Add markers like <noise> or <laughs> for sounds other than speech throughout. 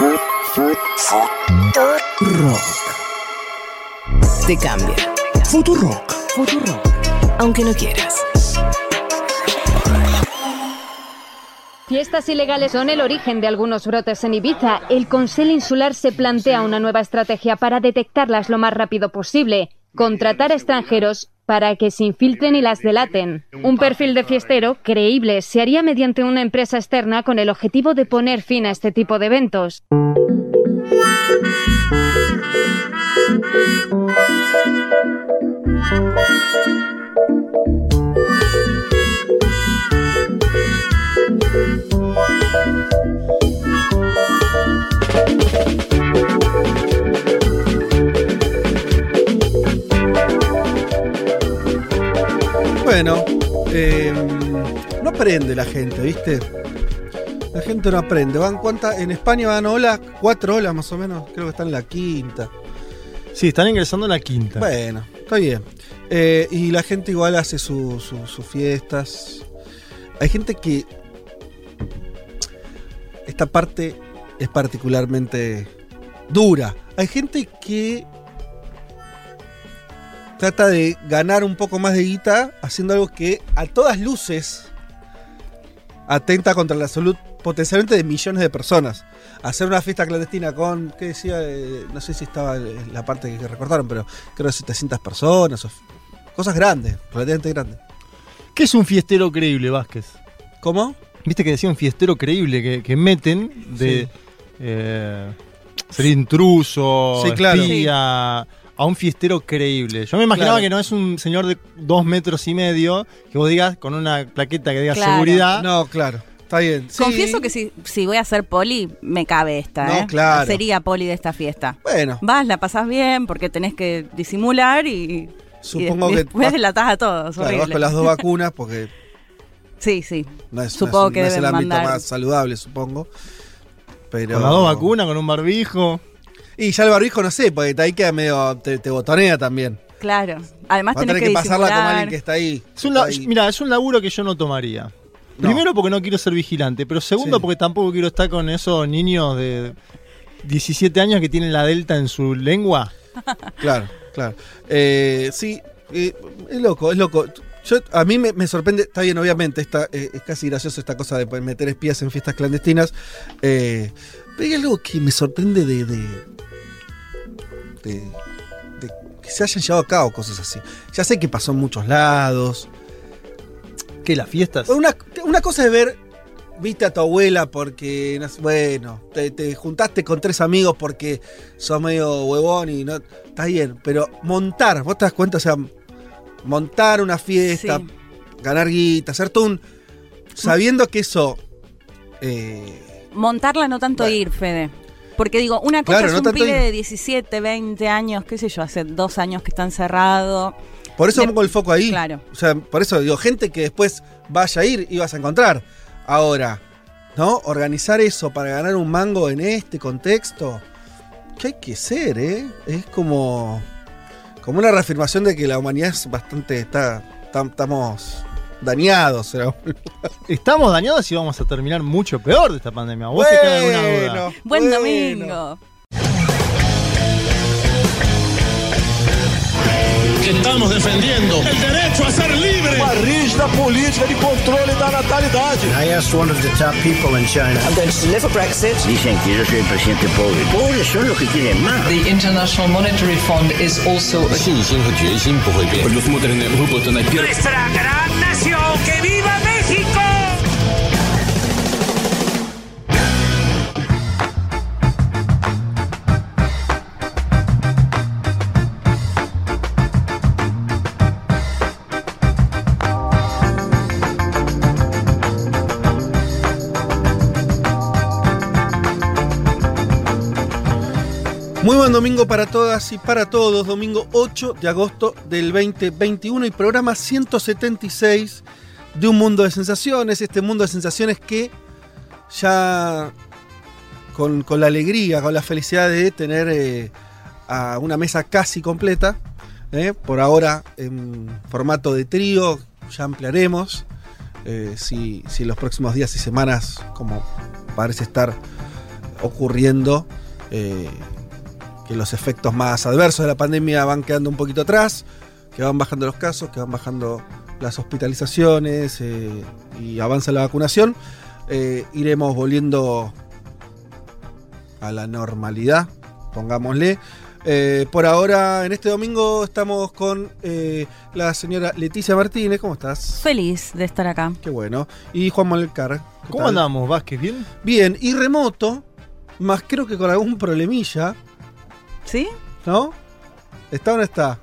Rock. Te cambia. Futurock. Futurock. Aunque no quieras. Fiestas ilegales son el origen de algunos brotes en Ibiza. El Consell Insular se plantea una nueva estrategia para detectarlas lo más rápido posible. Contratar a extranjeros para que se infiltren y las delaten. Un perfil de fiestero creíble se haría mediante una empresa externa con el objetivo de poner fin a este tipo de eventos. Bueno, eh, no aprende la gente, ¿viste? La gente no aprende. Van cuántas, en España van olas, cuatro olas más o menos. Creo que están en la quinta. Sí, están ingresando a la quinta. Bueno, está bien. Eh, y la gente igual hace su- su- sus fiestas. Hay gente que. Esta parte es particularmente dura. Hay gente que trata de ganar un poco más de guita haciendo algo que a todas luces atenta contra la salud potencialmente de millones de personas. Hacer una fiesta clandestina con, ¿qué decía? Eh, no sé si estaba la parte que recordaron, pero creo que 700 personas, o cosas grandes, relativamente grandes. ¿Qué es un fiestero creíble, Vázquez? ¿Cómo? Viste que decía un fiestero creíble que, que meten de Sí. eh, ser intruso, Sí, claro. espía, a un fiestero creíble. Yo me imaginaba Claro. que no es un señor de dos metros y medio que vos digas con una plaqueta que diga Claro. seguridad. No, claro, está bien. Sí. Confieso que si, si voy a ser poli, me cabe esta, No, ¿eh? claro. Sería poli de esta fiesta. Bueno, Vas, la pasás bien porque tenés que disimular y, supongo y que después vas, delatás a todos. claro, vas con las dos vacunas porque <laughs> Sí, sí. no es, Supongo no es- que no es el ámbito mandar- más saludable, supongo. Pero... Con las dos vacunas, con un barbijo. Y ya el barbijo no sé, porque ahí queda medio. te, te botonea también. Claro. Además Va a tenés tener que, que, pasarla como disimular. alguien que está ahí. Es un la- Ahí. mira, es un laburo que yo no tomaría. No. Primero porque no quiero ser vigilante, pero segundo Sí. porque tampoco quiero estar con esos niños de 17 años que tienen la delta en su lengua. <laughs> Claro, claro. Eh, sí, eh, es loco, es loco. Yo, a mí me, me sorprende, está bien, obviamente, está, eh, es casi gracioso esta cosa de meter espías en fiestas clandestinas. eh, pero hay algo que me sorprende de, de, de- de que se hayan llevado a cabo cosas así. Ya sé que pasó en muchos lados. ¿Qué, las fiestas? Una, una cosa es ver, viste a tu abuela porque, bueno, te, te juntaste con tres amigos porque sos medio huevón y no. Está bien, pero montar, vos te das cuenta, o sea, montar una fiesta, Sí. ganar guita, hacer todo un. Sabiendo que eso. eh, Montarla no tanto Bueno. ir, Fede. Porque digo, una cosa Claro, es no un pibe de 17, 20 años, qué sé yo, hace dos años que está encerrado. por eso De- pongo el foco ahí. Claro. O sea, por eso digo, gente que después vaya a ir y vas a encontrar. Ahora, ¿no? Organizar eso para ganar un mango en este contexto. ¿Qué hay que ser, eh? Es como. Como una reafirmación de que la humanidad es bastante. Está, tam- estamos dañados. lugar. Estamos dañados y vamos a terminar mucho peor de esta pandemia. ¿Vos te queda alguna duda? Bueno, Buen bueno. domingo. estamos defendiendo, el derecho a ser libre. Uma rígida política de controle da natalidade. I asked one of the top people in China. I'm going to deliver Brexit. Dicen que presidente pobre. The International Monetary Fund is also. Nuestra gran nación, que viva México. Muy buen domingo para todas y para todos. Domingo 8 de agosto del 2021 y programa 176 de Un Mundo de Sensaciones. Este mundo de sensaciones que ya con, con la alegría, con la felicidad de tener eh, a una mesa casi completa. eh, por ahora en formato de trío, ya ampliaremos. eh, si, si en los próximos días y semanas, como parece estar ocurriendo, eh, que los efectos más adversos de la pandemia van quedando un poquito atrás, que van bajando los casos, que van bajando las hospitalizaciones eh, y avanza la vacunación, eh, iremos volviendo a la normalidad, pongámosle. Eh, por ahora, en este domingo estamos con eh, la señora Leticia Martínez. ¿Cómo estás? Feliz de estar acá. Qué bueno. Y Juan Manuel Carr. ¿qué ¿Cómo tal? andamos, Vázquez? ¿Bien? Bien, y remoto, más creo que con algún problemilla, ¿Sí? ¿no? ¿Está o no está?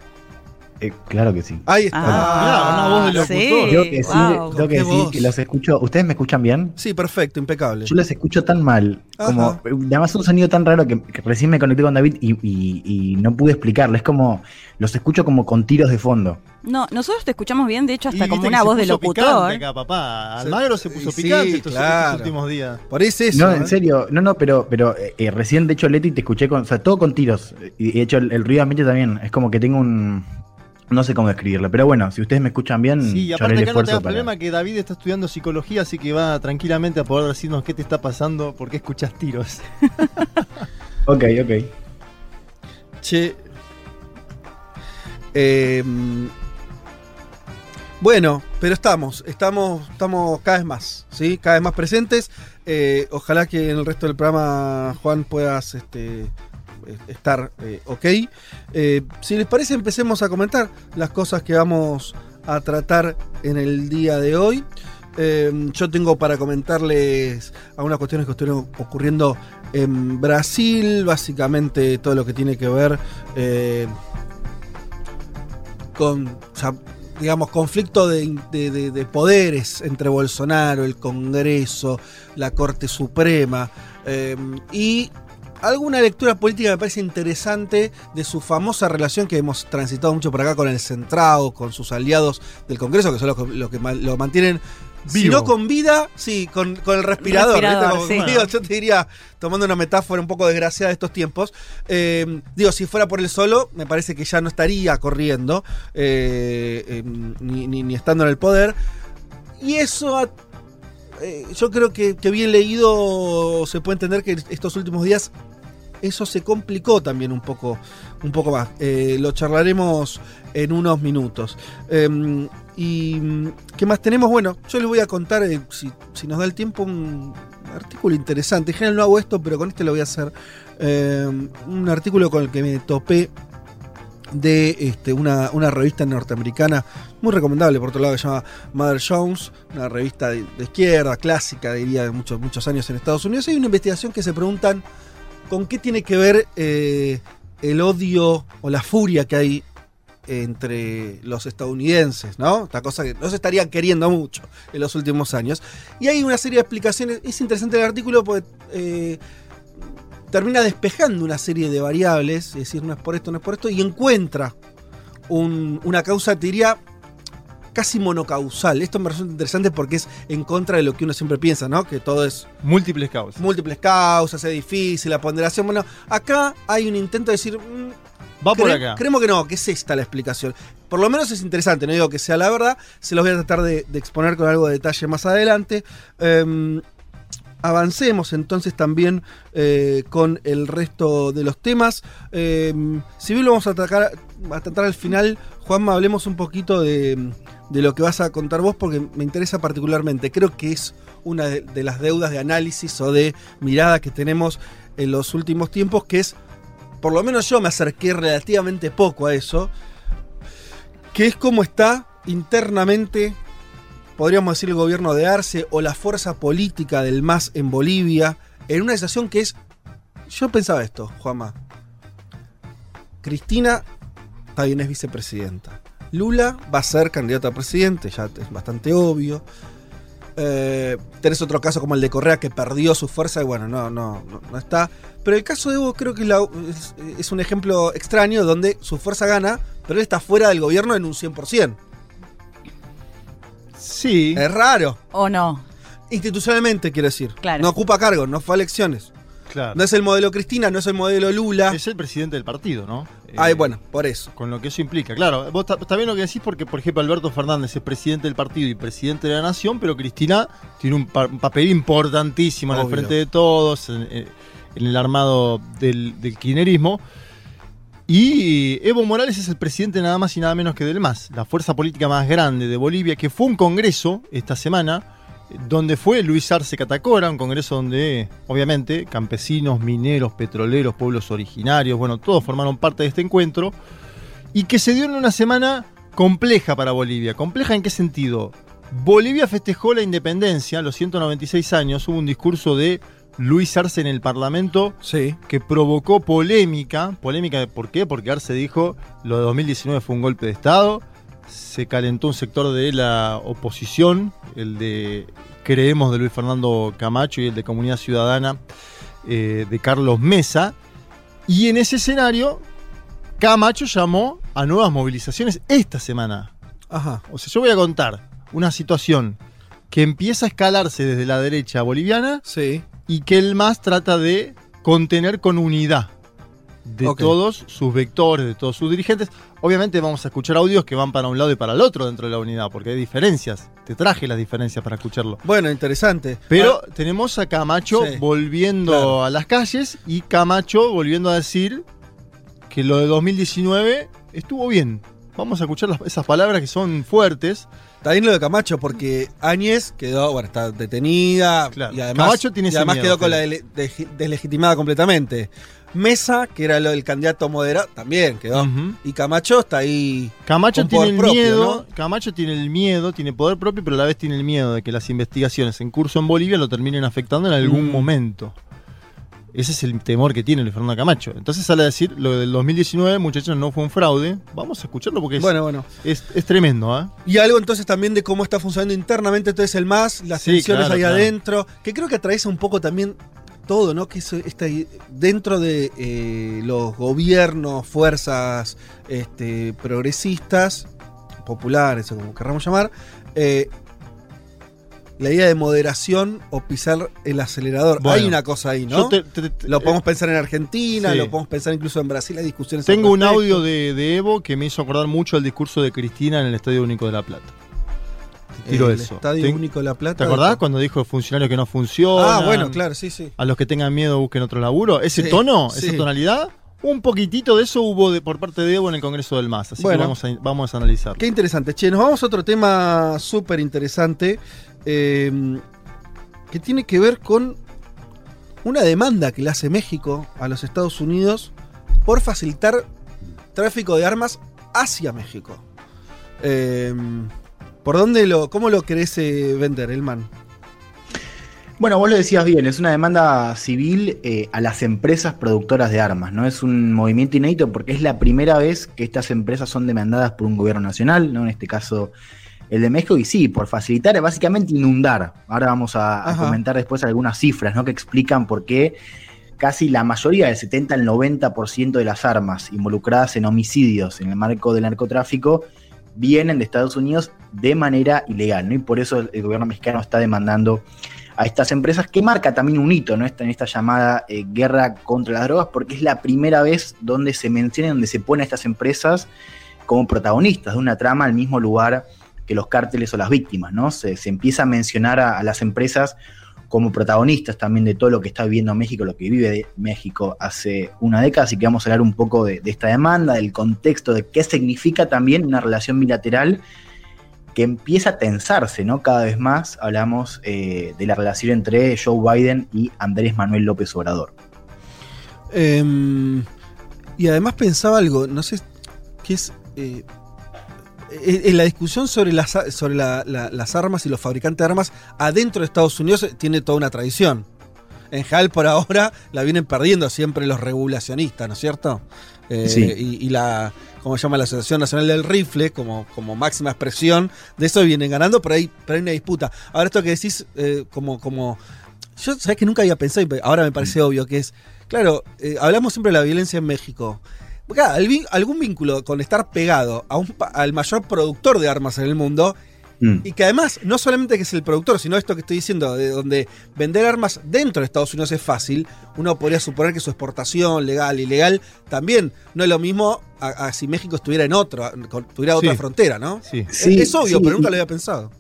Eh, claro que sí. Ahí está. Ah, una voz de locutor. sí. Tengo que decir, wow. tengo que, decir los escucho. ¿Ustedes me escuchan bien? Sí, perfecto, impecable. Yo los escucho tan mal. Como, Ajá. además un sonido tan raro que, que recién me conecté con David y, y- y no pude explicarlo. Es como, los escucho como con tiros de fondo. No, nosotros te escuchamos bien, de hecho, hasta Y como una voz de locutor. Acá, papá. Almagro se puso Sí, picante estos, claro. estos últimos días. Por eso eso. no, ¿eh? en serio. No, no, pero, pero eh, eh, recién, de hecho, Leti te escuché con, o sea, todo con tiros. Y de hecho, el, el ruido ambiente también. Es como que tengo un, no sé cómo describirlo. Pero bueno, si ustedes me escuchan bien, Sí, y aparte acá no te das para. problema que David está estudiando psicología, así que va tranquilamente a poder decirnos qué te está pasando, por qué escuchas tiros. <laughs> Ok, ok. Che. Eh, bueno, pero estamos, estamos, estamos cada vez más, ¿sí? Cada vez más presentes. Eh, ojalá que en el resto del programa, Juan, puedas este, estar eh, ok. Eh, si les parece, empecemos a comentar las cosas que vamos a tratar en el día de hoy. Eh, yo tengo para comentarles algunas cuestiones que estuvieron ocurriendo en Brasil, básicamente todo lo que tiene que ver con, digamos, conflicto de, de- de- de poderes entre Bolsonaro, el Congreso, la Corte Suprema y alguna lectura política me parece interesante de su famosa relación que hemos transitado mucho por acá con el Centrado, con sus aliados del Congreso, que son los que, los que lo mantienen. Si Vivo. no con vida, sí, con, con el respirador. ¿viste? Respirador, Como- sí. digo, yo te diría, tomando una metáfora un poco desgraciada de estos tiempos, eh, digo, si fuera por él solo, me parece que ya no estaría corriendo, eh, eh, ni, ni- ni estando en el poder. Y eso, ha- eh, yo creo que, que bien leído se puede entender que estos últimos días eso se complicó también un poco, un poco más. Eh, lo charlaremos en unos minutos. Eh, ¿Y qué más tenemos? Bueno, yo les voy a contar, eh, si, si nos da el tiempo, un artículo interesante. En general no hago esto, pero con este lo voy a hacer. Eh, un artículo con el que me topé de este, una, una revista norteamericana muy recomendable, por otro lado, que se llama Mother Jones, una revista de, izquierda, clásica, diría, de muchos, muchos años en Estados Unidos. Hay una investigación que se preguntan con qué tiene que ver eh, el odio o la furia que hay entre los estadounidenses, ¿no? Esta cosa que no se estarían queriendo mucho en los últimos años. Y hay una serie de explicaciones. Es interesante el artículo porque eh, termina despejando una serie de variables, es decir, no es por esto, no es por esto, y encuentra un- una causa, te diría, casi monocausal. Esto me resulta interesante porque es en contra de lo que uno siempre piensa, ¿no? Que todo es Múltiples causas. múltiples causas, es difícil, la ponderación. Bueno, acá hay un intento de decir. mm, Va por acá. Creemos que no, que es esta la explicación. Por lo menos es interesante, no digo que sea la verdad, se los voy a tratar de, de exponer con algo de detalle más adelante. Em, avancemos entonces también eh, con el resto de los temas. Em, si bien lo vamos a, atacar, tratar al final, Juanma, hablemos un poquito de, de lo que vas a contar vos porque me interesa particularmente. Creo que es una de, de las deudas de análisis o de mirada que tenemos en los últimos tiempos, que es, por lo menos yo me acerqué relativamente poco a eso, que es cómo está internamente, podríamos decir, el gobierno de Arce o la fuerza política del MAS en Bolivia, en una situación que es, yo pensaba esto, Juanma, Cristina está bien, es vicepresidenta. Lula va a ser candidato a presidente, ya es bastante obvio. Eh, tenés otro caso como el de Correa que perdió su fuerza y bueno, no, no, no, no está. Pero el caso de Evo creo que la- es- es un ejemplo extraño donde su fuerza gana, pero él está fuera del gobierno en un 100%. Sí. Es raro. ¿O no? Institucionalmente, quiero decir. Claro. No ocupa cargo, no fue a elecciones. Claro. No es el modelo Cristina, no es el modelo Lula. Es el presidente del partido, ¿no? Ay, Eh, bueno, por eso. Con lo que eso implica. Claro, vos ta- está bien lo que decís porque, por ejemplo, Alberto Fernández es presidente del partido y presidente de la nación, pero Cristina tiene un, pa- un papel importantísimo en el Obvio. frente de todos, en, eh, en el armado del, del kirchnerismo. Y Evo Morales es el presidente nada más y nada menos que del MAS, la fuerza política más grande de Bolivia, que fue un congreso esta semana, donde fue Luis Arce Catacora, un congreso donde, obviamente, campesinos, mineros, petroleros, pueblos originarios, bueno, todos formaron parte de este encuentro, y que se dio en una semana compleja para Bolivia. ¿Compleja en qué sentido? Bolivia festejó la independencia, los 196 años, hubo un discurso de Luis Arce en el Parlamento Sí. que provocó polémica. ¿Polémica de por qué? Porque Arce dijo lo de 2019 fue un golpe de Estado. Se calentó un sector de la oposición, el de Creemos de Luis Fernando Camacho y el de Comunidad Ciudadana eh, de Carlos Mesa. Y en ese escenario, Camacho llamó a nuevas movilizaciones esta semana. Ajá. O sea, yo voy a contar una situación que empieza a escalarse desde la derecha boliviana Sí. Y que el MAS trata de contener con unidad de todos sus vectores, de todos sus dirigentes. Obviamente vamos a escuchar audios que van para un lado y para el otro dentro de la unidad, porque hay diferencias. Te traje las diferencias para escucharlo. Bueno, interesante. Pero tenemos a Camacho Sí, volviendo claro. a las calles y Camacho volviendo a decir que lo de 2019 estuvo bien. Vamos a escuchar las- esas palabras que son fuertes. Está bien lo de Camacho, porque Áñez quedó, bueno, está detenida. Claro. Y además, Camacho tiene y además miedo, quedó con la dele- de- deslegitimada completamente. Mesa, que era lo del candidato moderado, también quedó. Y Camacho está ahí. Camacho con tiene poder el propio, miedo, ¿no? Camacho tiene el miedo, tiene poder propio, pero a la vez tiene el miedo de que las investigaciones en curso en Bolivia lo terminen afectando en algún Mm. momento. Ese es el temor que tiene Luis Fernando Camacho. Entonces sale a decir, lo del 2019, muchachos, no fue un fraude. Vamos a escucharlo porque es, Bueno, bueno. es, es tremendo, ¿ah? Y algo entonces también de cómo está funcionando internamente entonces el MAS, las Sí, tensiones claro, ahí claro. adentro, que creo que atraviesa un poco también todo, ¿no? Que eso está ahí dentro de eh, los gobiernos, fuerzas este, progresistas, populares o como querramos llamar, eh, la idea de moderación o pisar el acelerador. Bueno, Hay una cosa ahí, ¿no? te- te- te- lo podemos pensar en Argentina, sí. lo podemos pensar incluso en Brasil, hay discusiones. Tengo un audio de, de Evo que me hizo acordar mucho al discurso de Cristina en el Estadio Único de La Plata. Te tiro el eso. Estadio Ten- Único de La Plata. ¿Te acordás cuando dijo funcionarios que no funcionan? Ah, bueno, claro, sí, sí. a los que tengan miedo busquen otro laburo. Ese Sí, tono, sí. esa tonalidad, un poquitito de eso hubo de, por parte de Evo en el Congreso del MAS. Así Bueno. que vamos a, vamos a analizar. Qué interesante. Che, nos vamos a otro tema súper interesante eh, que tiene que ver con una demanda que le hace México a los Estados Unidos por facilitar tráfico de armas hacia México. Eh, ¿Por dónde lo, cómo lo querés eh, vender, Elman? Bueno, vos lo decías bien, es una demanda civil eh, a las empresas productoras de armas, ¿no? Es un movimiento inédito porque es la primera vez que estas empresas son demandadas por un gobierno nacional, ¿no? En este caso el de México, y sí, por facilitar, básicamente inundar. Ahora vamos a, comentar después algunas cifras, ¿no? Que explican por qué casi la mayoría, del 70 al 90% de las armas involucradas en homicidios en el marco del narcotráfico vienen de Estados Unidos de manera ilegal, ¿no? Y por eso el, gobierno mexicano está demandando a estas empresas, que marca también un hito ¿no? En esta llamada eh, guerra contra las drogas, porque es la primera vez donde se menciona, donde se pone a estas empresas como protagonistas de una trama al mismo lugar que los cárteles o las víctimas, ¿no? Se, empieza a mencionar a, las empresas como protagonistas también de todo lo que está viviendo México, lo que vive México hace una década, así que vamos a hablar un poco de, de esta demanda, del contexto, de qué significa también una relación bilateral que empieza a tensarse, ¿no? Cada vez más hablamos eh, de la relación entre Joe Biden y Andrés Manuel López Obrador. Em, y además pensaba algo, no sé qué es. eh, en en la discusión sobre, las, sobre la- la- las armas y los fabricantes de armas adentro de Estados Unidos eh, tiene toda una tradición. En general, por ahora, la vienen perdiendo siempre los regulacionistas, ¿no es cierto? Eh, Sí. y, y la, ¿cómo se llama? La Asociación Nacional del Rifle, como, como máxima expresión, de eso vienen ganando, pero hay, pero hay una disputa. Ahora, esto que decís, eh, como, como. Yo, sabés que nunca había pensado, y ahora me parece obvio, que es. Claro, eh, hablamos siempre de la violencia en México. Claro, algún vínculo con estar pegado a un, al mayor productor de armas en el mundo Mm. y que además, no solamente que es el productor, sino esto que estoy diciendo, de donde vender armas dentro de Estados Unidos es fácil, uno podría suponer que su exportación legal, ilegal, también no es lo mismo a, a si México estuviera en otro, tuviera otra frontera, ¿no? Sí. Es- Sí, es obvio, pero nunca lo había pensado.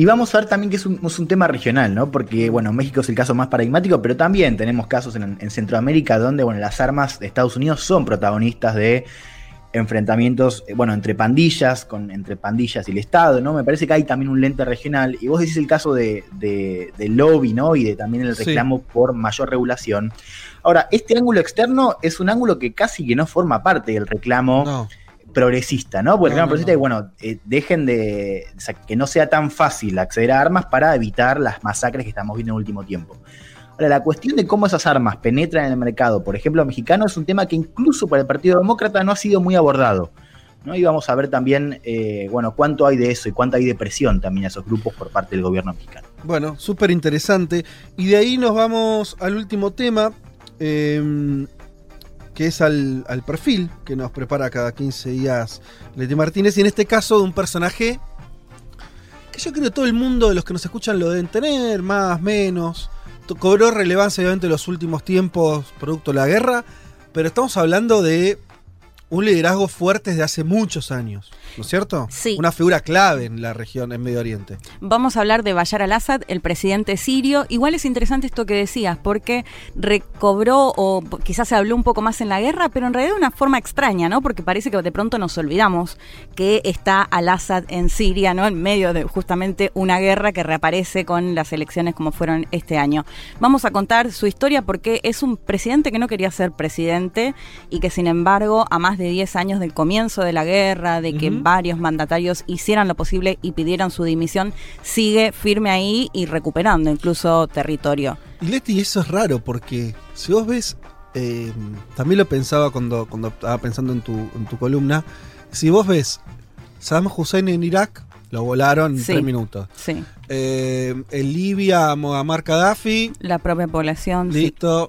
Y vamos a ver también que es un, es un, tema regional, ¿no? Porque, bueno, México es el caso más paradigmático, pero también tenemos casos en, en Centroamérica donde, bueno, las armas de Estados Unidos son protagonistas de enfrentamientos, eh, bueno, entre pandillas, con, entre pandillas y el Estado, ¿no? Me parece que hay también un lente regional. Y vos decís el caso de, de, del lobby, ¿no? Y de también el reclamo sí. por mayor regulación. Ahora, este ángulo externo es un ángulo que casi que no forma parte del reclamo no. Progresista, ¿no? Porque el reclamo no, progresista es, bueno, eh, dejen de, o sea, que no sea tan fácil acceder a armas para evitar las masacres que estamos viendo en el último tiempo. Ahora, la cuestión de cómo esas armas penetran en el mercado, por ejemplo, mexicano, es un tema que incluso para el Partido Demócrata no ha sido muy abordado. ¿no? Y vamos a ver también, eh, bueno, cuánto hay de eso y cuánto hay de presión también a esos grupos por parte del gobierno mexicano. Bueno, súper interesante. Y de ahí nos vamos al último tema, eh, que es al, perfil que nos prepara cada 15 días Leti Martínez. Y en este caso de un personaje que yo creo que todo el mundo de los que nos escuchan lo deben tener, más, menos cobró relevancia obviamente en los últimos tiempos producto de la guerra, pero estamos hablando de un liderazgo fuerte desde hace muchos años, ¿no es cierto? Sí. Una figura clave en la región, en Medio Oriente. Vamos a hablar de Bashar al-Assad, el presidente sirio. Igual es interesante esto que decías, porque recobró o quizás se habló un poco más en la guerra, pero en realidad de una forma extraña, ¿no? Porque parece que de pronto nos olvidamos que está al-Assad en Siria, ¿no? En medio de justamente una guerra que reaparece con las elecciones como fueron este año. Vamos a contar su historia porque es un presidente que no quería ser presidente y que sin embargo, a más de 10 años del comienzo de la guerra, de que uh -huh. varios mandatarios hicieran lo posible y pidieran su dimisión, sigue firme ahí y recuperando incluso territorio. Y Leti, eso es raro porque si vos ves, eh, también lo pensaba cuando, cuando estaba pensando en tu, en tu columna, si vos ves Saddam Hussein en Irak, lo volaron en Sí, tres minutos. Sí. Eh, en Libia, Muammar Gaddafi, La propia población. sí. listo.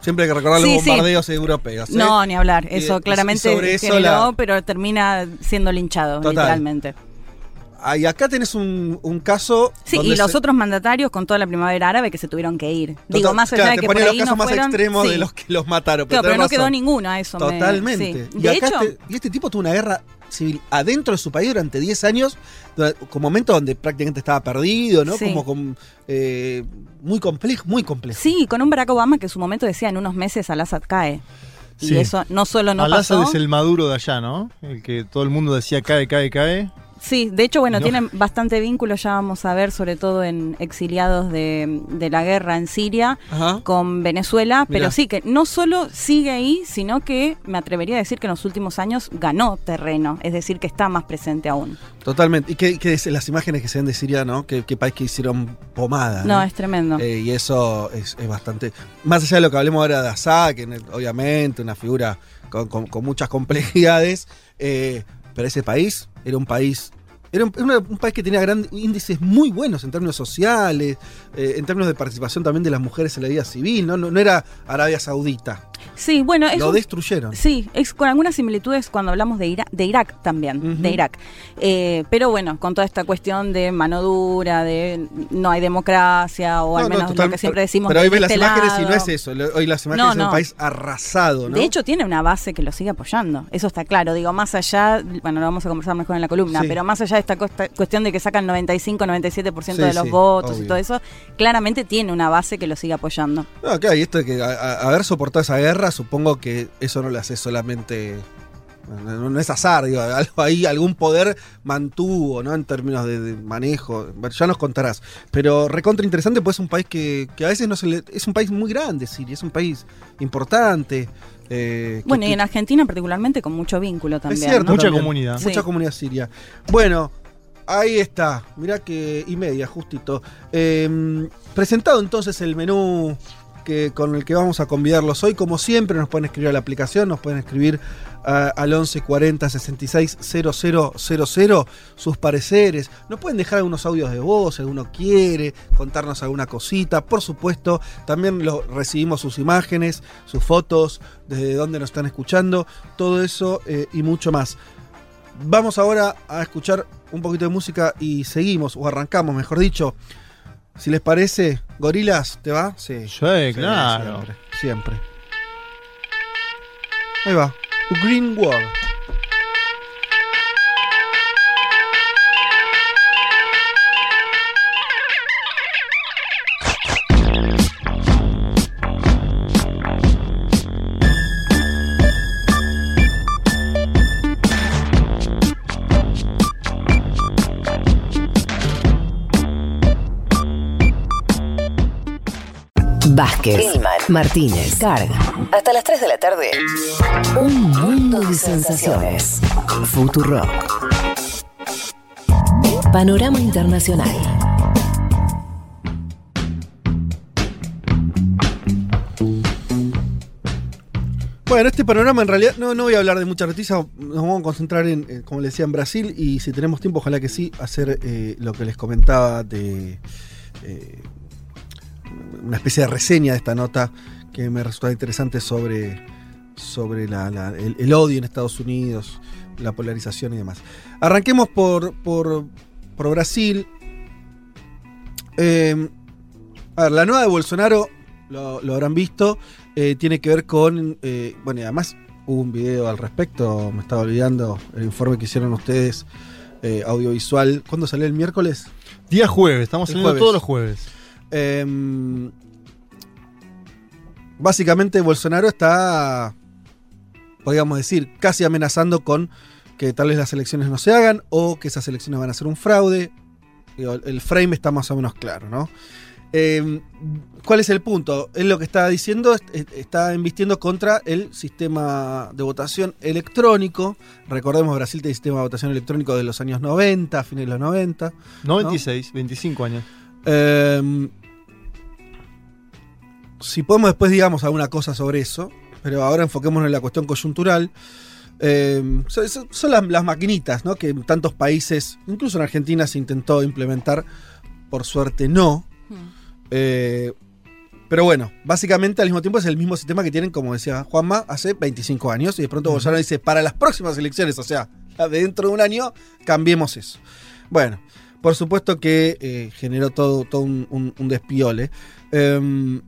Siempre hay que recordar los Sí, sí. bombardeos europeos. ¿eh? No, ni hablar. Eso y- claramente sobre eso generó, la- pero termina siendo linchado, Total. literalmente. Ah, y acá tenés un, un caso. Sí, donde y los se- otros mandatarios con toda la primavera árabe que se tuvieron que ir. Digo, más allá claro, de te que por ponía los casos no más fueron, extremos de los que los mataron. Claro, pero no quedó ninguno a eso. me- Totalmente. sí. Y, De acá hecho, este, y este tipo tuvo una guerra civil adentro de su país durante 10 años, con momentos donde prácticamente estaba perdido, ¿no? Sí. Como con, eh, muy complejo, muy complejo. sí, con un Barack Obama que en su momento decía en unos meses Al-Assad cae. Y Sí. eso no solo no Al-Assad pasó. es el maduro de allá, ¿no? El que todo el mundo decía cae, cae, cae. Sí, de hecho, bueno, No. tienen bastante vínculo, ya vamos a ver, sobre todo en exiliados de, de la guerra en Siria Ajá. con Venezuela, Mirá. pero sí que no solo sigue ahí, sino que me atrevería a decir que en los últimos años ganó terreno, es decir, que está más presente aún. Totalmente. Y que, las imágenes que se ven de Siria, ¿no? Que, que país que hicieron pomada. No, es tremendo. Eh, y eso es, es bastante. Más allá de lo que hablemos ahora de Assad, que obviamente una figura con, con- con muchas complejidades, eh, pero ese país era un país. Era un, país que tenía grandes índices muy buenos en términos sociales, eh, en términos de participación también de las mujeres en la vida civil, ¿no? No, no era Arabia Saudita. Sí, bueno, es Lo un- destruyeron. Sí, es con algunas similitudes cuando hablamos de, Ira- de Irak también, de Irak. Eh, pero bueno, con toda esta cuestión de mano dura, de no hay democracia, o al No, no, menos total- lo que siempre decimos. Pero hoy ves las este imágenes y no es eso. Hoy las imágenes No, son un no. país arrasado, ¿no? De hecho, tiene una base que lo sigue apoyando. Eso está claro. Digo, más allá, bueno, lo vamos a conversar mejor en la columna, Sí. pero más allá de esta cuestión de que sacan 95-97% Sí, de los sí, votos obvio. y todo eso, claramente tiene una base que lo sigue apoyando. No, claro, y esto de que a- a- haber soportado esa guerra, supongo que eso no lo hace solamente. No, no es azar, digo, <laughs> algo ahí, algún poder mantuvo, ¿no? En términos de, de manejo. Ya nos contarás. Pero recontra interesante, pues es un país que, que a veces no se le. Es un país muy grande, Siria, es un país importante. eh, que- Bueno, y en Argentina particularmente con mucho vínculo también. cierto, ¿no? Mucha también. comunidad. Sí. Mucha comunidad siria. Bueno, ahí está. Mirá que. Y media, justito. Eh, presentado entonces el menú con el que vamos a convidarlos hoy. Como siempre, nos pueden escribir a la aplicación, nos pueden escribir ah, al 1140 66 000 sus pareceres. Nos pueden dejar algunos audios de voz, si alguno quiere, contarnos alguna cosita. Por supuesto, también lo, recibimos sus imágenes, sus fotos, desde dónde nos están escuchando, todo eso eh, y mucho más. Vamos ahora a escuchar un poquito de música y seguimos, o arrancamos, mejor dicho. Si les parece, Gorilas, ¿te va? Sí. Sí, claro. Siempre, siempre. Ahí va. Green World. Vázquez, Gilman, Martínez, Carga. Hasta las 3 de la tarde. Un mundo de sensaciones. Futuro. Panorama Internacional. Bueno, este panorama en realidad no, no voy a hablar de mucha noticia, nos vamos a concentrar en, en, como le decía, en Brasil y si tenemos tiempo, ojalá que sí, hacer eh, lo que les comentaba de eh, una especie de reseña de esta nota que me resulta interesante sobre, sobre la- la- el, el odio en Estados Unidos, la polarización y demás. Arranquemos por, por, por Brasil. Eh, a ver, la nueva de Bolsonaro, lo, lo habrán visto, eh, tiene que ver con. eh, bueno, y además hubo un video al respecto, me estaba olvidando, el informe que hicieron ustedes, eh, audiovisual. ¿Cuándo salió el miércoles? Día jueves, estamos saliendo jueves. todos los jueves. Em, básicamente Bolsonaro está, podríamos decir, casi amenazando con que tal vez las elecciones no se hagan o que esas elecciones van a ser un fraude. El frame está más o menos claro, ¿no? Em, ¿Cuál es el punto? Él lo que está diciendo es- es- está embistiendo contra el sistema de votación electrónico. Recordemos, Brasil tiene sistema de votación electrónico de los años 90, fines de los 90. 96, 25 años. Eh, si podemos después digamos alguna cosa sobre eso, pero ahora enfoquémonos en la cuestión coyuntural. Eh, son las, las maquinitas, ¿no? Que en tantos países, incluso en Argentina, se intentó implementar. Por suerte no. Eh, pero bueno, básicamente al mismo tiempo es el mismo sistema que tienen, como decía Juanma, hace 25 años. Y de pronto Bolsonaro dice, para las próximas elecciones, o sea, dentro de un año, cambiemos eso. Bueno, por supuesto que eh, generó todo, todo un, un- un despiole. Em,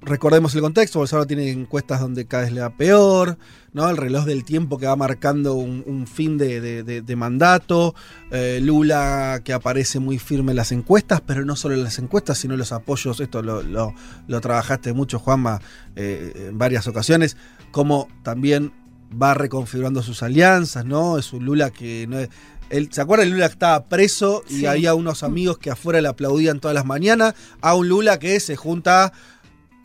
recordemos el contexto, Bolsonaro tiene encuestas donde cada vez le da peor, ¿no? El reloj del tiempo que va marcando un, un fin de, de- de- de mandato, eh, Lula que aparece muy firme en las encuestas, pero no solo en las encuestas, sino en los apoyos, esto lo, lo- lo trabajaste mucho, Juanma, eh, en varias ocasiones, como también va reconfigurando sus alianzas, ¿no? Es un Lula que no es... él- ¿Se acuerda? El Lula que estaba preso y Sí. había unos amigos que afuera le aplaudían todas las mañanas, a un Lula que se junta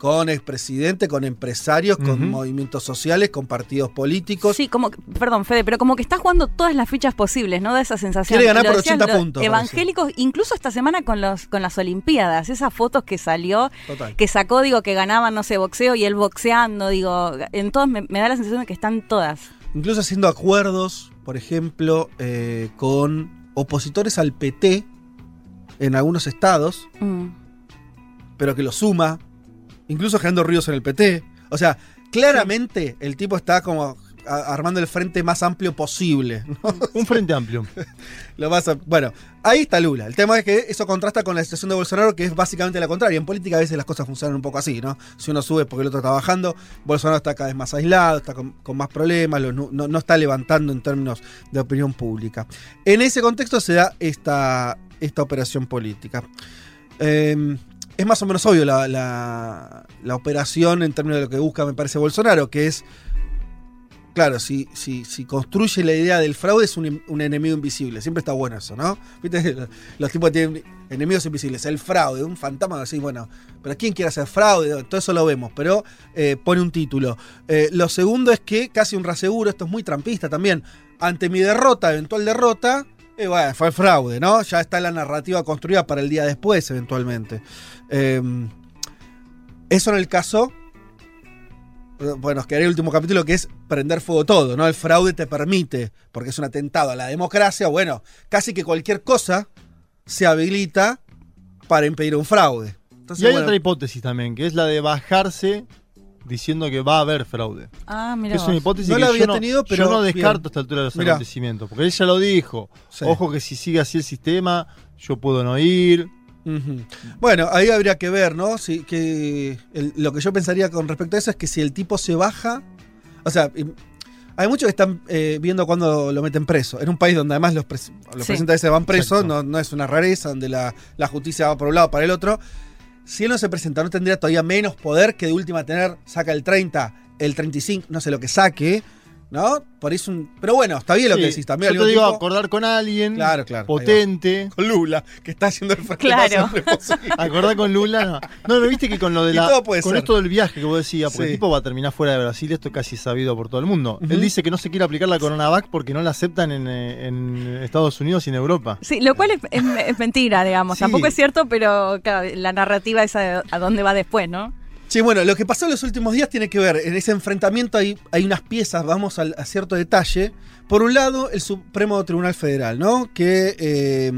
con expresidente, con empresarios, con movimientos sociales, con partidos políticos. Sí, como, perdón, Fede, pero como que está jugando todas las fichas posibles, ¿no? De esa sensación. Quiere ganar por decías, 80 lo- puntos, parece. Evangélicos, incluso esta semana con los con las Olimpiadas, esas fotos que salió, Total. que sacó, digo, que ganaban, no sé, boxeo y él boxeando, digo, en todos me, me da la sensación de que están todas. Incluso haciendo acuerdos, por ejemplo, eh, con opositores al PT en algunos estados, Mm. pero que lo suma, incluso generando ruidos en el PT. O sea, claramente el tipo está como armando el frente más amplio posible. ¿no? Un <laughs> frente amplio. Lo más bueno, ahí está Lula. El tema es que eso contrasta con la situación de Bolsonaro, que es básicamente la contraria. En política a veces las cosas funcionan un poco así, ¿no? Si uno sube porque el otro está bajando, Bolsonaro está cada vez más aislado, está con, con más problemas, no está levantando en términos de opinión pública. En ese contexto se da esta, esta operación política. Eh, es más o menos obvio la, la- operación en términos de lo que busca, me parece, Bolsonaro, que es Claro, si, si, construye la idea del fraude es un, enemigo invisible. Siempre está bueno eso, ¿no? ¿Viste? Los, <laughs> los tipos tienen enemigos invisibles. El fraude, un fantasma, así, bueno, pero ¿quién quiere hacer fraude? Todo eso lo vemos, pero eh, pone un título. Eh, lo segundo es que casi un raseguro, esto es muy trampista también. Ante mi derrota, eventual derrota, eh, bueno, fue fraude, ¿no? Ya está la narrativa construida para el día después, eventualmente. Eh, eso en el caso bueno, nos quedaría el último capítulo que es prender fuego todo, ¿no? El fraude te permite, porque es un atentado a la democracia, bueno, casi que cualquier cosa se habilita para impedir un fraude. Entonces, y hay bueno, otra hipótesis también, que es la de bajarse diciendo que va a haber fraude. Ah, mira. es una hipótesis No que la había yo, no, pero yo no bien. descarto a esta altura de los Mirá. acontecimientos. Porque él ya lo dijo. Sí. Ojo que si sigue así el sistema, yo puedo no ir. Bueno, ahí habría que ver, ¿no? Si, que el- lo que yo pensaría con respecto a eso es que si el tipo se baja, o sea, y- hay muchos que están eh, viendo cuando lo meten preso. En un país donde además los, pres- los Sí. presidentes se van presos, no, no es una rareza, donde la, la justicia va por un lado para el otro. Si él no se presenta, no tendría todavía menos poder que de última tener, saca el 30, el 35, no sé lo que saque. ¿No? Por eso un. Pero bueno, está bien lo que decís también. Yo te digo, acordar con alguien. Claro, claro. Potente. Con Lula, que está haciendo el frente Claro. <laughs> Acordar con Lula. No, no, no viste que con lo de Y la. todo puede con ser. esto del viaje que vos decías, porque Sí. el tipo va a terminar fuera de Brasil, esto es casi sabido por todo el mundo. Él dice que no se quiere aplicar la Coronavac porque no la aceptan en, eh, en Estados Unidos y en Europa. Sí, lo cual es, es- es mentira, digamos. Sí. Tampoco es cierto, pero claro, la narrativa es a, a dónde va después, ¿no? Sí, bueno, lo que pasó en los últimos días tiene que ver, en ese enfrentamiento hay, hay unas piezas, vamos al- a, cierto detalle. Por un lado, el Supremo Tribunal Federal, ¿no? Que, eh,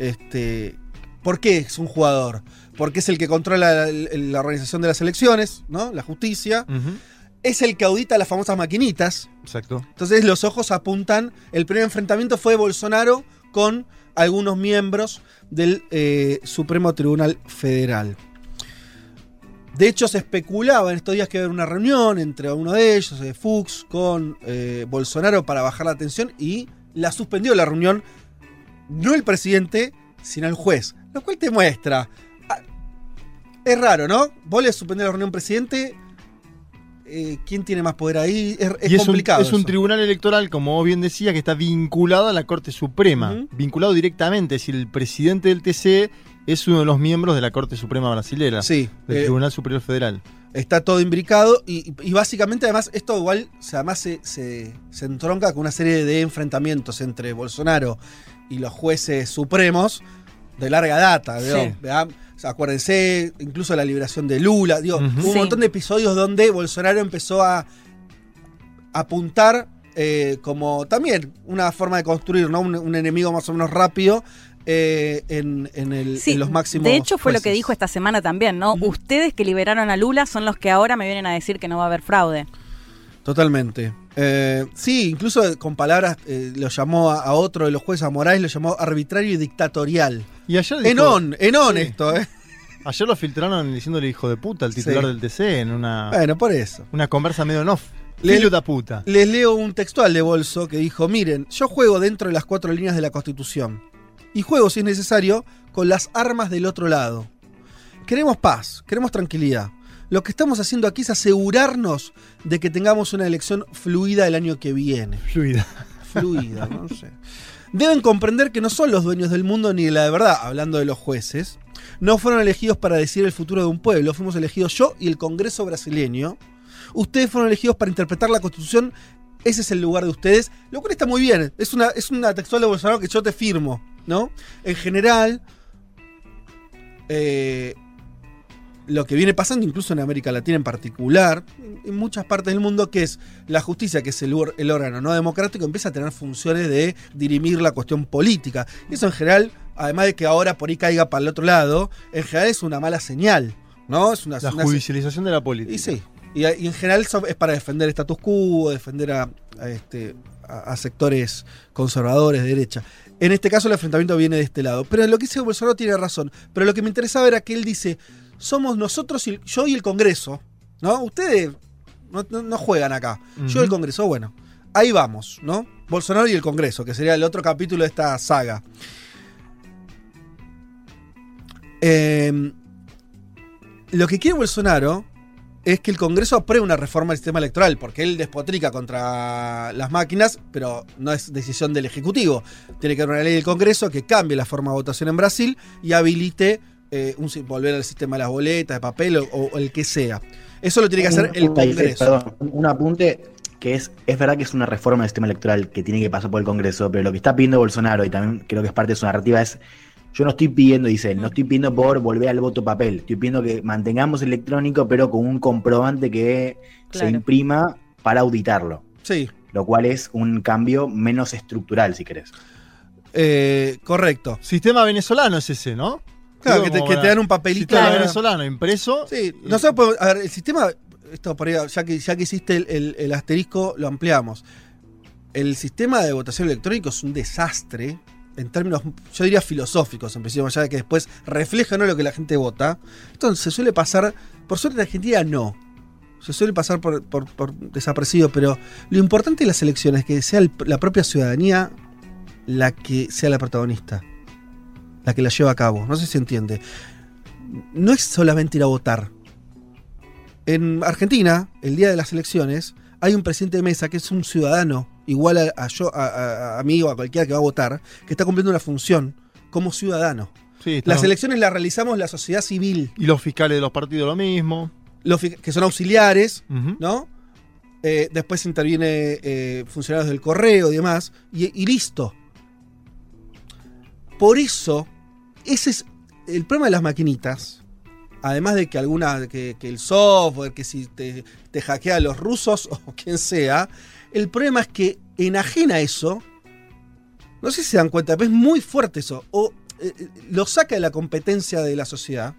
este, ¿por qué es un jugador? Porque es el que controla la, la organización de las elecciones, ¿no? La justicia. Es el que audita las famosas maquinitas. Exacto. Entonces los ojos apuntan. El primer enfrentamiento fue Bolsonaro con algunos miembros del eh, Supremo Tribunal Federal. De hecho, se especulaba en estos días que iba a haber una reunión entre uno de ellos, eh, Fuchs, con eh, Bolsonaro para bajar la tensión y la suspendió la reunión, no el presidente, sino el juez. Lo cual te muestra. ah, Es raro, ¿no? Vos le suspendés la reunión presidente. eh, ¿Quién tiene más poder ahí? Es, es y es un, complicado. es un tribunal electoral, como vos bien decía, que está vinculado a la Corte Suprema. Vinculado directamente. Es decir, el presidente del TC es uno de los miembros de la Corte Suprema Brasilera. Sí, Del eh, Tribunal Superior Federal. está todo imbricado y, y básicamente además esto igual o sea, además se, se- se entronca con una serie de enfrentamientos entre Bolsonaro y los jueces supremos de larga data. Sí. ¿verdad? O sea, acuérdense, incluso la liberación de Lula. Digo. Hubo un montón de episodios donde Bolsonaro empezó a apuntar eh, como también una forma de construir ¿no? un, un enemigo más o menos rápido eh, en, en el- Sí, en los máximos. de hecho fue lo que dijo esta semana también, ¿no? Ustedes que liberaron a Lula son los que ahora me vienen a decir que no va a haber fraude. Totalmente. Eh, sí, incluso con palabras eh, lo llamó a, a otro de los jueces, a Moraes, lo llamó arbitrario y dictatorial. Y ayer dijo- Enón, enón Sí. esto, ¿eh? <laughs> Ayer lo filtraron diciéndole hijo de puta al titular Sí. del TC en una, Bueno, por eso. una conversa medio en off. Le- Filho da puta. Les leo un textual de Bolso que dijo, miren, yo juego dentro de las cuatro líneas de la Constitución. Y juego, si es necesario, con las armas del otro lado. Queremos paz, queremos tranquilidad. Lo que estamos haciendo aquí es asegurarnos de que tengamos una elección fluida el año que viene. Fluida. fluida, no sé. Deben comprender que no son los dueños del mundo ni de la de verdad, hablando de los jueces. No fueron elegidos para decidir el futuro de un pueblo, fuimos elegidos yo y el Congreso brasileño. Ustedes fueron elegidos para interpretar la Constitución, ese es el lugar de ustedes, lo cual está muy bien. Es una, es una textual de Bolsonaro que yo te firmo, ¿no? En general, eh, lo que viene pasando, incluso en América Latina en particular, en muchas partes del mundo, que es la justicia, que es el, órgano no democrático, empieza a tener funciones de dirimir la cuestión política. Y eso en general, además de que ahora por ahí caiga para el otro lado, en general es una mala señal, ¿no? Es una, La una- judicialización de la política. y sí. Y, y en general eso es para defender el status quo, defender a, a este, a, a sectores conservadores de derecha. En este caso el enfrentamiento viene de este lado. Pero lo que dice Bolsonaro tiene razón. Pero lo que me interesaba era que él dice, somos nosotros, y, yo y el Congreso. ¿No? Ustedes no, no- no juegan acá. Yo y el. Congreso, bueno. Ahí vamos, ¿no? Bolsonaro y el Congreso, que sería el otro capítulo de esta saga. Eh, lo que quiere Bolsonaro es que el Congreso apruebe una reforma del sistema electoral, porque él despotrica contra las máquinas, pero no es decisión del Ejecutivo. Tiene que haber una ley del Congreso que cambie la forma de votación en Brasil y habilite eh, un volver al sistema de las boletas, de papel o, o el que sea. Eso lo tiene que hacer el Congreso. Perdón, un- un apunte que es, es verdad que es una reforma del sistema electoral que tiene que pasar por el Congreso, pero lo que está pidiendo Bolsonaro, y también creo que es parte de su narrativa, es, yo no estoy pidiendo, dice él, no estoy pidiendo por volver al voto papel, estoy pidiendo que mantengamos el electrónico, pero con un comprobante que Claro. se imprima para auditarlo, Sí, lo cual es un cambio menos estructural, si querés. eh, correcto. Sistema venezolano es ese, ¿no? Claro, que te, que te dan un papelito. Sistema de- venezolano impreso. Sí, nosotros podemos- a ver, el sistema, esto por ahí, ya que, ya que hiciste el, el- el asterisco, lo ampliamos. El sistema de votación electrónico es un desastre en términos, yo diría filosóficos, en principio, ya de que después refleja no lo que la gente vota. Entonces suele pasar, por suerte en Argentina no. Se suele pasar por, por- desapercibido, pero lo importante de las elecciones es que sea la propia ciudadanía la que sea la protagonista, la que la lleva a cabo. No sé si se entiende. No es solamente ir a votar. En Argentina, el día de las elecciones, hay un presidente de mesa que es un ciudadano, igual a, a yo, a, a- a mí o a cualquiera que va a votar, que está cumpliendo una función como ciudadano. Sí, Las elecciones las realizamos la sociedad civil, Y los fiscales de los partidos lo mismo. los que son auxiliares. ¿no? Eh, después interviene eh, funcionarios del correo y demás, y, y listo. Por eso, ese es el problema de las maquinitas. Además de que alguna, que, que el software, que si te, te hackea a los rusos <laughs> o quien sea, el problema es que enajena eso. No sé si se dan cuenta, pero es muy fuerte eso. O eh, eh, lo saca de la competencia de la sociedad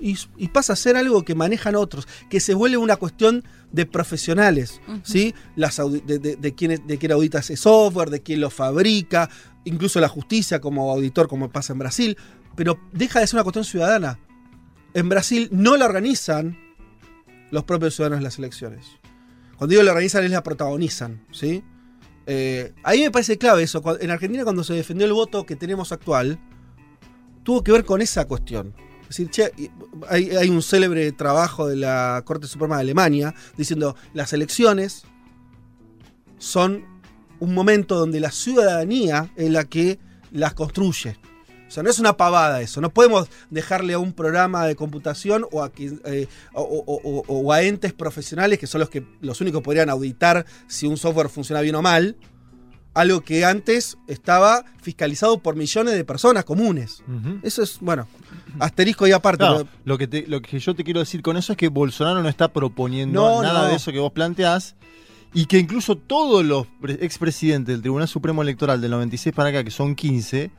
y, y pasa a ser algo que manejan otros, que se vuelve una cuestión de profesionales, ¿sí? Las de, de, de quién, de quién audita ese software, de quién lo fabrica, incluso la justicia como auditor, como pasa en Brasil, pero deja de ser una cuestión ciudadana. En Brasil no la organizan los propios ciudadanos las elecciones. Cuando digo la organizan es la protagonizan, ¿sí? Eh, a mí me parece clave eso. En Argentina cuando se defendió el voto que tenemos actual, tuvo que ver con esa cuestión. Es decir, hay un célebre trabajo de la Corte Suprema de Alemania diciendo las elecciones son un momento donde la ciudadanía es la que las construye. O sea, no es una pavada eso. No podemos dejarle a un programa de computación o a, eh, o, o- o- a entes profesionales que son los que los únicos que podrían auditar si un software funciona bien o mal. Algo que antes estaba fiscalizado por millones de personas comunes. Eso es, bueno, asterisco y aparte. Claro, pero- lo, que te- lo que yo te quiero decir con eso es que Bolsonaro no está proponiendo No, nada no. de eso que vos planteás y que incluso todos los pre- expresidentes del Tribunal Supremo Electoral del 96 para acá, que son 15,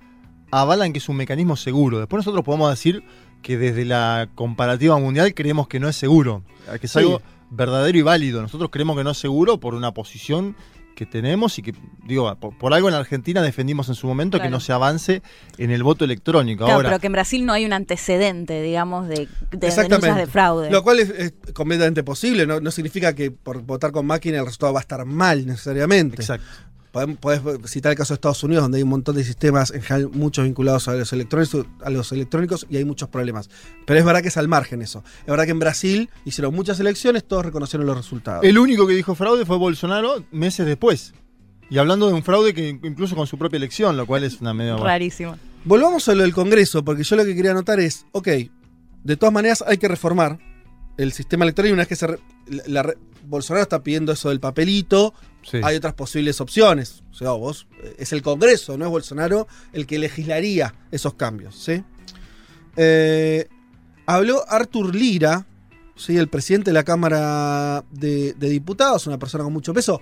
avalan que es un mecanismo seguro. Después nosotros podemos decir que desde la comparativa mundial creemos que no es seguro, que es Sí. algo verdadero y válido. Nosotros creemos que no es seguro por una posición que tenemos y que, digo, por, por algo en Argentina defendimos en su momento que no se avance en el voto electrónico. Claro, Ahora, pero que en Brasil no hay un antecedente, digamos, de, de denuncias de fraude. Lo cual es, es completamente posible. No, no significa que por votar con máquina el resultado va a estar mal necesariamente. exacto. Podés citar el caso de Estados Unidos, donde hay un montón de sistemas, en general, muchos vinculados a los, electrónicos, a los electrónicos y hay muchos problemas. Pero es verdad que es al margen eso. Es verdad que en Brasil hicieron muchas elecciones, todos reconocieron los resultados. El único que dijo fraude fue Bolsonaro meses después. Y hablando de un fraude que incluso con su propia elección, lo cual es una medio... Rarísimo. Volvamos a lo del Congreso, porque yo lo que quería anotar es, ok, de todas maneras hay que reformar el sistema electoral y una vez que se... re- la- la re- Bolsonaro está pidiendo eso del papelito, Hay otras posibles opciones. O sea, vos, eh, es el Congreso, no es Bolsonaro el que legislaría esos cambios, ¿sí? Eh, habló Artur Lira, ¿sí? el presidente de la Cámara de, Diputados, una persona con mucho peso,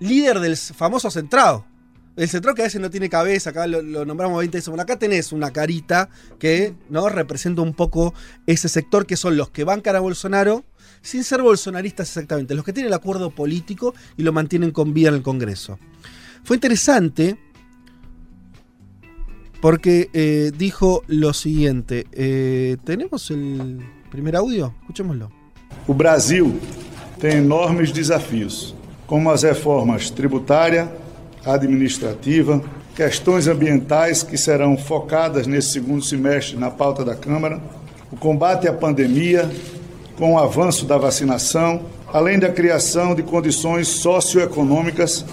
líder del famoso centrado. El centrado que a veces no tiene cabeza, acá lo, lo nombramos 20 veces. Bueno, acá tenés una carita que ¿no? representa un poco ese sector que son los que bancan a Bolsonaro, sin ser bolsonaristas exactamente, los que tienen el acuerdo político y lo mantienen con vida en el Congreso. Fue interesante porque eh, dijo lo siguiente. eh, ¿Tenemos el primer audio? Escuchémoslo. O Brasil tem enormes desafios, como as reformas tributária, administrativa, questões ambientais que serão focadas nesse segundo semestre na pauta da Câmara, o combate à pandemia, com o avanço da vacinação, além da criação de condições socioeconômicas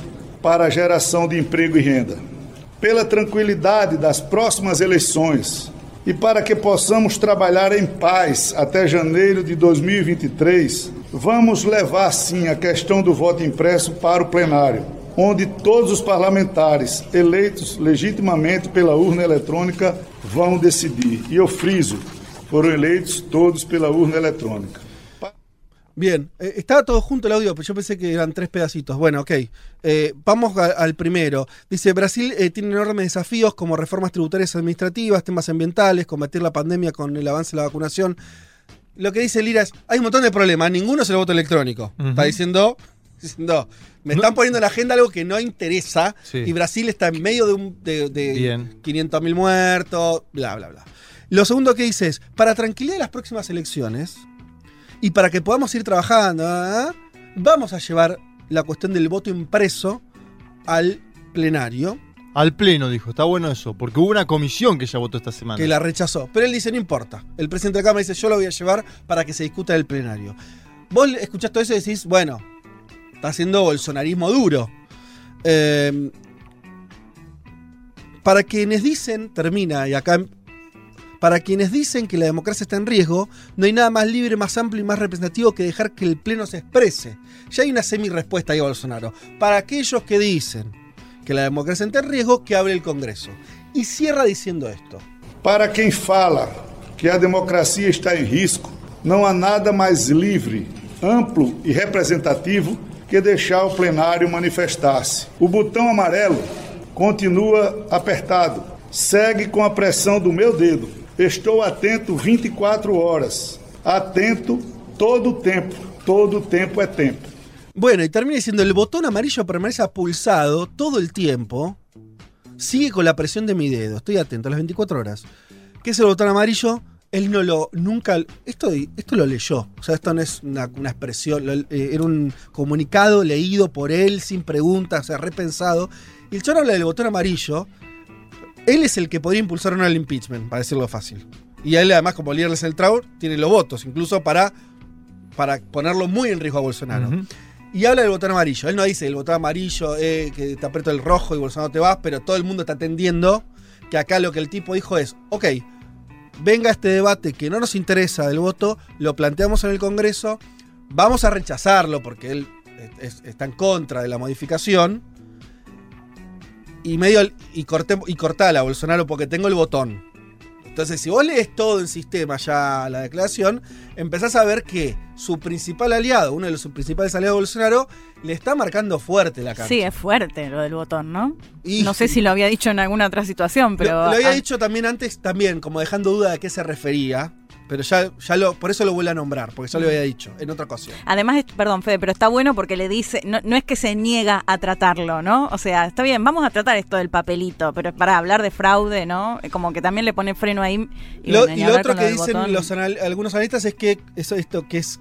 para a geração de emprego e renda. Pela tranquilidade das próximas eleições e para que possamos trabalhar em paz até janeiro de 2023, vamos levar sim a questão do voto impresso para o plenário, onde todos os parlamentares eleitos legitimamente pela urna eletrônica vão decidir. E eu friso, foram eleitos todos pela urna eletrônica. Bien, eh, estaba todo junto el audio, pero yo pensé que eran tres pedacitos. Bueno, ok. Eh, vamos a- al primero. Dice, Brasil eh, tiene enormes desafíos como reformas tributarias y administrativas, temas ambientales, combatir la pandemia con el avance de la vacunación. Lo que dice Lira es, hay un montón de problemas, ninguno es el voto electrónico. Está diciendo, <laughs> diciendo, me están poniendo en la agenda algo que no interesa Sí. y Brasil está en medio de, un, de, de Bien. 500.000 muertos, bla, bla, bla. Lo segundo que dice es, para tranquilidad de las próximas elecciones, y para que podamos ir trabajando, ¿ah? vamos a llevar la cuestión del voto impreso al plenario, Al pleno, dijo. Está bueno eso, porque hubo una comisión que ya votó esta semana. que la rechazó. Pero él dice, no importa. El presidente de la Cámara dice, yo lo voy a llevar para que se discuta en el plenario. Vos escuchás todo eso y decís, bueno, Está haciendo bolsonarismo duro. Eh, para quienes dicen, termina, y acá para quienes dicen que la democracia está en riesgo, no hay nada más libre, más amplio y más representativo que dejar que el Pleno se exprese. Ya hay una semi-respuesta ahí a Bolsonaro. Para aquellos que dicen que la democracia está en riesgo, que abre el Congreso. Y cierra diciendo esto. Para quem fala que a democracia está em risco, não há nada mais livre, amplo e representativo que deixar o plenário manifestar-se. O botão amarelo continua apertado. Segue com a pressão do meu dedo. Estou atento 24 horas. Atento todo o tempo. Todo o tempo é tempo. Bueno, y termina diciendo, el botón amarillo permanece pulsado todo el tiempo. Sigue con la presión de mi dedo. Estoy atento a las 24 horas. ¿Qué es el botón amarillo? Él no lo, nunca, esto, esto lo leyó. O sea, esto no es una, una expresión, eh, era un comunicado leído por él, sin preguntas, o sea, repensado. Y el choro habla del botón amarillo. Él es el que podría impulsar el impeachment, para decirlo fácil. Y él, además, como líder del Central, tiene los votos, incluso para, para ponerlo muy en riesgo a Bolsonaro. Y habla del botón amarillo. Él no dice el botón amarillo, eh, que te aprieto el rojo y Bolsonaro te vas, pero todo el mundo está entendiendo que acá lo que el tipo dijo es, ok, venga este debate que no nos interesa del voto, lo planteamos en el Congreso, vamos a rechazarlo porque él es- está en contra de la modificación. Y medio y corté y cortala, Bolsonaro, porque tengo el botón. Entonces, si vos lees todo en sistema ya la declaración, empezás a ver que su principal aliado, uno de los principales aliados de Bolsonaro, le está marcando fuerte la cancha. Sí, es fuerte lo del botón, ¿no? Y- no sé si lo había dicho en alguna otra situación, pero. lo, lo había ah, dicho también antes, también, como dejando duda de qué se refería. Pero ya, ya lo, por eso lo vuelve a nombrar, porque ya lo había dicho en otra ocasión. Además, perdón, Fede, pero está bueno porque le dice, no, no es que se niega a tratarlo, ¿no? O sea, está bien, vamos a tratar esto del papelito, pero para hablar de fraude, ¿no? Como que también le pone freno ahí. Y, Lo- y otro lo que dicen botón. los anal- algunos analistas es que eso esto que es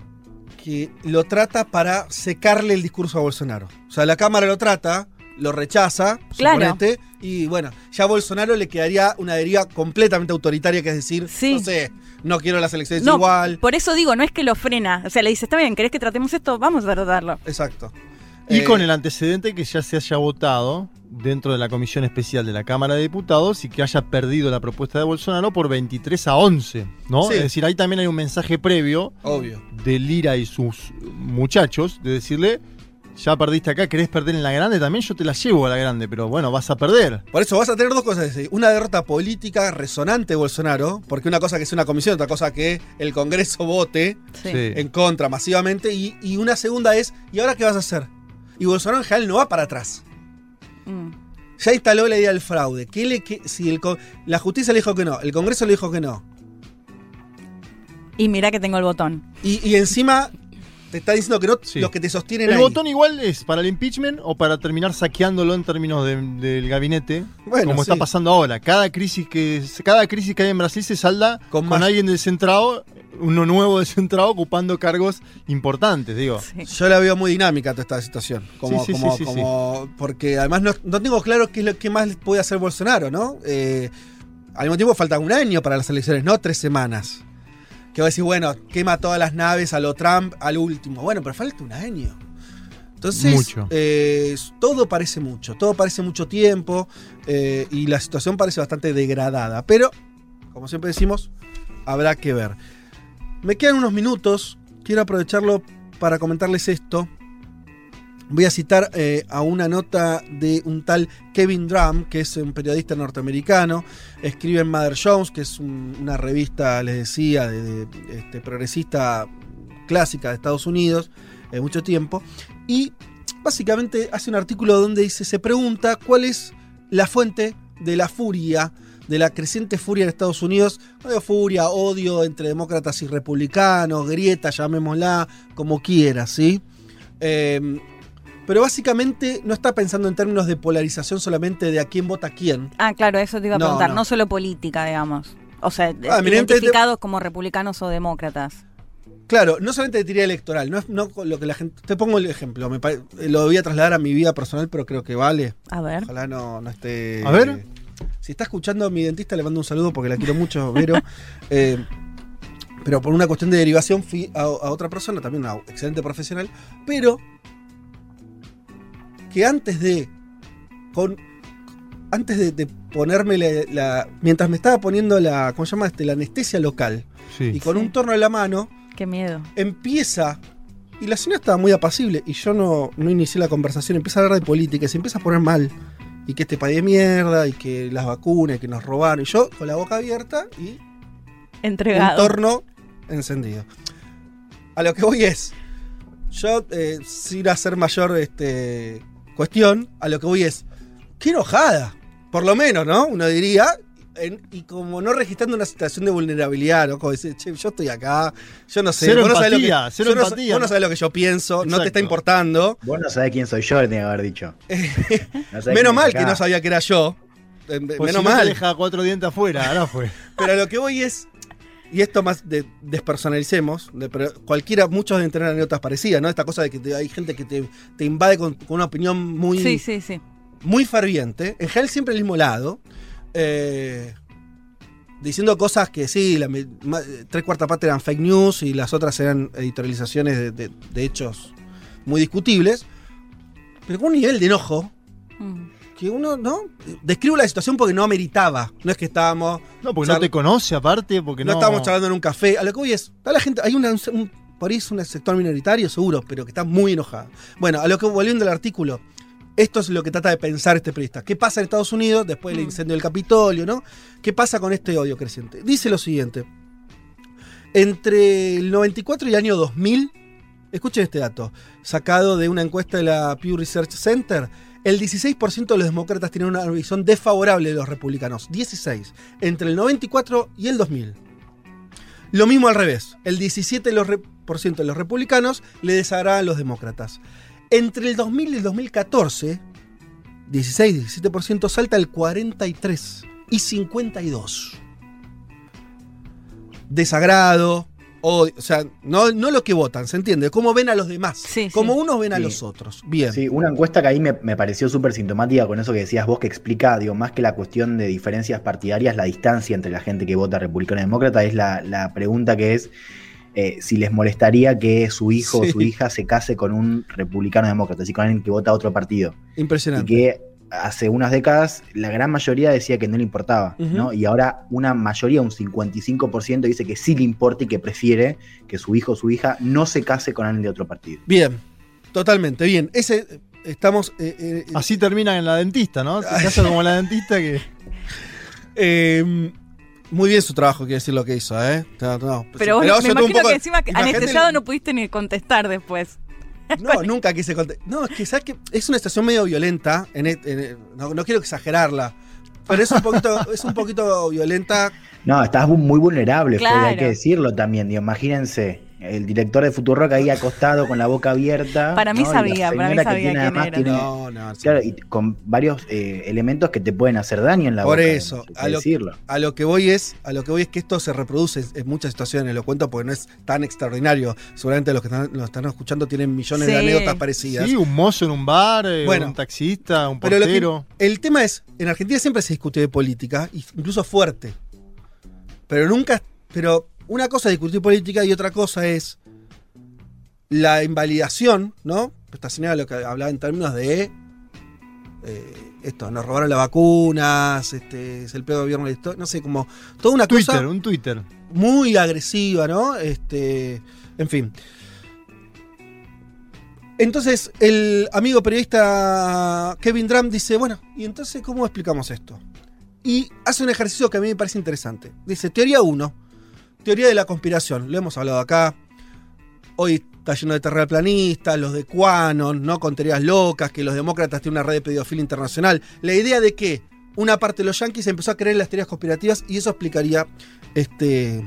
que lo trata para secarle el discurso a Bolsonaro. O sea, la Cámara lo trata, lo rechaza, Claro. suponete, y bueno, ya a Bolsonaro le quedaría una deriva completamente autoritaria, que es decir, no sé, no quiero las elecciones No, igual. por eso digo, no es que lo frena. O sea, le dice, está bien, ¿querés que tratemos esto? Vamos a tratarlo. Exacto. Y Eh, con el antecedente que ya se haya votado dentro de la comisión especial de la Cámara de Diputados y que haya perdido la propuesta de Bolsonaro por 23 a 11, ¿no? Sí. Es decir, ahí también hay un mensaje previo Obvio. de Lira y sus muchachos de decirle, ya perdiste acá, querés perder en la grande, también yo te la llevo a la grande, pero bueno, vas a perder. Por eso vas a tener dos cosas. Una derrota política resonante de Bolsonaro, porque una cosa que es una comisión, otra cosa que el Congreso vote Sí. en contra masivamente, y, y una segunda es, ¿y ahora qué vas a hacer? Y Bolsonaro en general no va para atrás. Mm. Ya instaló la idea del fraude. ¿Qué le, qué- si el, la justicia le dijo que no, el Congreso le dijo que no, Y mira que tengo el botón. y, y encima te está diciendo que no, Sí. los que te sostienen El ahí. botón igual es para el impeachment o para terminar saqueándolo en términos de- del gabinete, Bueno, como sí. está pasando ahora. Cada crisis que cada crisis que hay en Brasil se salda Con alguien descentrado, uno nuevo descentrado ocupando cargos importantes, digo. Yo la veo muy dinámica toda esta situación. Como, Sí, sí, como- sí, sí, como- Porque además no, no tengo claro qué es lo que más puede hacer Bolsonaro, ¿no? Eh, al mismo tiempo falta un año para las elecciones, no tres semanas. Que va a decir, bueno, quema todas las naves a lo Trump al último. Bueno, pero falta un año. Entonces, Mucho. eh, todo parece mucho, todo parece mucho tiempo eh, y la situación parece bastante degradada. Pero, como siempre decimos, habrá que ver. Me quedan unos minutos, quiero aprovecharlo para comentarles esto. Voy a citar eh, a una nota de un tal Kevin Drum, que es un periodista norteamericano, escribe en Mother Jones, que es un- una revista, les decía, de, este, progresista clásica de Estados Unidos, de mucho tiempo, y básicamente hace un artículo donde dice, se pregunta cuál es la fuente de la furia, de la creciente furia en Estados Unidos, odio, furia, odio entre demócratas y republicanos, grieta, llamémosla, como quiera, ¿sí? Eh, pero básicamente no está pensando en términos de polarización solamente de a quién vota quién. Ah, claro, eso te iba a No, preguntar. no. No. solo política, digamos. O sea, Ah, identificados como republicanos o demócratas. Claro, no solamente de teoría electoral, no es no lo que la gente. Te pongo el ejemplo, me pare- lo voy a trasladar a mi vida personal, pero creo que vale. A ver. Ojalá no, no esté. A ver. Si está escuchando a mi dentista, le mando un saludo porque la quiero mucho, Vero. <laughs> Eh, pero por una cuestión de derivación fui a, a otra persona, también una excelente profesional, pero que antes de. Con, antes de, de ponerme la, la- Mientras me estaba poniendo la. ¿Cómo se llama? Este, la anestesia local. Sí. Y con Sí. un torno en la mano, Qué miedo. empieza. Y la señora estaba muy apacible. Y yo no, no inicié la conversación. Empieza a hablar de política. Y se empieza a poner mal. Y que este país de mierda. Y que las vacunas. Y que nos robaron. Y yo con la boca abierta. Y un Entregado. torno encendido. A lo que voy es, yo, eh, sin hacer mayor este, cuestión, a lo que voy es, qué enojada, por lo menos, ¿no? Uno diría, en- y como no registrando una situación de vulnerabilidad, ¿no? Como decir, che, yo estoy acá, yo no sé, Cero vos no sabés lo que- empatía, cero yo no- empatía, vos no lo que yo pienso, no te está Exacto. importando. Vos no sabés quién soy yo, le tenía que haber dicho. <laughs> No Menos mal que no sabía que era yo. Eh, Pues Menos si no te mal. deja cuatro dientes afuera, ahora fue. <laughs> Pero a lo que voy es, y esto más de, despersonalicemos, de- pero cualquiera, muchos deben tener anécdotas parecidas, ¿no? Esta cosa de que te- hay gente que te, te invade con, con una opinión muy, Sí, sí, sí. muy ferviente, en general siempre el mismo lado, eh, diciendo cosas que sí, la ma- tres cuartas partes eran fake news y las otras eran editorializaciones de, de- de hechos muy discutibles, pero con un nivel de enojo. Que uno, ¿no? Describo la situación porque no ameritaba, no es que estábamos... No, porque no te conoce aparte, porque no, no. estábamos charlando en un café. A lo que voy es, está la gente, hay una, un, por ahí es un sector minoritario, seguro, pero que está muy enojado. Bueno, a lo que volviendo al artículo, esto es lo que trata de pensar este periodista. ¿Qué pasa en Estados Unidos después del Mm. incendio del Capitolio, no? ¿Qué pasa con este odio creciente? Dice lo siguiente. Entre el 94 y el año 2000, escuchen este dato, sacado de una encuesta de la Pew Research Center, el 16% de los demócratas tienen una visión desfavorable de los republicanos. 16. Entre el 94 y el 2000. Lo mismo al revés. El 17% de los, republicanos le desagradan a los demócratas. Entre el 2000 y el 2014, 16-17% salta el 43 y 52. Desagrado, odio, o sea, no, no lo que votan, ¿se entiende? Cómo ven a los demás. Sí, Como sí. unos ven a Sí. los otros. Bien. Sí, una encuesta que ahí me, me pareció súper sintomática con eso que decías vos, que explica, digo, más que la cuestión de diferencias partidarias, la distancia entre la gente que vota republicano y demócrata, es la, la pregunta que es eh, si les molestaría que su hijo Sí. o su hija se case con un republicano demócrata, así con alguien que vota a otro partido. Y Impresionante. que hace unas décadas la gran mayoría decía que no le importaba. ¿no? Y ahora una mayoría, un 55% dice que sí le importa y que prefiere que su hijo o su hija no se case con alguien de otro partido. Bien. Totalmente, bien. Ese, estamos... eh, eh, Así termina en la dentista, ¿no? Te casas como la dentista que. <laughs> Eh, muy bien su trabajo, quiero decir lo que hizo, ¿eh? No, no. Pero vos, yo me imagino poco- que encima anestesiado no pudiste ni contestar después. <laughs> No, nunca quise contar. No, es que sabes que es una estación medio violenta. en e- en e- no, no quiero exagerarla. Pero es un poquito, <laughs> es un poquito violenta. No, estás muy vulnerable, Fede, hay Claro. que decirlo también. Digo, imagínense, el director de Futurock ahí acostado con la boca abierta. Para mí sabía, para mí que sabía tiene, quién además, era. tiene- No, no. sí. claro, y con varios eh, elementos que te pueden hacer daño en la Por boca. eso, además, hay a lo, decirlo. a lo que voy es, a lo que voy es que esto se reproduce en muchas situaciones, lo cuento porque no es tan extraordinario. Seguramente los que están, los están escuchando tienen millones de Sí. anécdotas parecidas. Sí, un mozo en un bar, eh, Bueno. un taxista, un Pero que- portero. el tema es, en Argentina siempre se discute de política, incluso fuerte. Pero nunca, pero una cosa es discutir política y otra cosa es la invalidación, ¿no? Esta señora lo que hablaba en términos de eh, esto, nos robaron las vacunas, este, es el peor gobierno de la historia, no sé, como toda una Twitter, cosa un Twitter. muy agresiva, ¿no? Este, en fin. Entonces, el amigo periodista Kevin Drum dice, bueno, ¿y entonces cómo explicamos esto? Y hace un ejercicio que a mí me parece interesante. Dice, teoría 1, teoría de la conspiración. Lo hemos hablado acá. Hoy está lleno de terraplanistas, los de Quanon, ¿no? Con teorías locas, que los demócratas tienen una red de pedofilia internacional. La idea de que una parte de los yanquis empezó a creer en las teorías conspirativas y eso explicaría este,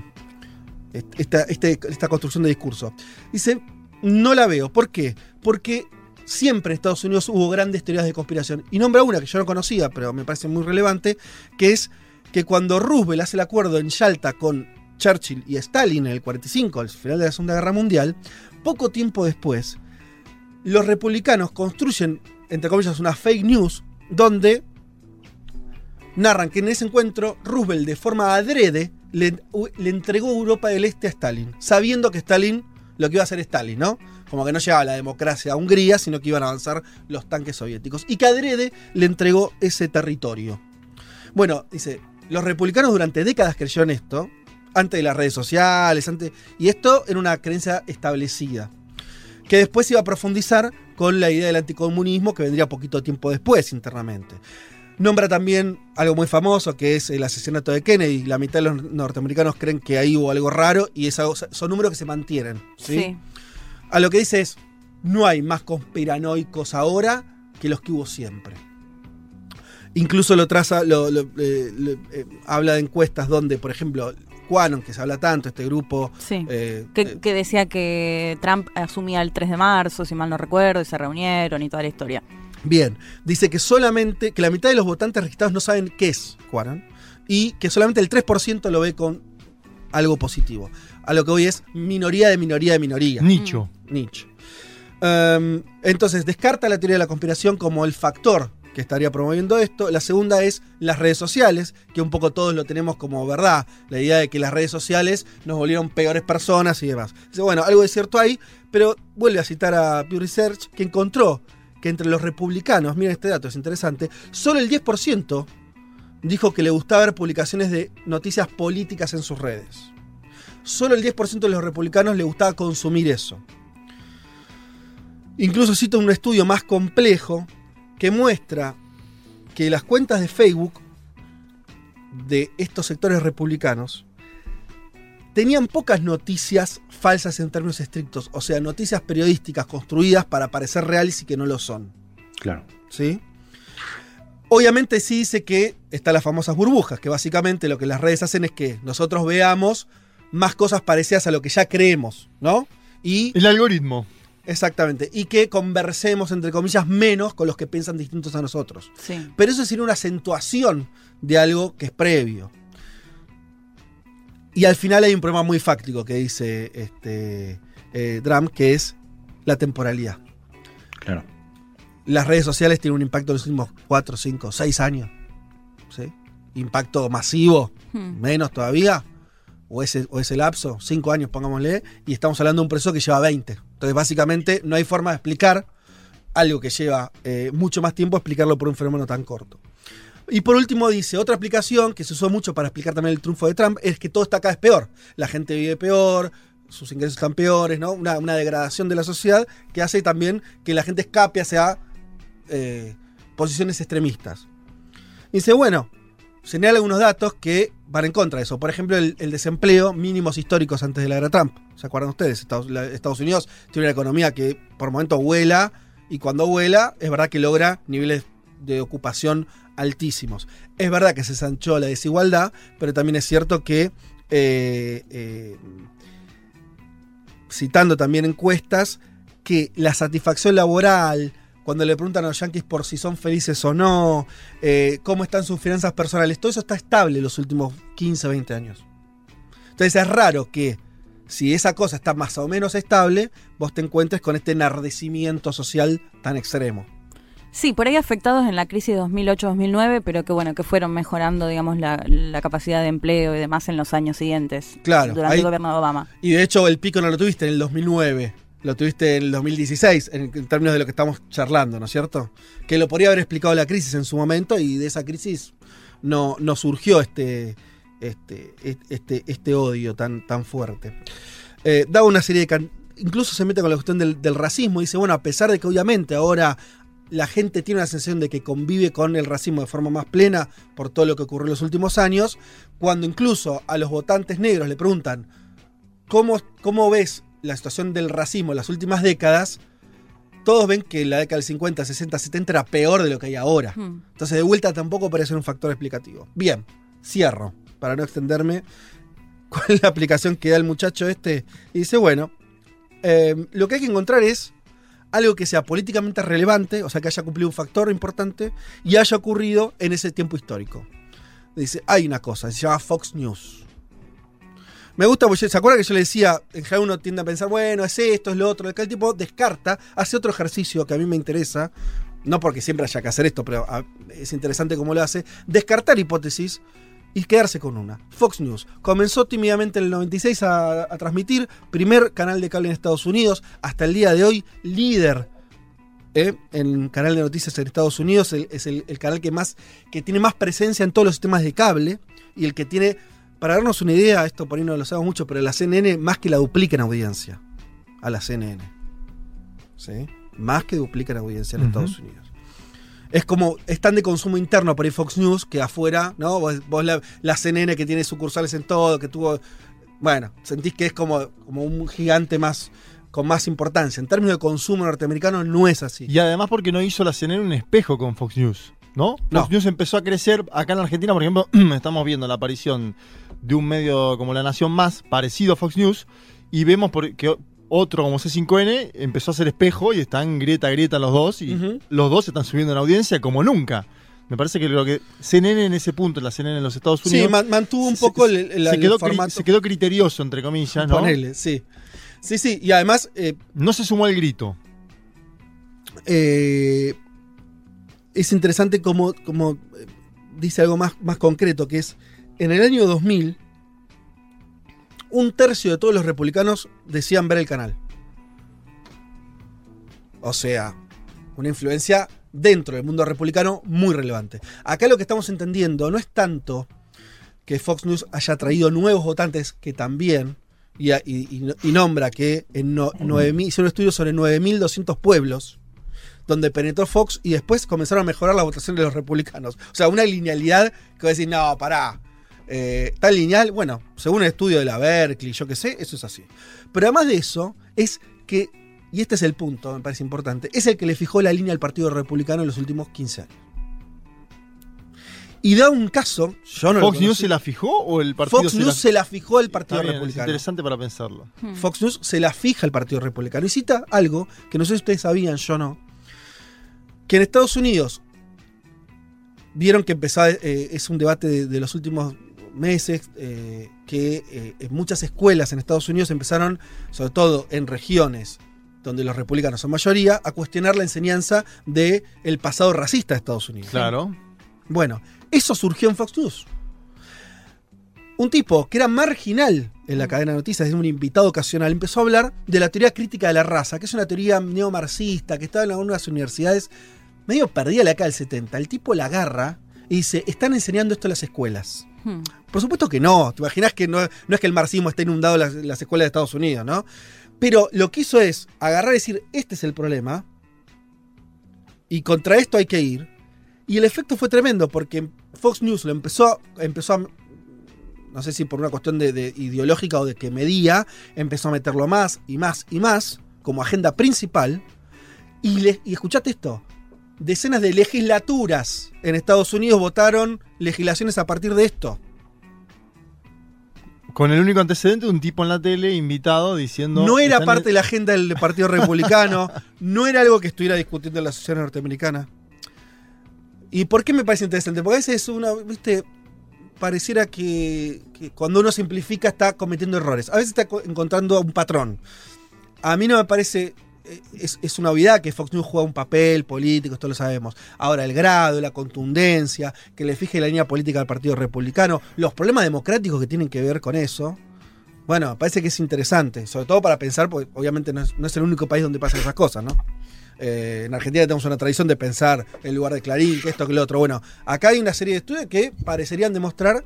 esta, este- esta construcción de discurso. Dice, no la veo. ¿Por qué? Porque siempre en Estados Unidos hubo grandes teorías de conspiración. Y nombra una que yo no conocía, pero me parece muy relevante, que es que cuando Roosevelt hace el acuerdo en Yalta con Churchill y Stalin en el 45, al final de la Segunda Guerra Mundial, poco tiempo después, los republicanos construyen, entre comillas, una fake news donde narran que en ese encuentro Roosevelt de forma adrede le, entregó Europa del Este a Stalin, sabiendo que Stalin lo que iba a hacer Stalin, ¿no? como que no llegaba la democracia a Hungría, sino que iban a avanzar los tanques soviéticos. Y que adrede le entregó ese territorio. Bueno, dice, los republicanos durante décadas creyeron esto, antes de las redes sociales, antes, y esto era una creencia establecida, que después iba a profundizar con la idea del anticomunismo que vendría poquito tiempo después internamente. Nombra también algo muy famoso que es el asesinato de Kennedy. La mitad de los norteamericanos creen que ahí hubo algo raro y es algo- son números que se mantienen. ¿sí? Sí. A lo que dice es, no hay más conspiranoicos ahora que los que hubo siempre. Incluso lo traza, lo, lo- eh, lo- eh, habla de encuestas donde, por ejemplo, Quanon, que se habla tanto, este grupo... Sí. eh, Que, que decía que Trump asumía el 3 de marzo, si mal no recuerdo, y se reunieron y toda la historia. Bien, dice que solamente, que la mitad de los votantes registrados no saben qué es Quanon y que solamente el 3% lo ve con algo positivo. A lo que hoy es minoría de minoría de minoría. Nicho. Nicho. Um, entonces, descarta la teoría de la conspiración como el factor que estaría promoviendo esto. La segunda es las redes sociales, que un poco todos lo tenemos como verdad. La idea de que las redes sociales nos volvieron peores personas y demás. Bueno, algo de cierto hay, pero vuelve a citar a Pew Research, que encontró que entre los republicanos, miren este dato, es interesante, solo el 10% dijo que le gustaba ver publicaciones de noticias políticas en sus redes. Solo el 10% de los republicanos le gustaba consumir eso. Incluso cito un estudio más complejo que muestra que las cuentas de Facebook de estos sectores republicanos tenían pocas noticias falsas en términos estrictos, o sea, noticias periodísticas construidas para parecer reales y que no lo son. Claro. ¿Sí? Obviamente sí dice que están las famosas burbujas, que básicamente lo que las redes hacen es que nosotros veamos más cosas parecidas a lo que ya creemos, ¿no? Y El algoritmo. Exactamente. Y que conversemos, entre comillas, menos con los que piensan distintos a nosotros. Sí. Pero eso sería una acentuación de algo que es previo. Y al final hay un problema muy fáctico que dice este, eh, Drum, que es la temporalidad. Claro. Las redes sociales tienen un impacto en los últimos 4, 5, 6 años. ¿sí? Impacto masivo, Hmm. menos todavía. O ese, o ese lapso, 5 años, pongámosle, y estamos hablando de un proceso que lleva 20. Entonces, básicamente, no hay forma de explicar algo que lleva eh, mucho más tiempo, explicarlo por un fenómeno tan corto. Y por último dice, otra aplicación que se usó mucho para explicar también el triunfo de Trump es que todo está cada vez peor. La gente vive peor, sus ingresos están peores, ¿no? Una, degradación de la sociedad que hace también que la gente escape hacia eh, posiciones extremistas. Dice, bueno, señala algunos datos que van en contra de eso. Por ejemplo, el, desempleo, mínimos históricos antes de la era Trump. ¿Se acuerdan ustedes? Estados Unidos tiene una economía que por momentos vuela y cuando vuela es verdad que logra niveles de ocupación altísimos. Es verdad que se sanchó la desigualdad, pero también es cierto que, eh, eh, citando también encuestas, que la satisfacción laboral, cuando le preguntan a los yanquis por si son felices o no, eh, cómo están sus finanzas personales, todo eso está estable los últimos 15, 20 años. Entonces es raro que si esa cosa está más o menos estable, vos te encuentres con este enardecimiento social tan extremo. Sí, por ahí afectados en la crisis de 2008-2009, pero que bueno, que fueron mejorando, digamos, la, la capacidad de empleo y demás en los años siguientes. Claro, Durante ahí- el gobierno de Obama. Y de hecho el pico no lo tuviste en el 2009, lo tuviste en el 2016, en, términos de lo que estamos charlando, ¿no es cierto? Que lo podría haber explicado la crisis en su momento y de esa crisis no, no surgió este, este, este, este odio tan, tan fuerte. Eh, da una serie de... Incluso se mete con la cuestión del, del racismo y dice, bueno, a pesar de que obviamente ahora la gente tiene una sensación de que convive con el racismo de forma más plena por todo lo que ocurrió en los últimos años, cuando incluso a los votantes negros le preguntan, ¿cómo, cómo ves la situación del racismo en las últimas décadas? Todos ven que la década del 50, 60, 70 era peor de lo que hay ahora. Hmm. Entonces, de vuelta tampoco parece un factor explicativo. Bien, cierro, para no extenderme. <laughs> ¿Cuál es la aplicación que da el muchacho este? Y dice, bueno, eh, lo que hay que encontrar es algo que sea políticamente relevante, o sea, que haya cumplido un factor importante y haya ocurrido en ese tiempo histórico. Dice, hay una cosa, se llama Fox News. Me gusta porque se acuerda que yo le decía, en general uno tiende a pensar, bueno, es esto, es lo otro, acá el tipo descarta, hace otro ejercicio que a mí me interesa, no porque siempre haya que hacer esto, pero ah, es interesante cómo lo hace, descartar hipótesis y quedarse con una. Fox News comenzó tímidamente en el 96 a, transmitir, primer canal de cable en Estados Unidos, hasta el día de hoy líder ¿eh? en canal de noticias en Estados Unidos, es el, el canal que más que tiene más presencia en todos los sistemas de cable y el que tiene, para darnos una idea, esto por ahí no lo sabemos mucho, pero la CNN más que la duplica en audiencia a la CNN. ¿Sí? Más que duplica en audiencia en. Estados Unidos. Es como, es tan de consumo interno por ahí Fox News que afuera, ¿no? Vos, vos la, la CNN que tiene sucursales en todo, que tuvo. Bueno, sentís que es como, como un gigante más con más importancia. En términos de consumo norteamericano no es así. Y además porque no hizo la CNN un espejo con Fox News, ¿no? Fox No. News empezó a crecer acá en la Argentina, por ejemplo, <clears throat> estamos viendo la aparición de un medio como La Nación Más, parecido a Fox News, y vemos por- que otro como C5N empezó a hacer espejo y están grieta a grieta los dos, y los dos están subiendo en audiencia como nunca. Me parece que lo que CNN en ese punto, la CNN en los Estados Sí, Unidos, man- mantuvo un poco se- el, el- se, el quedó cri- formato. se quedó criterioso, entre comillas, ¿no? Ponele, sí. Sí, sí. Y además, eh, No se sumó al grito. eh, es interesante como, como eh, dice algo más, más concreto, que es, en el año 2000, un tercio de todos los republicanos decían ver el canal. O sea, una influencia dentro del mundo republicano muy relevante. Acá lo que estamos entendiendo no es tanto que Fox News haya traído nuevos votantes, que también, y, y- y- nombra que en no, 9.000 hicieron un estudio sobre 9.200 pueblos, donde penetró Fox y después comenzaron a mejorar la votación de los republicanos. O sea, una linealidad que va a decir, no, pará. Eh, tan lineal, bueno, según el estudio de la Berkeley, yo qué sé, eso es así. Pero además de eso, es que, y este es el punto, me parece importante, es el que le fijó la línea al Partido Republicano en los últimos 15 años. Y da un caso, yo no lo ¿Fox News se la fijó o el partido Fox se News la se la fijó el Partido Está bien, es Republicano. interesante para pensarlo. Hmm. Fox News se la fija el Partido Republicano. Y cita algo que no sé si ustedes sabían, yo no. Que en Estados Unidos vieron que empezaba, eh, es un debate de, de los últimos meses, eh, que eh, en muchas escuelas en Estados Unidos empezaron, sobre todo en regiones donde los republicanos son mayoría, a cuestionar la enseñanza del el pasado racista de Estados Unidos. Claro. Bueno, eso surgió en Fox News. Un tipo que era marginal en la cadena de noticias, es un invitado ocasional, empezó a hablar de la teoría crítica de la raza, que es una teoría neomarxista que estaba en algunas universidades medio perdida la década del 70. El tipo la agarra y dice, están enseñando esto en las escuelas. Por supuesto que no. Te imaginas que no, es que el marxismo esté inundado en las, las escuelas de Estados Unidos, ¿no? Pero lo que hizo es agarrar y decir, este es el problema. Y contra esto hay que ir. Y el efecto fue tremendo porque Fox News lo empezó, empezó a, no sé si por una cuestión de ideológica o de que medía, empezó a meterlo más y más y más como agenda principal. Y, le- y escuchate esto, decenas de legislaturas en Estados Unidos votaron legislaciones a partir de esto. Con el único antecedente de un tipo en la tele invitado diciendo. No era parte de la agenda del Partido Republicano, <laughs> no era algo que estuviera discutiendo en la sociedad norteamericana. ¿Y por qué me parece interesante? Porque a veces una, viste, pareciera que, que cuando uno simplifica está cometiendo errores. A veces está co- encontrando un patrón. A mí no me parece. Eh, Es, es una obviedad que Fox News juega un papel político, esto lo sabemos. Ahora, el grado, la contundencia, que le fije la línea política al Partido Republicano, los problemas democráticos que tienen que ver con eso. Bueno, parece que es interesante, sobre todo para pensar, porque obviamente no es, el único país donde pasan esas cosas, ¿no? Eh, en Argentina tenemos una tradición de pensar en lugar de Clarín, que esto, que lo otro. Bueno, acá hay una serie de estudios que parecerían demostrar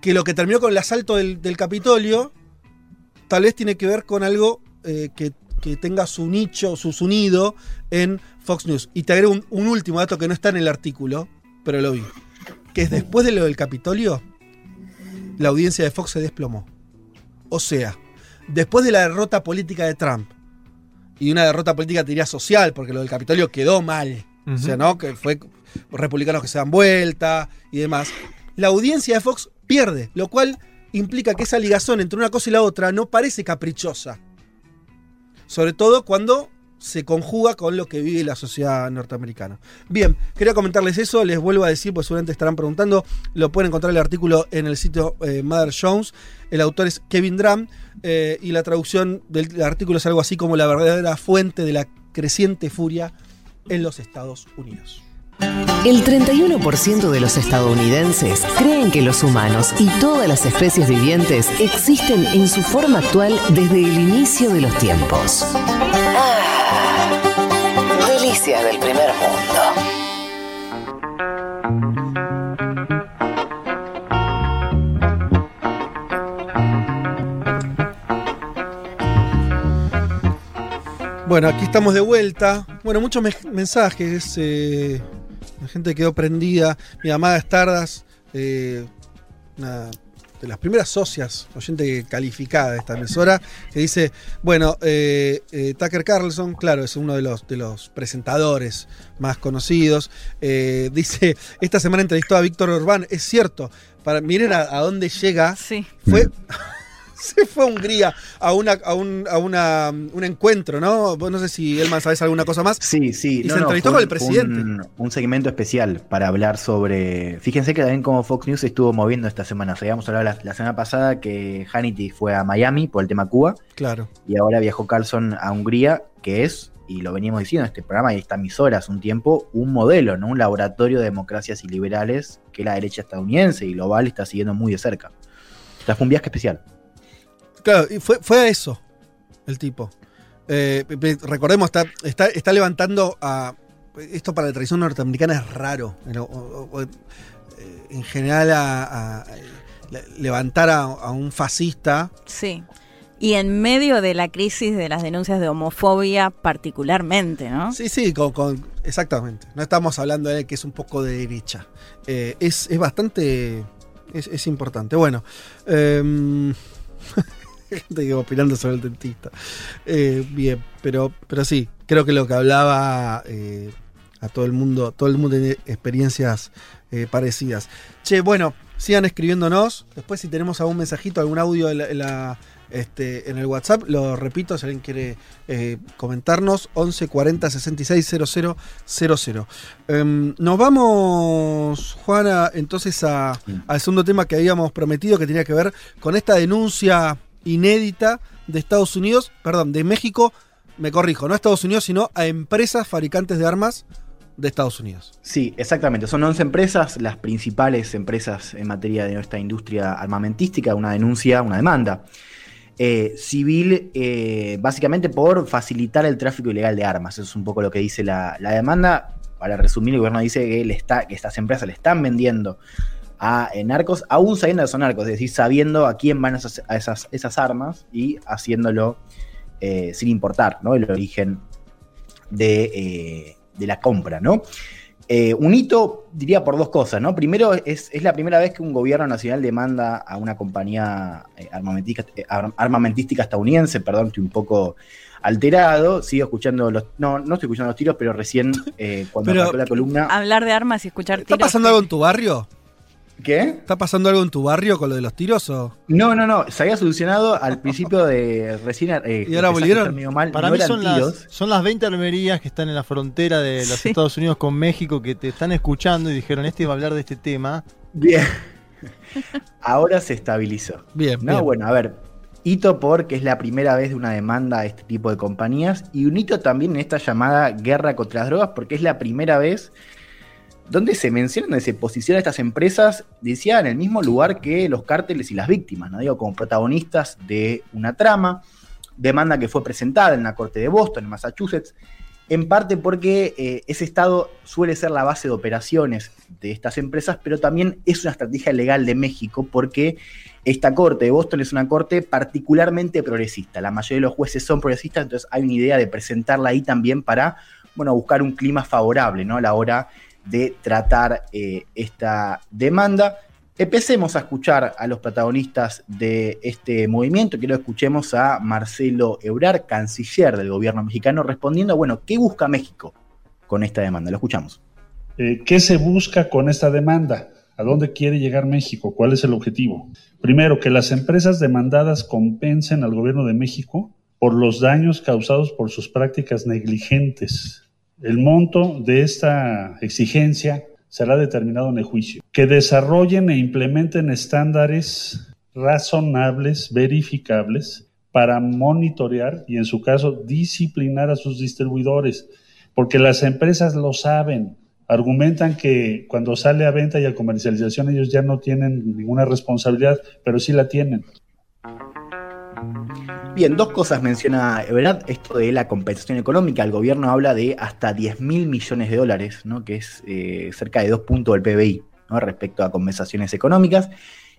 que lo que terminó con el asalto del, del Capitolio tal vez tiene que ver con algo eh, que, que tenga su nicho, su, su nido en Fox News. Y te agrego un, un último dato que no está en el artículo, pero lo vi. Que es después de lo del Capitolio, la audiencia de Fox se desplomó. O sea, después de la derrota política de Trump, y una derrota política, te diría social, porque lo del Capitolio quedó mal. O sea, ¿no? Que fue republicanos que se dan vuelta y demás. La audiencia de Fox pierde, lo cual implica que esa ligazón entre una cosa y la otra no parece caprichosa. Sobre todo cuando se conjuga con lo que vive la sociedad norteamericana. Bien, quería comentarles eso, les vuelvo a decir, pues seguramente estarán preguntando, lo pueden encontrar el artículo en el sitio eh, Mother Jones, el autor es Kevin Drum, eh, y la traducción del artículo es algo así como la verdadera fuente de la creciente furia en los Estados Unidos. El 31% de los estadounidenses creen que los humanos y todas las especies vivientes existen en su forma actual desde el inicio de los tiempos. Ah, delicias del primer mundo. Bueno, aquí estamos de vuelta. Bueno, muchos me- mensajes. eh, la gente quedó prendida. Mi amada Estardas, eh, una de las primeras socias, oyente calificada de esta emisora, que dice, bueno, eh, eh, Tucker Carlson, claro, es uno de los, de los presentadores más conocidos. eh, dice, esta semana entrevistó a Víctor Orbán. Es cierto, para, miren a, a dónde llega. Fue... Se fue a Hungría a una a un, a una, un encuentro, ¿no? No sé si Elman sabes alguna cosa más. Sí, sí. Y no, se entrevistó con el presidente. Un, un segmento especial para hablar sobre. Fíjense que también como Fox News estuvo moviendo esta semana. Habíamos hablado la, la semana pasada que Hannity fue a Miami por el tema Cuba. Claro. Y ahora viajó Carlson a Hungría, que es, y lo veníamos diciendo en este programa y esta emisora hace un tiempo, un modelo, ¿no? Un laboratorio de democracias y liberales que la derecha estadounidense y global está siguiendo muy de cerca. O sea, fue un viaje especial. Claro, y fue, fue a eso el tipo. Eh, recordemos, está, está, está levantando a. Esto para la tradición norteamericana es raro. pero, o- o- eh, en general, a, a- levantar a, a un fascista. Sí. Y en medio de la crisis de las denuncias de homofobia particularmente, ¿no? Sí, sí, con, con- exactamente. No estamos hablando de que es un poco de derecha. Eh, es, es bastante. Es, es importante. Bueno. em, <laughs> gente que opinando sobre el dentista. Eh, bien, pero, pero sí, creo que lo que hablaba eh, a todo el mundo, todo el mundo tiene experiencias eh, parecidas. Che, bueno, sigan escribiéndonos. Después, si tenemos algún mensajito, algún audio en la- en la- este, en el WhatsApp, lo repito, si alguien quiere eh, comentarnos, 11 40 66 00 00. Em, nos vamos, Juana, entonces a- al segundo tema que habíamos prometido, que tenía que ver con esta denuncia inédita de Estados Unidos, perdón, de México, me corrijo, no a Estados Unidos, sino a empresas fabricantes de armas de Estados Unidos. Sí, exactamente. Son 11 empresas, las principales empresas en materia de nuestra industria armamentística, una denuncia, una demanda eh, civil, eh, básicamente por facilitar el tráfico ilegal de armas. Eso es un poco lo que dice la, la demanda. Para resumir, el gobierno dice que, le está, que estas empresas le están vendiendo a eh, narcos, aún sabiendo que son narcos, es decir, sabiendo a quién van esas, a esas, esas armas y haciéndolo eh, sin importar ¿no? el origen de, eh, de la compra, ¿no? Eh, un hito, diría, por dos cosas, ¿no? Primero, es, es la primera vez que un gobierno nacional demanda a una compañía armamentística, ar- armamentística estadounidense, perdón, estoy un poco alterado, sigo escuchando los... No, no estoy escuchando los tiros, pero recién eh, cuando Pero- la columna... Hablar de armas y escuchar ¿Está tiros. pasando algo en tu barrio? ¿Qué? ¿Está pasando algo en tu barrio con lo de los tiros o? No, no, no, se había solucionado al principio de recién... eh, ¿Y ahora volvieron? mal, Para no mí son tiros. las, son las 20 armerías que están en la frontera de los Sí. Estados Unidos con México que te están escuchando y dijeron, este va a hablar de este tema. Bien. <laughs> Ahora se estabilizó. Bien, No, bien. bueno, a ver. Hito porque es la primera vez de una demanda a este tipo de compañías y un hito también en esta llamada guerra contra las drogas porque es la primera vez donde se mencionan, donde se posicionan estas empresas, decía, en el mismo lugar que los cárteles y las víctimas, ¿no? Digo, como protagonistas de una trama, demanda que fue presentada en la corte de Boston, en Massachusetts, en parte porque eh, ese estado suele ser la base de operaciones de estas empresas, pero también es una estrategia legal de México porque esta corte de Boston es una corte particularmente progresista. La mayoría de los jueces son progresistas, entonces hay una idea de presentarla ahí también para bueno, buscar un clima favorable ¿no? a la hora de tratar eh, esta demanda. Empecemos a escuchar a los protagonistas de este movimiento. Quiero que escuchemos a Marcelo Ebrar, canciller del gobierno mexicano, respondiendo, bueno, ¿qué busca México con esta demanda? Lo escuchamos. Eh, ¿Qué se busca con esta demanda? ¿A dónde quiere llegar México? ¿Cuál es el objetivo? Primero, que las empresas demandadas compensen al gobierno de México por los daños causados por sus prácticas negligentes. El monto de esta exigencia será determinado en el juicio. Que desarrollen e implementen estándares razonables, verificables, para monitorear y en su caso disciplinar a sus distribuidores, porque las empresas lo saben, Argumentan que cuando sale a venta y a comercialización ellos ya no tienen ninguna responsabilidad, pero sí la tienen. Bien, dos cosas menciona Everard. Esto de la compensación económica. El gobierno habla de hasta 10 mil millones de dólares, ¿no? que es eh, cerca de dos puntos del PBI ¿no? respecto a compensaciones económicas.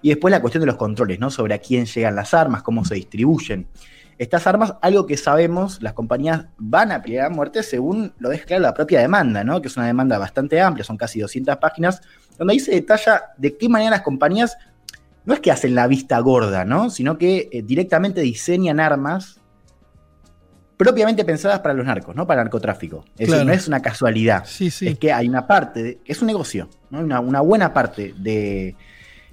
Y después la cuestión de los controles, ¿no? sobre a quién llegan las armas, cómo se distribuyen. Estas armas, algo que sabemos, las compañías van a pelear a muerte según lo deja claro la propia demanda, ¿no? que es una demanda bastante amplia, son casi 200 páginas, donde ahí se detalla de qué manera las compañías no es que hacen la vista gorda, ¿no? sino que eh, directamente diseñan armas propiamente pensadas para los narcos, ¿no? Para narcotráfico. Es Claro. decir, no es una casualidad. Sí, sí. Es que hay una parte, de- es un negocio, ¿no? Una, una buena parte de,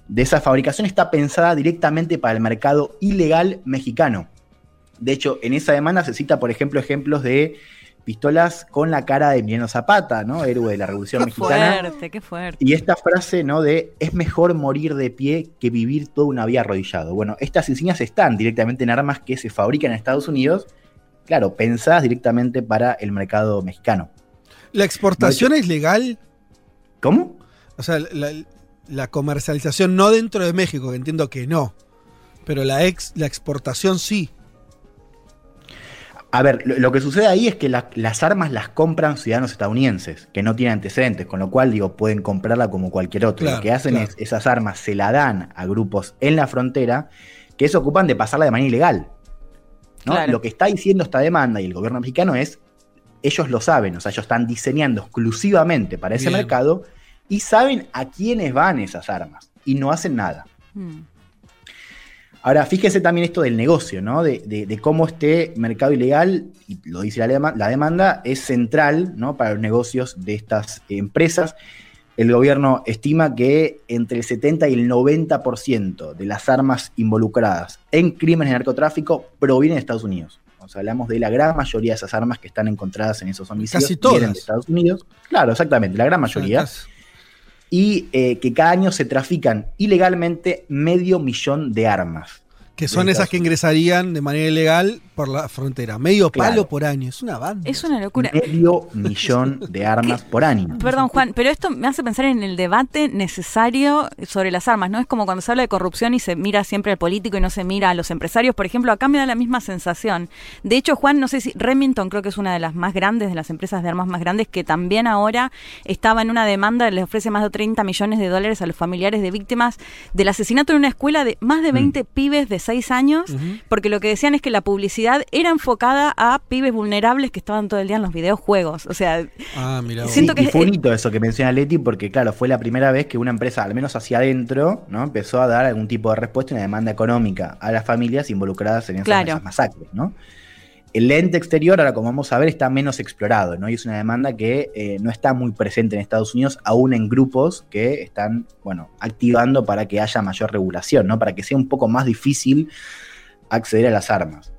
de esa fabricación está pensada directamente para el mercado ilegal mexicano. De hecho, en esa demanda se cita, por ejemplo, ejemplos de pistolas con la cara de Emiliano Zapata, ¿no? Héroe de la Revolución Qué Mexicana. fuerte, qué fuerte. Y esta frase, ¿no? De es mejor morir de pie que vivir toda una vida arrodillado. Bueno, estas insignias están directamente en armas que se fabrican en Estados Unidos, claro, pensadas directamente para el mercado mexicano. ¿La exportación es legal? ¿Cómo? O sea, la, la comercialización no dentro de México, que entiendo que no. Pero la, ex, la exportación sí. A ver, lo, lo que sucede ahí es que la- las armas las compran ciudadanos estadounidenses, que no tienen antecedentes, con lo cual, digo, pueden comprarla como cualquier otro. Claro, lo que hacen claro. es, esas armas se la dan a grupos en la frontera que se ocupan de pasarla de manera ilegal. ¿no? Claro. Lo que está diciendo esta demanda y el gobierno mexicano es, ellos lo saben, o sea, ellos están diseñando exclusivamente para ese Bien. mercado y saben a quiénes van esas armas y no hacen nada. Mm. Ahora, fíjese también esto del negocio, ¿no? De, de- de cómo este mercado ilegal, y lo dice la, dema- la demanda, es central ¿no? para los negocios de estas empresas. El gobierno estima que entre el 70 y el 90% de las armas involucradas en crímenes de narcotráfico provienen de Estados Unidos. O sea, hablamos de la gran mayoría de esas armas que están encontradas en esos homicidios Casi todas. vienen de Estados Unidos. Claro, exactamente, la gran mayoría. Y eh, que cada año se trafican ilegalmente medio millón de armas. Que son esas que ingresarían de manera ilegal por la frontera. Medio Claro. palo por año. Es una banda. Es una locura. Medio millón <laughs> de armas por año. Perdón, Juan, pero esto me hace pensar en el debate necesario sobre las armas, ¿no? Es como cuando se habla de corrupción y se mira siempre al político y no se mira a los empresarios. Por ejemplo, acá me da la misma sensación. De hecho, Juan, no sé si Remington creo que es una de las más grandes, de las empresas de armas más grandes, que también ahora estaba en una demanda, le ofrece más de 30 millones de dólares a los familiares de víctimas del asesinato en una escuela de más de 20 pibes de 6 años, porque lo que decían es que la publicidad era enfocada a pibes vulnerables que estaban todo el día en los videojuegos. O sea, Ah, mira. Siento Sí, que y fue hito eso que menciona Leti, porque claro, fue la primera vez que una empresa, al menos hacia adentro, ¿no? empezó a dar algún tipo de respuesta y una demanda económica a las familias involucradas en esas, Claro. esas masacres, ¿no? El lente exterior, ahora como vamos a ver, está menos explorado, ¿no? Y es una demanda que eh, no está muy presente en Estados Unidos, aún en grupos que están, bueno, activando para que haya mayor regulación, ¿no? Para que sea un poco más difícil acceder a las armas.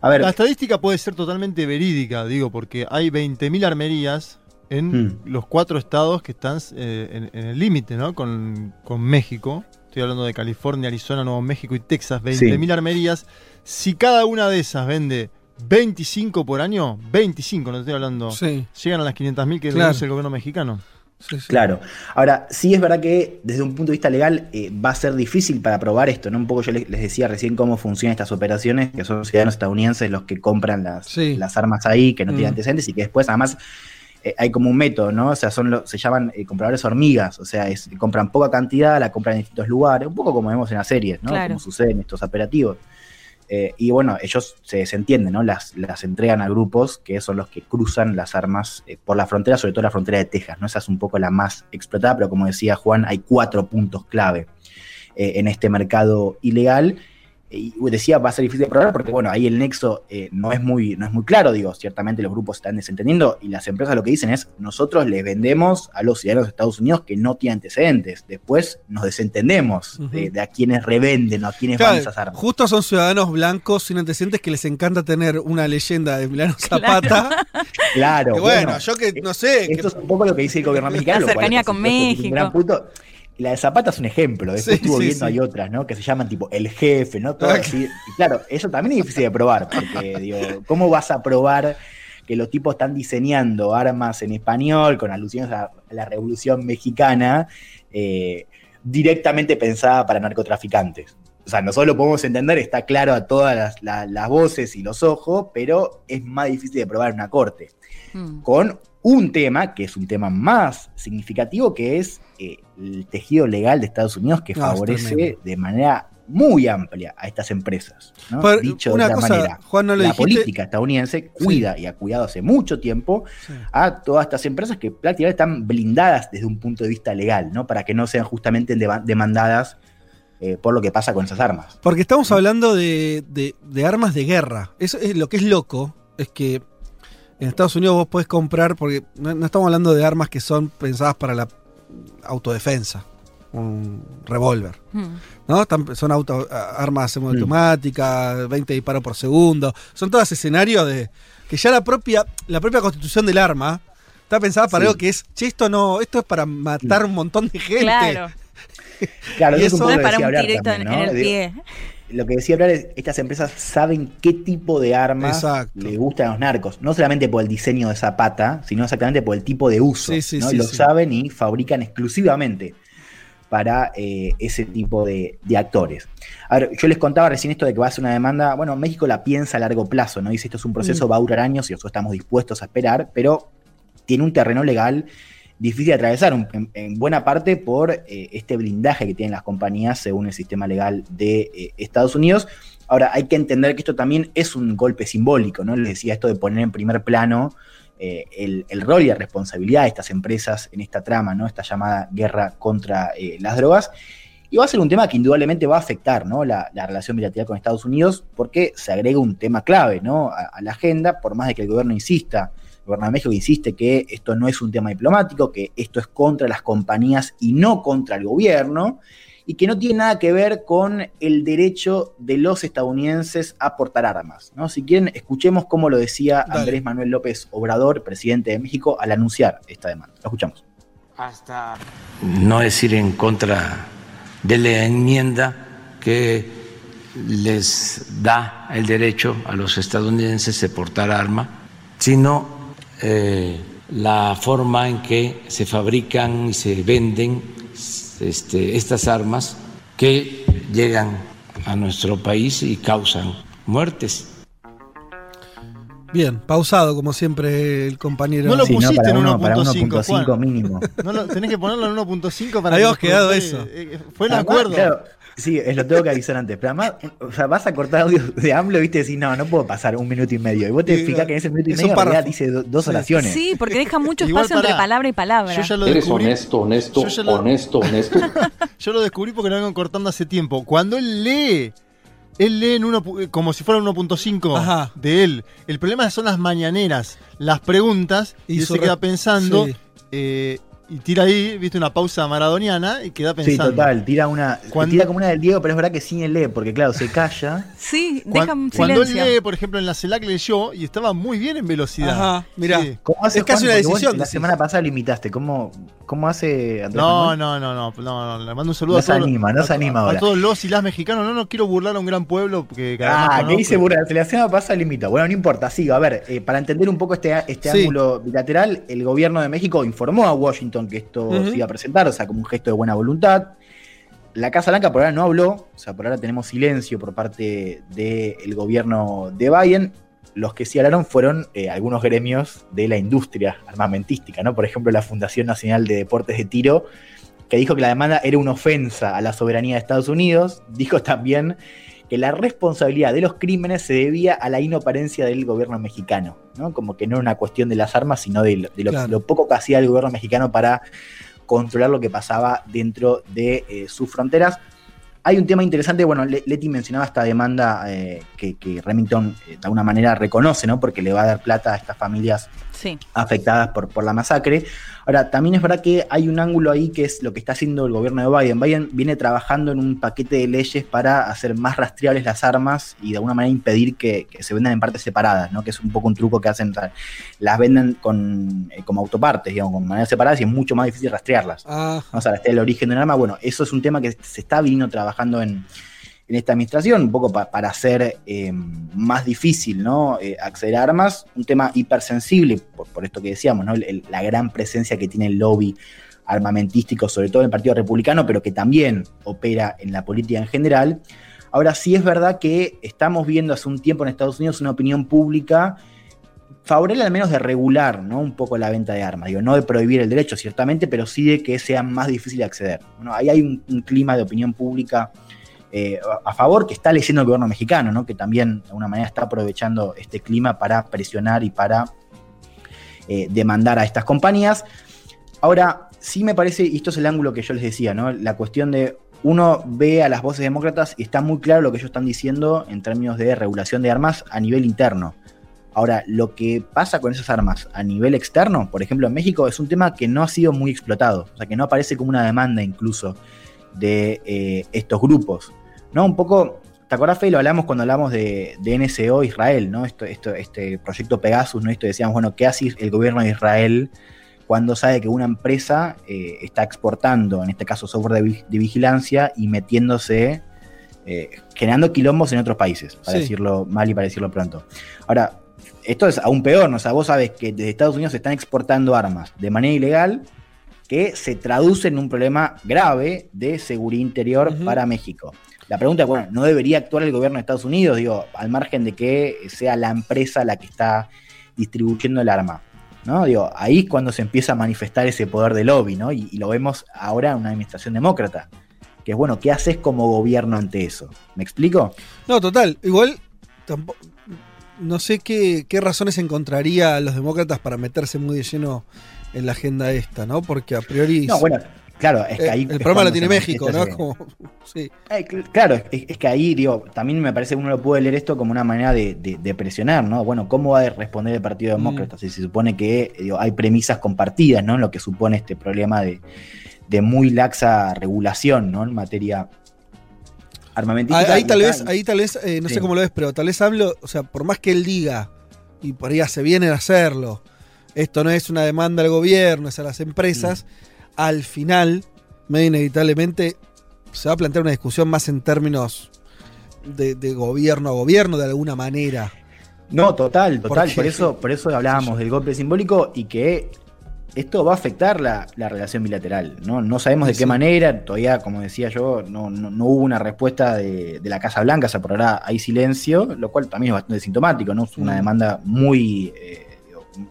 A ver, La estadística puede ser totalmente verídica, digo, porque hay 20.000 armerías en Mm. los cuatro estados que están eh, en, en el límite, ¿no? Con, con México. Estoy hablando de California, Arizona, Nuevo México y Texas. 20.000 armerías. Si cada una de esas vende 25 por año, 25, no estoy hablando, Sí, llegan a las 500.000 que Claro. el gobierno mexicano. sí, sí. Claro. Ahora, sí es verdad que desde un punto de vista legal eh, va a ser difícil para probar esto, ¿no? Un poco yo les, les decía recién cómo funcionan estas operaciones, que son ciudadanos estadounidenses los que compran las, Sí. las armas ahí, que no Mm. tienen antecedentes y que después además eh, hay como un método, ¿no? O sea, son lo- se llaman eh, compradores hormigas, o sea, es- compran poca cantidad, la compran en distintos lugares, un poco como vemos en las series, ¿no? Claro. Como sucede en estos operativos. Eh, y bueno, ellos se desentienden, ¿no? Las, las entregan a grupos que son los que cruzan las armas eh, por la frontera, sobre todo la frontera de Texas, ¿no? Esa es un poco la más explotada, pero como decía Juan, hay cuatro puntos clave eh, en este mercado ilegal. Y decía, va a ser difícil de probar porque, bueno, ahí el nexo eh, no, es muy, no es muy claro, digo, ciertamente los grupos están desentendiendo y las empresas lo que dicen es, nosotros les vendemos a los ciudadanos de Estados Unidos que no tienen antecedentes, después nos desentendemos de, de a quienes revenden o a quienes Claro, van esas armas. justo son ciudadanos blancos sin antecedentes que les encanta tener una leyenda de Emiliano Zapata. <laughs> Claro, Que bueno, yo que no sé. que- Esto es un poco lo que dice el gobierno mexicano. La lo cual, cercanía con supuesto, tiene un México. La de Zapata es un ejemplo. Después Sí, estuvo sí, viendo, sí. hay otras, ¿no? Que se llaman tipo el jefe, ¿no? Todo así. Y claro, eso también es difícil de probar, porque, <laughs> digo, ¿cómo vas a probar que los tipos están diseñando armas en español con alusiones a la Revolución Mexicana, eh, directamente pensada para narcotraficantes. O sea, nosotros lo podemos entender, está claro a todas las, la- las voces y los ojos, pero es más difícil de probar en una corte. Mm. Con un tema, que es un tema más significativo, que es eh, el tejido legal de Estados Unidos, que No, favorece de manera muy amplia a estas empresas. ¿no? Dicho una de otra cosa, manera, Juan, no lo la dijiste- política estadounidense cuida y ha cuidado hace mucho tiempo a todas estas empresas que prácticamente están blindadas desde un punto de vista legal, ¿no? Para que no sean justamente dema- demandadas eh, por lo que pasa con esas armas. Porque estamos hablando de, de- de armas de guerra. Eso es lo que es loco, es que en Estados Unidos vos podés comprar, porque no estamos hablando de armas que son pensadas para la autodefensa, un revólver. Mm. ¿no? Están- son auto, armas semiautomáticas, 20 disparos por segundo. Son todos escenarios de. que ya la propia, la propia constitución del arma está pensada para Sí. algo que es. Che, esto no, esto es para matar un montón de gente. Claro. <laughs> Claro, Y eso es eso- para un tirito en, el pie. Lo que decía hablar es, estas empresas saben qué tipo de armas Exacto. le gustan a los narcos, no solamente por el diseño de zapata, sino exactamente por el tipo de uso. Sí, sí, ¿no? sí, lo saben y fabrican exclusivamente para eh, ese tipo de, de actores. A ver, yo les contaba recién esto de que va a ser una demanda, bueno, México la piensa a largo plazo, ¿no? Dice esto es un proceso, Mm. va a durar años y nosotros estamos dispuestos a esperar, pero tiene un terreno legal difícil de atravesar, en, en buena parte por eh, este blindaje que tienen las compañías según el sistema legal de eh, Estados Unidos. Ahora, hay que entender que esto también es un golpe simbólico, ¿no? Les decía esto de poner en primer plano eh, el, rol y la responsabilidad de estas empresas en esta trama, ¿no? Esta llamada guerra contra las drogas. Y va a ser un tema que indudablemente va a afectar ¿no? la, la relación bilateral con Estados Unidos porque se agrega un tema clave ¿no? a la agenda, por más de que el gobierno insista, de México insiste que esto no es un tema diplomático, que esto es contra las compañías y no contra el gobierno, y que no tiene nada que ver con el derecho de los estadounidenses a portar armas. ¿no? Si quieren, escuchemos cómo lo decía Dale. Andrés Manuel López Obrador, presidente de México, al anunciar esta demanda. Lo escuchamos. hasta no es ir en contra de la enmienda que les da el derecho a los estadounidenses de portar arma, sino eh, la forma en que se fabrican y se venden este, estas armas que llegan a nuestro país y causan muertes. Bien, pausado como siempre el compañero. No lo Sí, no, pusiste para en uno- para 1.5, 1.5 Juan. mínimo. No lo- tenés que ponerlo en 1.5 para Habíamos que quedado eso. productores- eh, Fue el Además, acuerdo. claro, sí, es lo tengo que avisar antes. Pero además, o sea, vas a cortar audio de AMLO y viste decís, no, no puedo pasar un minuto y medio. Y vos te Sí, fijás que en ese minuto y es medio realidad dice do- dos oraciones. Sí, porque deja mucho <laughs> espacio entre palabra y palabra. Yo ya lo Eres descubrí. honesto, honesto, Yo ya lo- honesto, honesto. <laughs> Yo lo descubrí porque lo vengo cortando hace tiempo. Cuando él lee, él lee en uno, pu- como si fuera 1.5 Ajá. de él. El problema son las mañaneras, las preguntas, y, Y él se queda pensando, sí. eh, y tira ahí, viste, una pausa maradoniana, y queda Sí, pensando. total, tira una, Cuando- tira como una del Diego, pero es verdad que sí él lee, porque claro, se calla. <laughs> Sí, deja un cuando él lee, por ejemplo, en la CELAC leyó y estaba muy bien en velocidad. Ajá, mirá. Sí. ¿Cómo hace Es casi Juan? una decisión, La semana pasada lo imitaste. ¿Cómo, cómo hace Andrés No, no, no, no, no, no, le mando un saludo No a se todos, anima, no a- se anima a, ahora. todos los y las mexicanos. No, no quiero burlar a un gran pueblo que que Ah, ¿qué conozco. dice Burra? La semana pasada lo imita. Bueno, no importa, sigo. A ver, eh, para entender un poco este, este Sí. ángulo bilateral, el gobierno de México informó a Washington que esto se iba a presentar, o sea, como un gesto de buena voluntad. La Casa Blanca por ahora no habló, o sea, por ahora tenemos silencio por parte del gobierno de Biden. Los que sí hablaron fueron eh, algunos gremios de la industria armamentística, ¿no? Por ejemplo, la Fundación Nacional de Deportes de Tiro, que dijo que la demanda era una ofensa a la soberanía de Estados Unidos. Dijo también que la responsabilidad de los crímenes se debía a la inoperencia del gobierno mexicano, ¿no? Como que no era una cuestión de las armas, sino de, lo, de lo- Claro. lo poco que hacía el gobierno mexicano para controlar lo que pasaba dentro de eh, sus fronteras. Hay un tema interesante, bueno, Le- Leti mencionaba esta demanda eh, que, que Remington eh, de alguna manera reconoce, ¿no? Porque le va a dar plata a estas familias Sí. afectadas por, por la masacre. Ahora, también es verdad que hay un ángulo ahí que es lo que está haciendo el gobierno de Biden. Biden viene trabajando en un paquete de leyes para hacer más rastreables las armas y de alguna manera impedir que, que se vendan en partes separadas, ¿no? Que es un poco un truco que hacen, las venden con, eh, como autopartes, digamos, con maneras separadas y es mucho más difícil rastrearlas. Ah, Vamos a rastrear el origen de un arma. Bueno, eso es un tema que se está viniendo trabajando en, en esta administración, un poco para hacer eh, más difícil ¿no? Eh, acceder a armas, un tema hipersensible, por, por esto que decíamos, ¿no? La gran presencia que tiene el lobby armamentístico, sobre todo en el Partido Republicano, pero que también opera en la política en general. Ahora sí es verdad que estamos viendo hace un tiempo en Estados Unidos una opinión pública favorable al menos de regular ¿no? un poco la venta de armas. Digo, no de prohibir el derecho, ciertamente, pero sí de que sea más difícil de acceder. Bueno, ahí hay un clima de opinión pública eh, a favor que está leyendo el gobierno mexicano, ¿no? que también de alguna manera está aprovechando este clima para presionar y para eh, demandar a estas compañías. Ahora, sí me parece, y esto es el ángulo que yo les decía, ¿no? la cuestión de uno ve a las voces demócratas y está muy claro lo que ellos están diciendo en términos de regulación de armas a nivel interno. Ahora, lo que pasa con esas armas a nivel externo, por ejemplo en México, es un tema que no ha sido muy explotado, o sea, que no aparece como una demanda incluso de eh, estos grupos. ¿No? Un poco, ¿te acordás, Fe? Lo hablamos cuando hablamos de, de NSO Israel, ¿no? Esto, esto, este proyecto Pegasus, ¿no? Esto decíamos, bueno, ¿qué hace el gobierno de Israel cuando sabe que una empresa eh, está exportando, en este caso, software de, vi- de vigilancia y metiéndose, eh, generando quilombos en otros países, para Sí. decirlo mal y para decirlo pronto. Ahora, esto es aún peor, ¿no? O sea, vos sabes que desde Estados Unidos se están exportando armas de manera ilegal que se traduce en un problema grave de seguridad interior para México. La pregunta es, bueno, ¿no debería actuar el gobierno de Estados Unidos? Digo, al margen de que sea la empresa la que está distribuyendo el arma. ¿no? Digo, ahí es cuando se empieza a manifestar ese poder de lobby, ¿no? Y, y lo vemos ahora en una administración demócrata. Que es bueno, ¿qué haces como gobierno ante eso? ¿Me explico? No, total. Igual, no sé qué, qué razones encontraría a los demócratas para meterse muy de lleno en la agenda esta, ¿no? Porque a priori. No, bueno, claro, es que Eh, ahí. el problema lo tiene México, ¿no? <laughs> como. Sí. Eh, claro, es, es que ahí, digo, también me parece que uno lo puede leer esto como una manera de, de- de presionar, ¿no? Bueno, ¿cómo va a responder el Partido Demócrata? Si se supone que digo, hay premisas compartidas, ¿no? En lo que supone este problema de, de muy laxa regulación, ¿no? En materia armamentística. Ahí, tal vez, ahí tal vez, eh, no Sí. sé cómo lo ves, pero tal vez hablo, o sea, por más que él diga, y por ahí se viene a hacerlo, esto no es una demanda al gobierno, es a las empresas, al final, medio inevitablemente, se va a plantear una discusión más en términos de, de gobierno a gobierno, de alguna manera. No, total, total. Por eso, por eso hablábamos del golpe simbólico y que esto va a afectar la, la relación bilateral. ¿no? no sabemos de qué manera, todavía, como decía yo, no, no- no hubo una respuesta de, de la Casa Blanca, o sea, por ahora hay silencio, lo cual también es bastante sintomático, ¿no? Es una demanda muy. eh,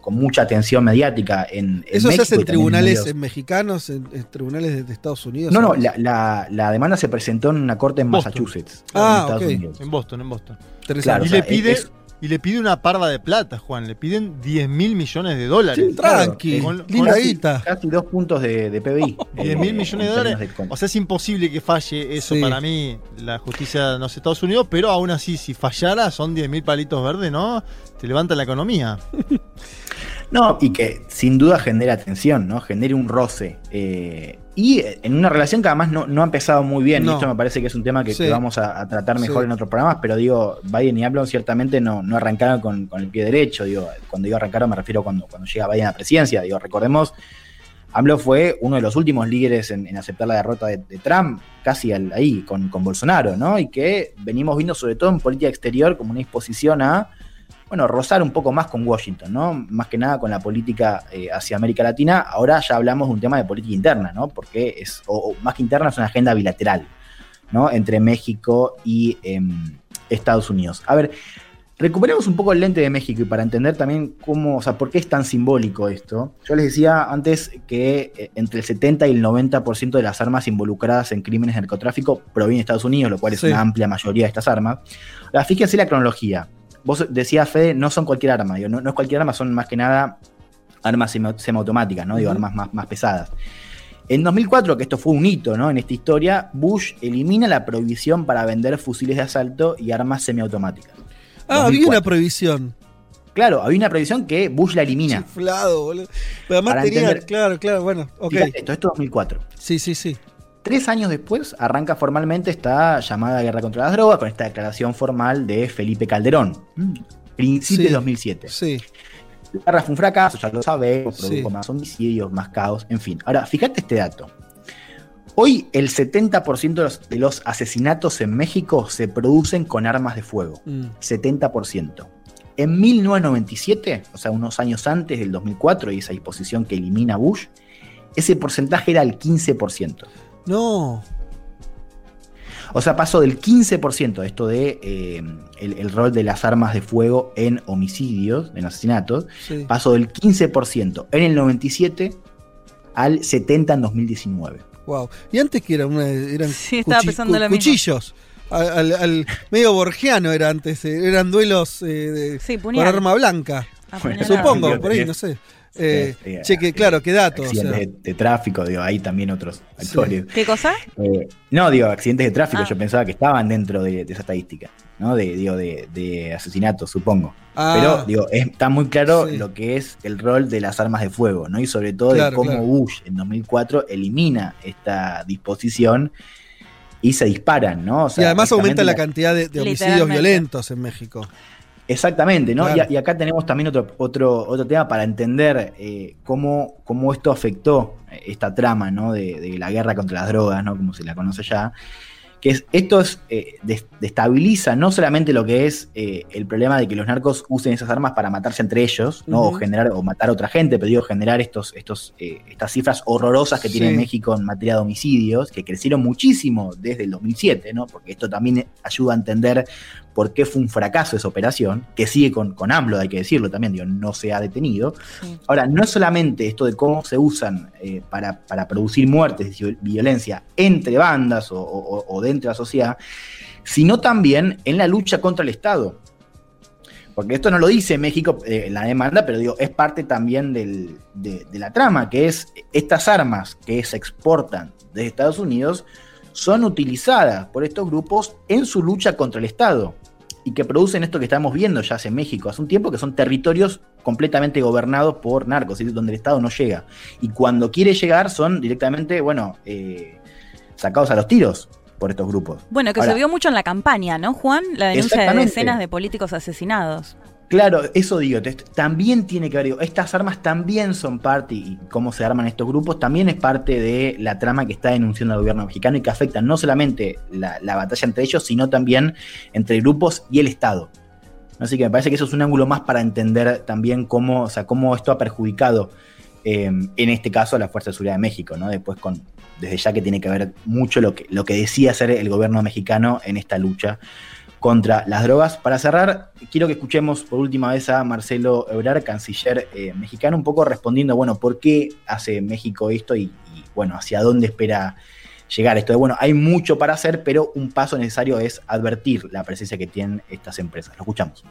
con mucha atención mediática en, en Eso se hace en tribunales en mexicanos, en, en tribunales de, de Estados Unidos. No, no, la, la- la demanda se presentó en una corte en Boston. Massachusetts, Ah, en Estados. Unidos. En Boston, en Boston. Claro, y, o le pide, es- y le pide una parva de plata, Juan. Le piden 10 mil millones de dólares. Sí, claro. Tranqui, Con- linda casi, guita. casi dos puntos de, de PBI. 10 eh, mil millones de dólares. de- O sea, es imposible que falle eso Sí. para mí, la justicia de los Estados Unidos, pero aún así, si fallara, son 10 mil palitos verdes, ¿no? Te levanta la economía. <laughs> No, y que sin duda genera tensión, ¿no? Genere un roce. eh, y en una relación que además no, no ha empezado muy bien. No. Y esto me parece que es un tema que, Sí. que vamos a, a tratar mejor Sí. en otros programas, pero digo, Biden y AMLO ciertamente no, no arrancaron con, con el pie derecho. Digo, cuando digo arrancaron me refiero cuando, cuando llega Biden a la presidencia. Digo, recordemos, AMLO fue uno de los últimos líderes en, en aceptar la derrota de, de Trump, casi al- ahí, con, con Bolsonaro, ¿no? Y que venimos viendo sobre todo en política exterior como una disposición a bueno, rozar un poco más con Washington, ¿no? Más que nada con la política eh, hacia América Latina. Ahora ya hablamos de un tema de política interna, ¿no? Porque es, o, o más que interna, es una agenda bilateral, ¿no? Entre México y em, Estados Unidos. A ver, recuperemos un poco el lente de México y para entender también cómo, o sea, por qué es tan simbólico esto. Yo les decía antes que eh, entre el 70 y el 90% de las armas involucradas en crímenes de narcotráfico provienen de Estados Unidos, lo cual es Sí. una amplia mayoría de estas armas. Ahora, fíjense la cronología. Vos decías, Fede, no son cualquier arma. Digo, no, no es cualquier arma, son más que nada armas semi- semiautomáticas, ¿no? Digo, armas más, más pesadas. En 2004, que esto fue un hito ¿no? en esta historia, Bush elimina la prohibición para vender fusiles de asalto y armas semiautomáticas. Ah, había 2004. una prohibición. Claro, había una prohibición que Bush la elimina. Chiflado, boludo. Pero además Para tenía, entender- claro, claro, bueno, ok. Esto, esto es 2004. Sí, sí, sí. Tres años después arranca formalmente esta llamada guerra contra las drogas con esta declaración formal de Felipe Calderón. Principios Sí. de 2007. Sí. La guerra fue un fracaso, ya lo sabemos, Sí. produjo más homicidios, más caos, en fin. Ahora, fíjate este dato. Hoy el 70% de los, de los asesinatos en México se producen con armas de fuego. Mm. 70%. En 1997, o sea, unos años antes del 2004 y esa disposición que elimina Bush, ese porcentaje era el 15%. No. O sea, pasó del 15% esto de eh, el, el rol de las armas de fuego en homicidios, en asesinatos, Sí. pasó del 15% en el 97 al 70 en 2019. Wow. Y antes que era una, eran Sí, estaba cuchi- pensando cu- cuchillos. Al, al- al- medio borgiano era antes, eh, eran duelos eh, de, Sí, con puñal. arma blanca. Apuñalado. Supongo, por ahí, no sé. Eh, Sí, sí, che, que eh, claro, qué dato. o Accidentes sea. de, de tráfico, digo, hay también otros actores. ¿Qué cosa? Eh, no, digo, accidentes de tráfico, Ah. yo pensaba que estaban dentro de, de esa estadística, ¿no? De, digo, de, de asesinatos, supongo. Ah. Pero, digo, es- está muy claro Sí. lo que es el rol de las armas de fuego, ¿no? Y sobre todo Claro, de cómo claro. Bush en 2004 elimina esta disposición y se disparan, ¿no? O y además aumenta la cantidad de, de homicidios violentos en México. Exactamente, ¿no? Claro. Y, y acá tenemos también otro, otro, otro tema para entender eh, cómo, cómo esto afectó eh, esta trama, ¿no? De, de la guerra contra las drogas, ¿no? Como se la conoce ya. Que es, esto es, eh, des- destabiliza no solamente lo que es eh, el problema de que los narcos usen esas armas para matarse entre ellos, ¿no? O generar, o matar a otra gente, pero digo, generar estos, estos, estas cifras horrorosas que tiene Sí. México en materia de homicidios, que crecieron muchísimo desde el 2007, ¿no? Porque esto también ayuda a entender por qué fue un fracaso esa operación, que sigue con, con AMLO, hay que decirlo también, digo, no se ha detenido. Sí. Ahora, no es solamente esto de cómo se usan eh, para, para producir muertes y violencia entre bandas o, o- o dentro de la sociedad, sino también en la lucha contra el Estado. Porque esto no lo dice México eh, la demanda, pero digo, es parte también del- de, de la trama, que es estas armas que se exportan desde Estados Unidos son utilizadas por estos grupos en su lucha contra el Estado y que producen esto que estamos viendo ya hace México hace un tiempo, que son territorios completamente gobernados por narcos, donde el Estado no llega. Y cuando quiere llegar son directamente, bueno, eh, sacados a los tiros por estos grupos. Bueno, que Ahora, se vio mucho en la campaña, ¿no, Juan? La denuncia de decenas de políticos asesinados. Claro, eso digo, también tiene que ver, estas armas también son parte, y cómo se arman estos grupos, también es parte de la trama que está denunciando el gobierno mexicano y que afecta no solamente la, la batalla entre ellos, sino también entre grupos y el Estado. Así que me parece que eso es un ángulo más para entender también cómo, o sea, cómo esto ha perjudicado, eh, en este caso, a la Fuerza de Seguridad de México, ¿no? Después con, desde ya que tiene que ver mucho lo que, lo que decía hacer el gobierno mexicano en esta lucha contra las drogas. Para cerrar, quiero que escuchemos por última vez a Marcelo Ebrard, canciller eh, mexicano, un poco respondiendo, bueno, ¿por qué hace México esto y, y, bueno, hacia dónde espera llegar esto? Bueno, hay mucho para hacer, pero un paso necesario es advertir la presencia que tienen estas empresas. Lo escuchamos.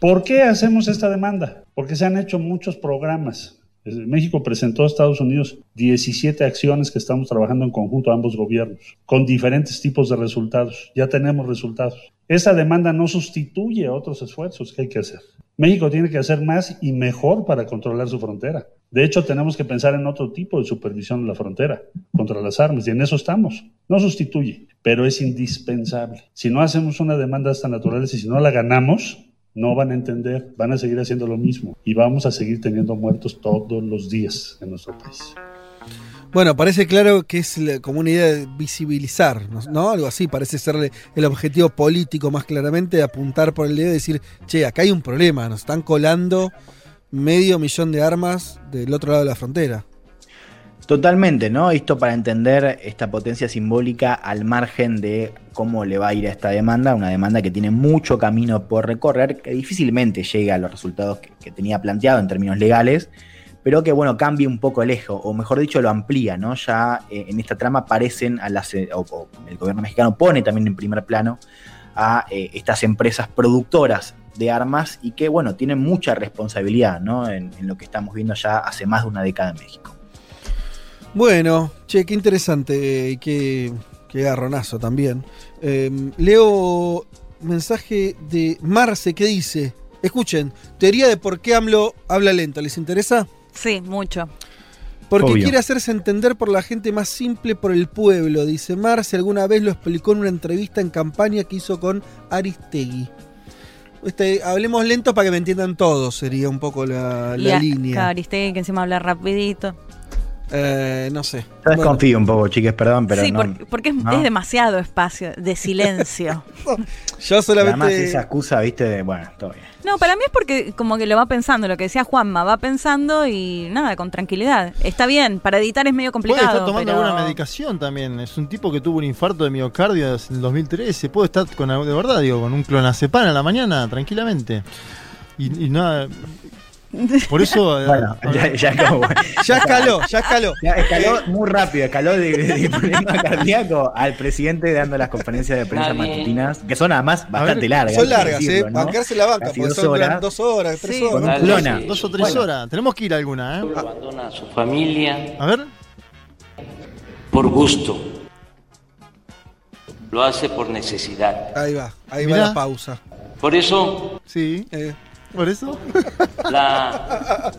¿Por qué hacemos esta demanda? Porque se han hecho muchos programas. México presentó a Estados Unidos 17 acciones que estamos trabajando en conjunto ambos gobiernos, con diferentes tipos de resultados. Ya tenemos resultados. Esta demanda no sustituye a otros esfuerzos que hay que hacer. México tiene que hacer más y mejor para controlar su frontera. De hecho, tenemos que pensar en otro tipo de supervisión de la frontera contra las armas y en eso estamos. No sustituye, pero es indispensable. Si no hacemos una demanda de esta naturaleza y si no la ganamos, no van a entender, van a seguir haciendo lo mismo y vamos a seguir teniendo muertos todos los días en nuestro país. Bueno, parece claro que es como una idea de visibilizar, ¿no? Algo así, parece ser el objetivo político más claramente, apuntar por el dedo y decir, che, acá hay un problema, nos están colando medio millón de armas del otro lado de la frontera. Totalmente, ¿no? Esto para entender esta potencia simbólica al margen de cómo le va a ir a esta demanda, una demanda que tiene mucho camino por recorrer, que difícilmente llega a los resultados que, tenía planteado en términos legales, pero que, bueno, cambia un poco el eje, o mejor dicho, lo amplía, ¿no? Ya eh, en esta trama aparecen a las, eh, o, o el gobierno mexicano pone también en primer plano a eh, estas empresas productoras de armas y que, bueno, tienen mucha responsabilidad, ¿no? En, en lo que estamos viendo ya hace más de una década en México. Bueno, che, qué interesante y qué, qué garronazo también. Eh, leo mensaje de Marce que dice, escuchen, teoría de por qué AMLO habla lento, ¿les interesa? Sí, mucho. Porque Obvio. quiere hacerse entender por la gente más simple, por el pueblo, dice Marce. Alguna vez lo explicó en una entrevista en campaña que hizo con Aristegui. Este, hablemos lento para que me entiendan todos, sería un poco la, la y a- línea. Aristegui, que encima habla rapidito. Eh, no sé. Yo Bueno, desconfío un poco, chiques, perdón, pero sí, no. porque, porque es, no. es demasiado espacio de silencio. <laughs> yo Además, solamente. esa excusa, viste, de, bueno, todo bien. No, para mí es porque como que lo va pensando, lo que decía Juanma, va pensando y nada, con tranquilidad. Está bien, para editar es medio Puede complicado. estar tomando pero- alguna medicación también. Es un tipo que tuvo un infarto de miocardio en el 2013. Puede estar con de verdad, digo, con un clonazepam a la mañana, tranquilamente. Y, y nada. Por eso. <laughs> eh, Bueno, ya, ya como- <laughs> Ya escaló, ya escaló. <laughs> Ya escaló muy rápido, escaló de, de problema cardíaco al presidente dando las conferencias de prensa matutinas, que son además bastante largas. Son largas, decirlo, ¿eh? ¿no? Bancarse la banca, Casi porque dos son horas. dos horas, tres Sí. horas. Dos o tres Bueno. horas. Tenemos que ir a alguna, ¿eh? abandona a su familia A ver. por gusto. Lo hace por necesidad. Ahí va, ahí Mirá. va la pausa. Por eso Sí. Eh, Por eso. la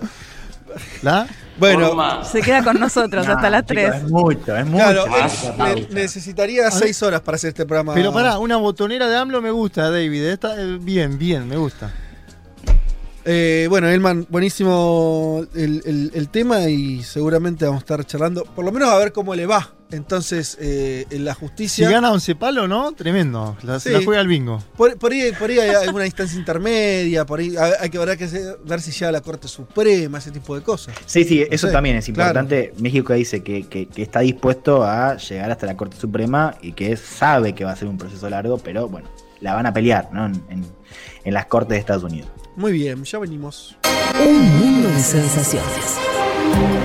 ¿La? bueno, forma Se queda con nosotros No, hasta las chicos, 3. Es mucho, es mucho. claro, eh, ne- necesitaría seis horas para hacer este programa. Pero pará, una botonera de AMLO me gusta, David. Esta, eh, bien, bien, me gusta. Eh, bueno, Elman, buenísimo el, el- el tema y seguramente vamos a estar charlando, por lo menos a ver cómo le va. Entonces, eh, en la Si justicia. gana once palos, ¿no? Tremendo. La, Sí. la juega al bingo. Por, por ahí, por ahí hay alguna <laughs> instancia intermedia, por ahí hay, que, habrá que ver si llega a la Corte Suprema, ese tipo de cosas. Sí, sí, eso sé, también es claro. importante. México dice que, que- que está dispuesto a llegar hasta la Corte Suprema y que sabe que va a ser un proceso largo, pero bueno, la van a pelear, ¿no? En, en- en las Cortes de Estados Unidos. Muy bien, ya venimos. Un mundo de sensaciones.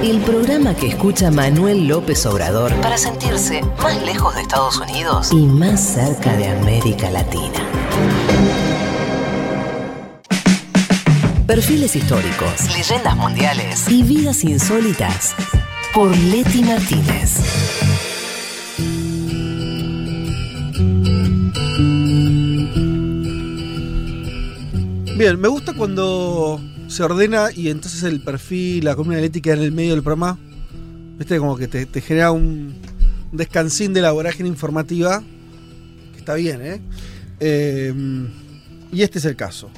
El programa que escucha Manuel López Obrador para sentirse más lejos de Estados Unidos y más cerca de América Latina. Perfiles históricos, leyendas mundiales y vidas insólitas por Leti Martínez. Bien, me gusta cuando se ordena y entonces el perfil, la columna analítica en el medio del programa, viste, como que te, genera un, descansín de la vorágine informativa, que está bien, ¿eh? Eh, Y este es el caso.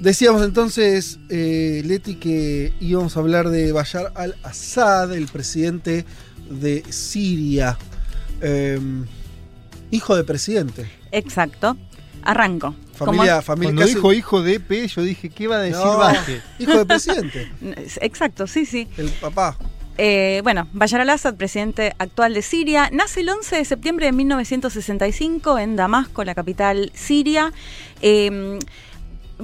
Decíamos entonces, eh, Leti, que íbamos a hablar de Bashar al-Assad, el presidente de Siria. Eh, hijo de presidente. Exacto. Arranco. Familia, familia Cuando casi- dijo hijo de P, yo dije, ¿qué va a decir No, Vázquez? <laughs> hijo de presidente. <laughs> Exacto, sí, sí. El papá. Eh, bueno, Bashar al-Assad, presidente actual de Siria, nace el 11 de septiembre de 1965 en Damasco, la capital siria. Eh,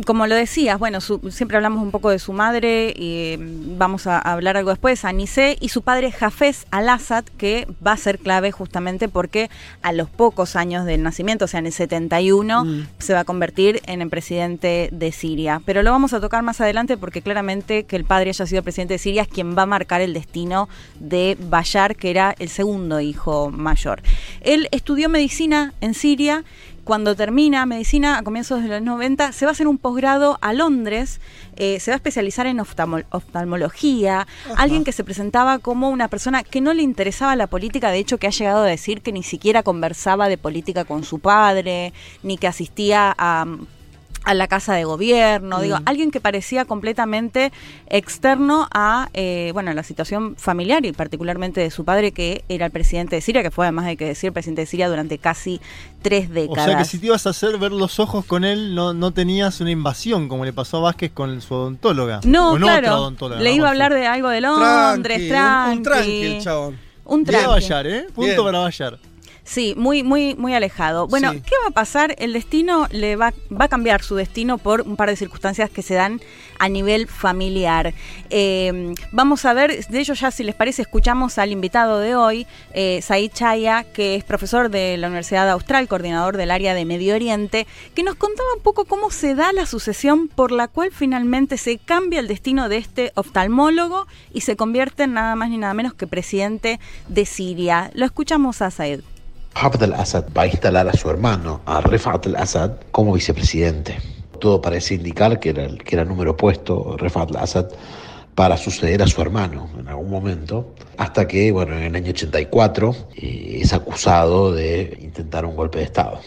como lo decías, bueno, su- siempre hablamos un poco de su madre y mm, vamos a hablar algo después, Anise, y su padre Hafez al-Assad, que va a ser clave justamente porque a los pocos años del nacimiento, o sea, en el 71, Mm. se va a convertir en el presidente de Siria. Pero lo vamos a tocar más adelante porque claramente que el padre haya sido presidente de Siria es quien va a marcar el destino de Bayar, que era el segundo hijo mayor. Él estudió medicina en Siria. Cuando termina medicina a comienzos de los 90, se va a hacer un posgrado a Londres, eh, se va a especializar en oftalmo- oftalmología, alguien que se presentaba como una persona que no le interesaba la política, de hecho que ha llegado a decir que ni siquiera conversaba de política con su padre, ni que asistía a a la casa de gobierno, digo, Mm. alguien que parecía completamente externo a eh, bueno la situación familiar y particularmente de su padre que era el presidente de Siria, que fue además hay que decir presidente de Siria durante casi tres O décadas. sea que si te ibas a hacer ver los ojos con él, no, no tenías una invasión, como le pasó a Vázquez con su odontóloga. no, Con otra claro, odontóloga, le iba a hablar de algo de Londres, Tranqui, un- un tranqui, tranqui el chabón. un Bien tranqui. Bayar, ¿eh? Punto Bien. para Bayar. Sí, muy, muy, muy alejado. Bueno, Sí. ¿qué va a pasar? El destino le va, va a cambiar su destino por un par de circunstancias que se dan a nivel familiar. Eh, vamos a ver, de hecho ya si les parece, escuchamos al invitado de hoy, eh, Said Chaya, que es profesor de la Universidad Austral, coordinador del área de Medio Oriente, que nos contaba un poco cómo se da la sucesión por la cual finalmente se cambia el destino de este oftalmólogo y se convierte en nada más ni nada menos que presidente de Siria. Lo escuchamos a Said. Hafez al-Assad va a instalar a su hermano, a Refat al-Assad, como vicepresidente. Todo parece indicar que era el que era el número opuesto, Refat al-Assad, para suceder a su hermano en algún momento, hasta que, bueno, en el año 84 eh, es acusado de intentar un golpe de Estado.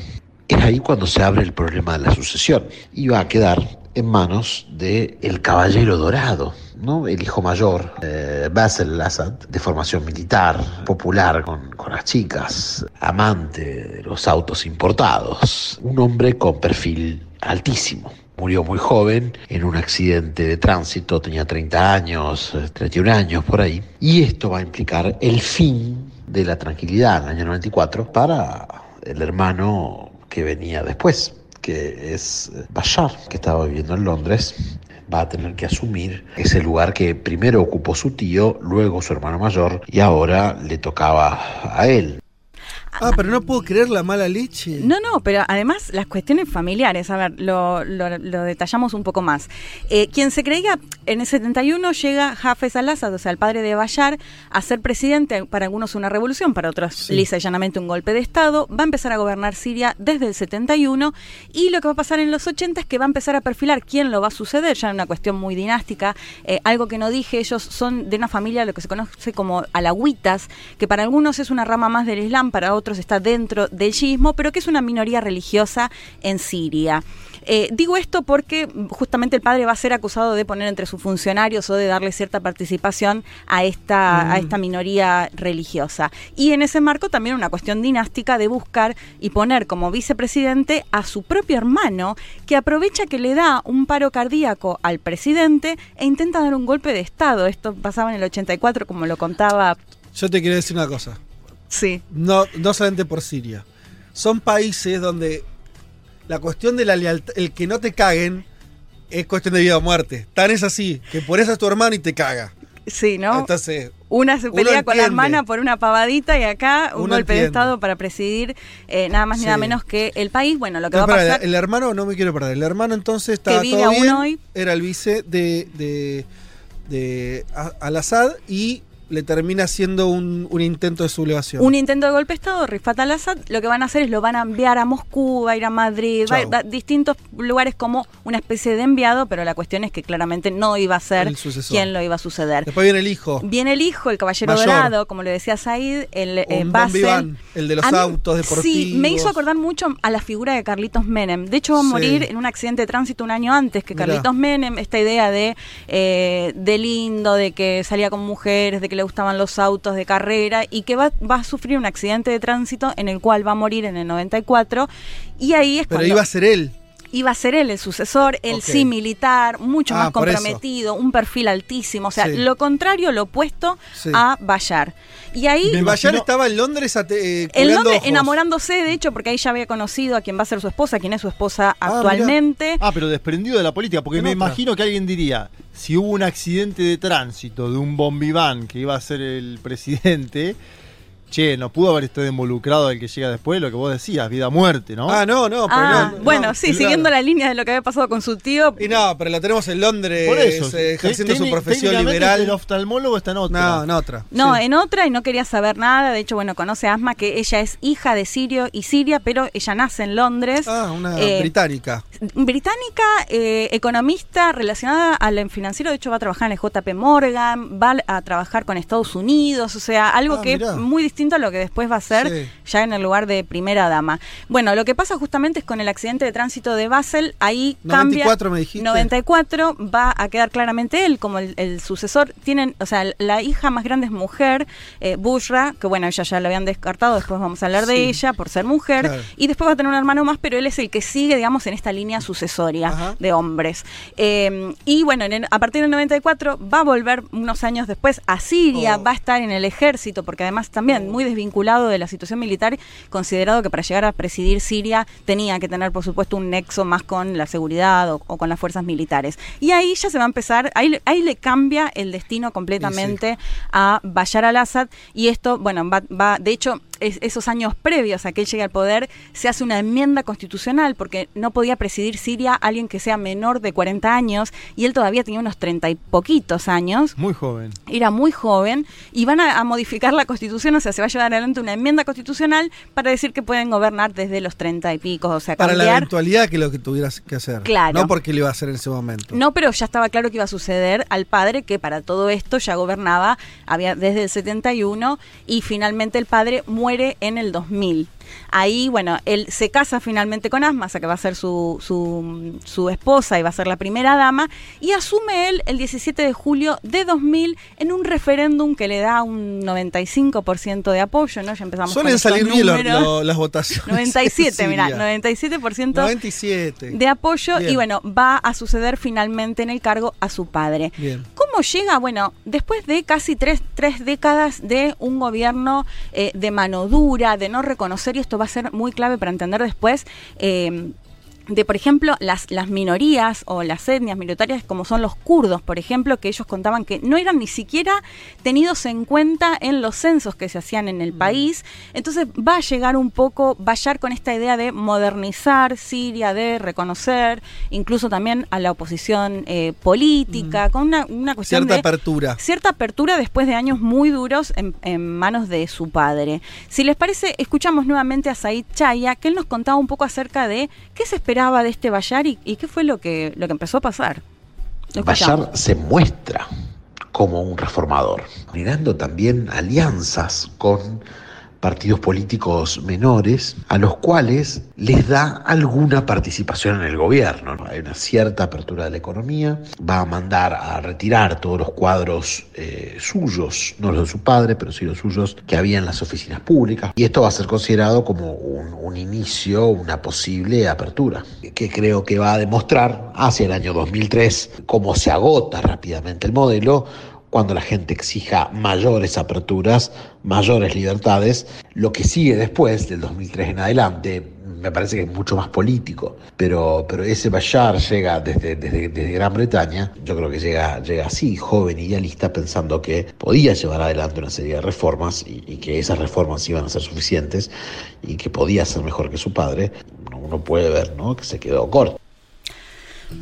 Es ahí cuando se abre el problema de la sucesión y va a quedar en manos de el caballero dorado, ¿no? El hijo mayor, eh, Basel al-Assad, de formación militar, popular con, con las chicas, amante de los autos importados, un hombre con perfil altísimo. Murió muy joven en un accidente de tránsito, tenía 30 años, eh, 31 años por ahí, y esto va a implicar el fin de la tranquilidad en el año 94 para el hermano que venía después, que es eh, Bashar, que estaba viviendo en Londres, va a tener que asumir ese lugar que primero ocupó su tío, luego su hermano mayor y ahora le tocaba a él. Ah, pero no puedo creer la mala leche. No, no, pero además las cuestiones familiares, a ver, lo, lo- lo detallamos un poco más. Eh, quien se creía, en el 71 llega Hafez al-Assad, o sea, el padre de Bayar, a ser presidente, para algunos una revolución, para otros lisa y llanamente un golpe de Estado, va a empezar a gobernar Siria desde el 71 y lo que va a pasar en los 80 es que va a empezar a perfilar quién lo va a suceder, ya en una cuestión muy dinástica, eh, algo que no dije, ellos son de una familia, lo que se conoce como alawitas, que para algunos es una rama más del Islam, para otros está dentro del shiismo, pero que es una minoría religiosa en Siria. Eh, digo esto porque justamente el padre va a ser acusado de poner entre sus funcionarios o de darle cierta participación a esta, a esta minoría religiosa. Y en ese marco también una cuestión dinástica de buscar y poner como vicepresidente a su propio hermano, que aprovecha que le da un paro cardíaco al presidente e intenta dar un golpe de Estado. Esto pasaba en el 84, como lo contaba. Yo te quiero decir una cosa. Sí. No, no solamente por Siria. Son países donde la cuestión de la lealtad, el que no te caguen, es cuestión de vida o muerte. Tan es así, que por eso es tu hermano y te caga. Sí, ¿no? Entonces, Una se pelea con la hermana por una pavadita y acá un Uno golpe de. Estado para presidir eh, nada más ni nada menos que el país. Bueno, lo que No, va a pasar... el hermano, no me quiero perder. El hermano entonces estaba vive todo aún bien, hoy. Era el vice de, de, de Al-Assad y le termina haciendo un, un intento de sublevación. Un intento de golpe de Estado, Rifat al-Assad, lo que van a hacer es lo van a enviar a Moscú, va a ir a Madrid, va, Chau. va a distintos lugares como una especie de enviado, pero la cuestión es que claramente no iba a ser quien lo iba a suceder. Después viene el hijo. Viene el hijo, el caballero Mayor. dorado, como le decía Said, el eh, Basel. el de los mí- autos deportivos. Sí, me hizo acordar mucho a la figura de Carlitos Menem. De hecho, va a Sí. morir en un accidente de tránsito un año antes que Mirá. Carlitos Menem. Esta idea de, eh, de lindo, de que salía con mujeres, de que le gustaban los autos de carrera y que va, va a sufrir un accidente de tránsito en el cual va a morir en el 94. Y ahí es Pero cuando iba a ser él. Iba a ser él el sucesor, él Ok. sí militar, mucho Ah, más comprometido, un perfil altísimo, o sea, Sí. lo contrario, lo opuesto Sí. a Bayar. Y ahí Y Bayar estaba en Londres ate- eh, nombre ojos. enamorándose, de hecho, porque ahí ya había conocido a quien va a ser su esposa, quien es su esposa Ah, actualmente. Ah, pero desprendido de la política, porque En me otra. imagino que alguien diría, si hubo un accidente de tránsito de un bombiván que iba a ser el presidente, che, no pudo haber estado involucrado el que llega después, lo que vos decías, vida o muerte, ¿no? Ah, no, no, pero Ah, no, no, bueno, sí, claro. siguiendo la línea de lo que había pasado con su tío. Y no, pero lo tenemos en Londres Por eso, eh, ejerciendo su profesión liberal. El oftalmólogo está en otra. No, en otra. No, Sí. en otra y no quería saber nada. De hecho, bueno, conoce a Asma, que ella es hija de Sirio y Siria, pero ella nace en Londres. Ah, una Eh, británica. británica, eh, economista relacionada al financiero, de hecho va a trabajar en el JP Morgan, va a trabajar con Estados Unidos, o sea, algo Ah, que mirá. es muy distinto a lo que después va a ser Sí. ya en el lugar de primera dama. Bueno, lo que pasa justamente es con el accidente de tránsito de Basel, ahí 94 cambia. me dijiste. 94 va a quedar claramente él como el, el sucesor. Tienen, o sea, la hija más grande es mujer, eh, Bushra, que bueno, ella ya lo habían descartado, después vamos a hablar de ella por ser mujer, Claro. y después va a tener un hermano más, pero él es el que sigue, digamos, en esta línea sucesoria de hombres. Eh, y bueno, en a partir del 94 va a volver unos años después a Siria, Oh. va a estar en el ejército, porque además también muy desvinculado de la situación militar, considerado que para llegar a presidir Siria tenía que tener, por supuesto, un nexo más con la seguridad o, o con las fuerzas militares. Y ahí ya se va a empezar, ahí, le- ahí le cambia el destino completamente a Bashar al-Assad, y esto, bueno, va, va de hecho, es- esos años previos a que él llegue al poder, se hace una enmienda constitucional porque no podía presidir Siria alguien que sea menor de 40 años y él todavía tenía unos 30 y poquitos años. Muy joven. Era muy joven y van a, a modificar la constitución, o sea, se va a llevar adelante una enmienda constitucional para decir que pueden gobernar desde los 30 y pico, o sea, Para la eventualidad que lo que tuvieras que hacer. Claro. No porque lo iba a hacer en ese momento. No, pero ya estaba claro que iba a suceder al padre que para todo esto ya gobernaba había desde el 71 y finalmente el padre muere muere en el 2000. Ahí, bueno, él se casa finalmente con Asma, o sea que va a ser su, su, su, esposa y va a ser la primera dama, y asume él el 17 de julio de 2000 en un referéndum que le da un 95% de apoyo, ¿no? Ya empezamos Suelen con salir bien lo, lo, las votaciones. 97, mira, 97%, 97 de apoyo, Bien. y bueno, va a suceder finalmente en el cargo a su padre. Bien. ¿Cómo llega? Bueno, después de casi tres, tres décadas de un gobierno eh, de mano dura, de no reconocer, y esto va a ser muy clave para entender después, eh, de, por ejemplo, las, las minorías o las etnias minoritarias como son los kurdos, por ejemplo, que ellos contaban que no eran ni siquiera tenidos en cuenta en los censos que se hacían en el país. Entonces va a llegar un poco, va a llegar con esta idea de modernizar Siria, de reconocer incluso también a la oposición eh, política, con una, una cuestión Cierta de apertura. cierta apertura después de años muy duros en, en manos de su padre. Si les parece, escuchamos nuevamente a Said Chaya, que él nos contaba un poco acerca de qué se esperaba de este Bayar y, qué fue lo que, lo que empezó a pasar. Bashar se muestra como un reformador, generando también alianzas con partidos políticos menores a los cuales les da alguna participación en el gobierno. ¿no? Hay una cierta apertura de la economía, va a mandar a retirar todos los cuadros eh, suyos, no los de su padre, pero sí los suyos que había en las oficinas públicas. Y esto va a ser considerado como un, un inicio, una posible apertura, que creo que va a demostrar hacia el año 2003 cómo se agota rápidamente el modelo cuando la gente exija mayores aperturas, mayores libertades. Lo que sigue después, del 2003 en adelante, me parece que es mucho más político, pero, pero ese Bashar llega desde, desde, desde Gran Bretaña, yo creo que llega, llega así, joven idealista, pensando que podía llevar adelante una serie de reformas y, y que esas reformas iban a ser suficientes y que podía ser mejor que su padre. Uno puede ver ¿no? que se quedó corto.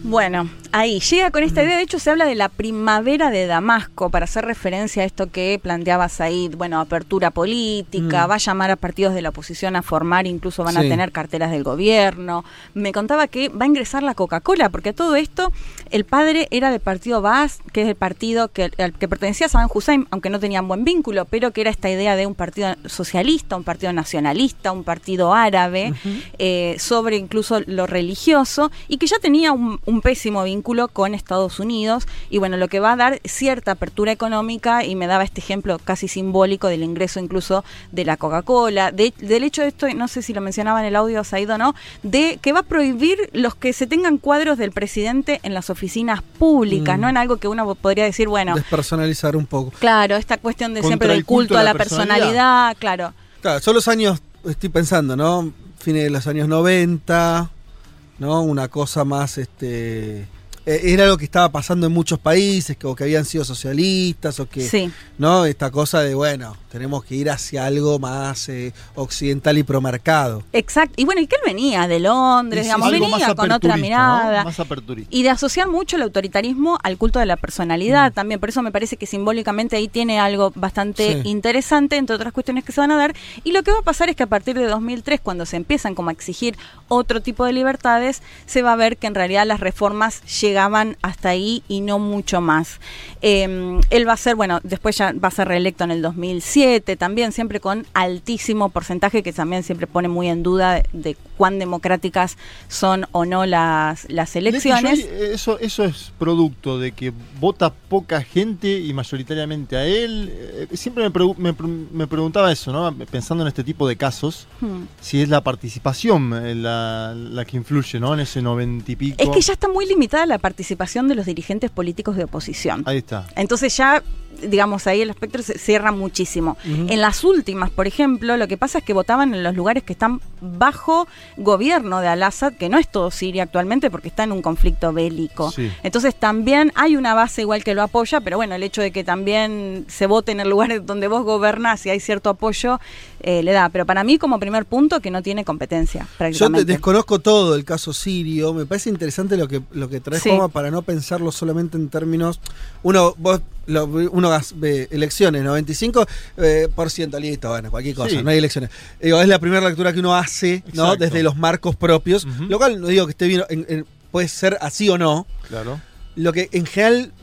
Bueno, ahí llega con esta idea. De hecho, se habla de la primavera de Damasco para hacer referencia a esto que planteaba Said. Bueno, apertura política, Mm. va a llamar a partidos de la oposición a formar, incluso van a tener carteras del gobierno. Me contaba que va a ingresar la Coca-Cola, porque todo esto, el padre era del partido Baas, que es el partido que, al que pertenecía a Saddam Hussein, aunque no tenían buen vínculo, pero que era esta idea de un partido socialista, un partido nacionalista, un partido árabe, eh, sobre incluso lo religioso, y que ya tenía un, un pésimo vínculo con Estados Unidos, y bueno, lo que va a dar cierta apertura económica, y me daba este ejemplo casi simbólico del ingreso incluso de la Coca-Cola, de- del hecho de esto, no sé si lo mencionaba en el audio Said o no, de que va a prohibir los que se tengan cuadros del presidente en las oficinas públicas, Mm. no en algo que uno podría decir, bueno, Despersonalizar un poco. claro, esta cuestión de Contra siempre el del culto, culto a la la personalidad, claro. Claro, son los años, estoy pensando, ¿no? Fines de los años 90, ¿no? Una cosa más, este... eh, Era lo que estaba pasando en muchos países, que, o que habían sido socialistas, o que, Sí. ¿no? Esta cosa de, bueno, tenemos que ir hacia algo más eh, occidental y promarcado. Exacto. Y bueno, y que él venía de Londres, sí, digamos, venía con otra mirada. ¿no? Más aperturista. Y de asociar mucho el autoritarismo al culto de la personalidad también. Por eso me parece que simbólicamente ahí tiene algo bastante Sí. interesante, entre otras cuestiones que se van a dar. Y lo que va a pasar es que a partir de 2003, cuando se empiezan como a exigir otro tipo de libertades, se va a ver que en realidad las reformas llegaban hasta ahí y no mucho más. Eh, él va a ser, bueno, después ya va a ser reelecto en el 2007, también siempre con altísimo porcentaje, que también siempre pone muy en duda de, de cuán democráticas son o no las, las elecciones. Yo, eh, eso, eso es producto de que vota poca gente y mayoritariamente a él. Eh, Siempre me, pregu- me pre- me preguntaba eso, ¿no? Pensando en este tipo de casos, Hmm. si es la participación eh, la, la que influye, ¿no? En ese noventa y pico. Es que ya está muy limitada la participación de los dirigentes políticos de oposición. Ahí está. Entonces ya, digamos, ahí el espectro se cierra muchísimo. En las últimas, por ejemplo, lo que pasa es que votaban en los lugares que están bajo gobierno de Al-Assad, que no es todo Siria actualmente porque está en un conflicto bélico. Sí. Entonces también hay una base igual que lo apoya, pero bueno, el hecho de que también se vote en el lugar donde vos gobernás y hay cierto apoyo, eh, le da. Pero para mí como primer punto que no tiene competencia Yo te- prácticamente. desconozco todo el caso sirio. Me parece interesante lo que, lo que traes, Sí. Juanma, para no pensarlo solamente en términos. Uno, vos, lo- uno gas- ve elecciones, 95%, eh, por ciento, listo, bueno, cualquier cosa, Sí. no hay elecciones. Digo, es la primera lectura que uno hace, ¿no? Desde los marcos propios. Lo cual no digo que esté bien, en- en- puede ser así o no. Claro. Lo que en general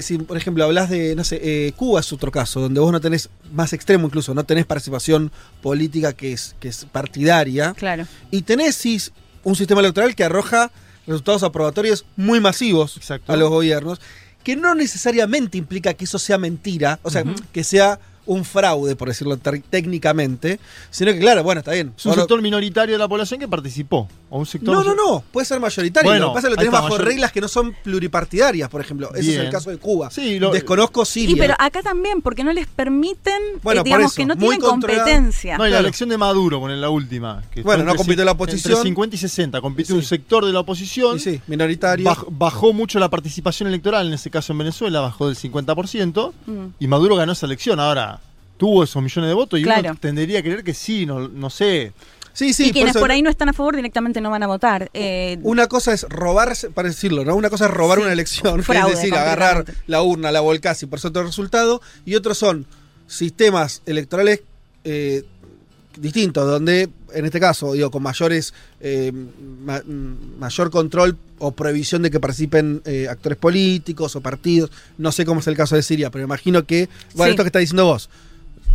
si por ejemplo hablas de, no sé, eh, Cuba es otro caso, donde vos no tenés, más extremo incluso, no tenés participación política que es, que es partidaria. Claro. Y tenés sí, un sistema electoral que arroja resultados aprobatorios muy masivos a los gobiernos, que no necesariamente implica que eso sea mentira, o sea, que sea un fraude, por decirlo técnicamente, sino que, claro, bueno, está bien. Es un sector minoritario de la población que participó. O un sector no, no, no, puede ser mayoritario. lo que pasa es que lo tenés bajo reglas que no son pluripartidarias, por ejemplo. Ese es el caso de Cuba. Sí, lo, Desconozco Siria. Y pero acá también, porque no les permiten, eh, digamos, que no tienen competencia. No, y la elección de Maduro, con la última. Que bueno, no compitió la oposición. Entre 50 y 60, compitió un sector de la oposición. Sí, minoritario. bajó mucho la participación electoral, en ese caso en Venezuela, bajó del 50%, mm. y Maduro ganó esa elección. Ahora, tuvo esos millones de votos y uno tendería a creer que sí, no, no sé. Sí, sí, y quienes por, ahí no están a favor directamente no van a votar. Eh, una cosa es robar, para decirlo, ¿no? Una cosa es robar una elección, es decir, agarrar la urna, la volcás y por eso el resultado, y otros son sistemas electorales eh, distintos, donde, en este caso, digo, con mayores, eh, mayor control o prohibición de que participen actores políticos o partidos, no sé cómo es el caso de Siria, pero imagino que, bueno, esto que está diciendo vos,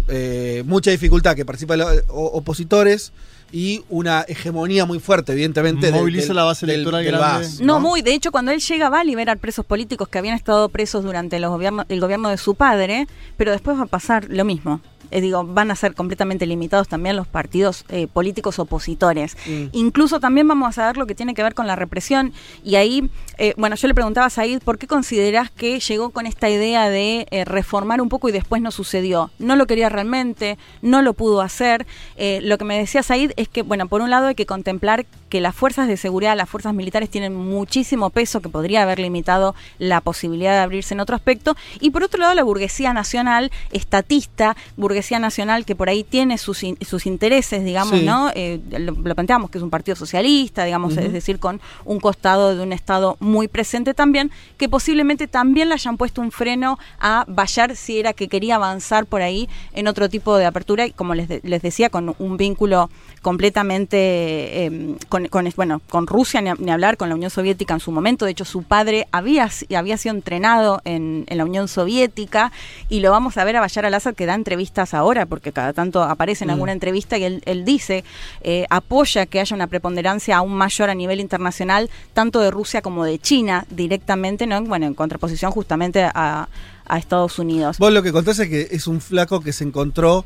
eh, mucha dificultad que participan los opositores y una hegemonía muy fuerte, evidentemente. Moviliza la base electoral grande. ¿no? muy. De hecho, cuando él llega va a liberar presos políticos que habían estado presos durante los gobierno, el gobierno de su padre, pero después va a pasar lo mismo. Eh, digo, van a ser completamente limitados también los partidos eh, políticos opositores. Mm. Incluso también vamos a saber lo que tiene que ver con la represión. Y ahí, eh, bueno, yo le preguntaba a Said, ¿por qué consideras que llegó con esta idea de reformar un poco y después no sucedió? No lo quería realmente, no lo pudo hacer. lo que me decía Said es que, bueno, por un lado hay que contemplar que las fuerzas de seguridad, las fuerzas militares tienen muchísimo peso que podría haber limitado la posibilidad de abrirse en otro aspecto. Y por otro lado, la burguesía nacional, estatista, burguesía nacional que por ahí tiene sus, sus intereses, digamos, ¿no? Eh, lo, planteamos que es un partido socialista, digamos, es decir, con un costado de un Estado muy presente también, que posiblemente también le hayan puesto un freno a Bayar si era que quería avanzar por ahí en otro tipo de apertura y como les, les decía, con un vínculo completamente em, con, bueno, con Rusia ni, hablar, con la Unión Soviética en su momento. De hecho, su padre había, había sido entrenado en, la Unión Soviética y lo vamos a ver a Bayar al-Assad que da entrevistas ahora, porque cada tanto aparece en mm. alguna entrevista y él, dice, eh, apoya que haya una preponderancia aún mayor a nivel internacional, tanto de Rusia como de China directamente, ¿no? bueno, en contraposición justamente a, a Estados Unidos. Vos lo que contás es que es un flaco que se encontró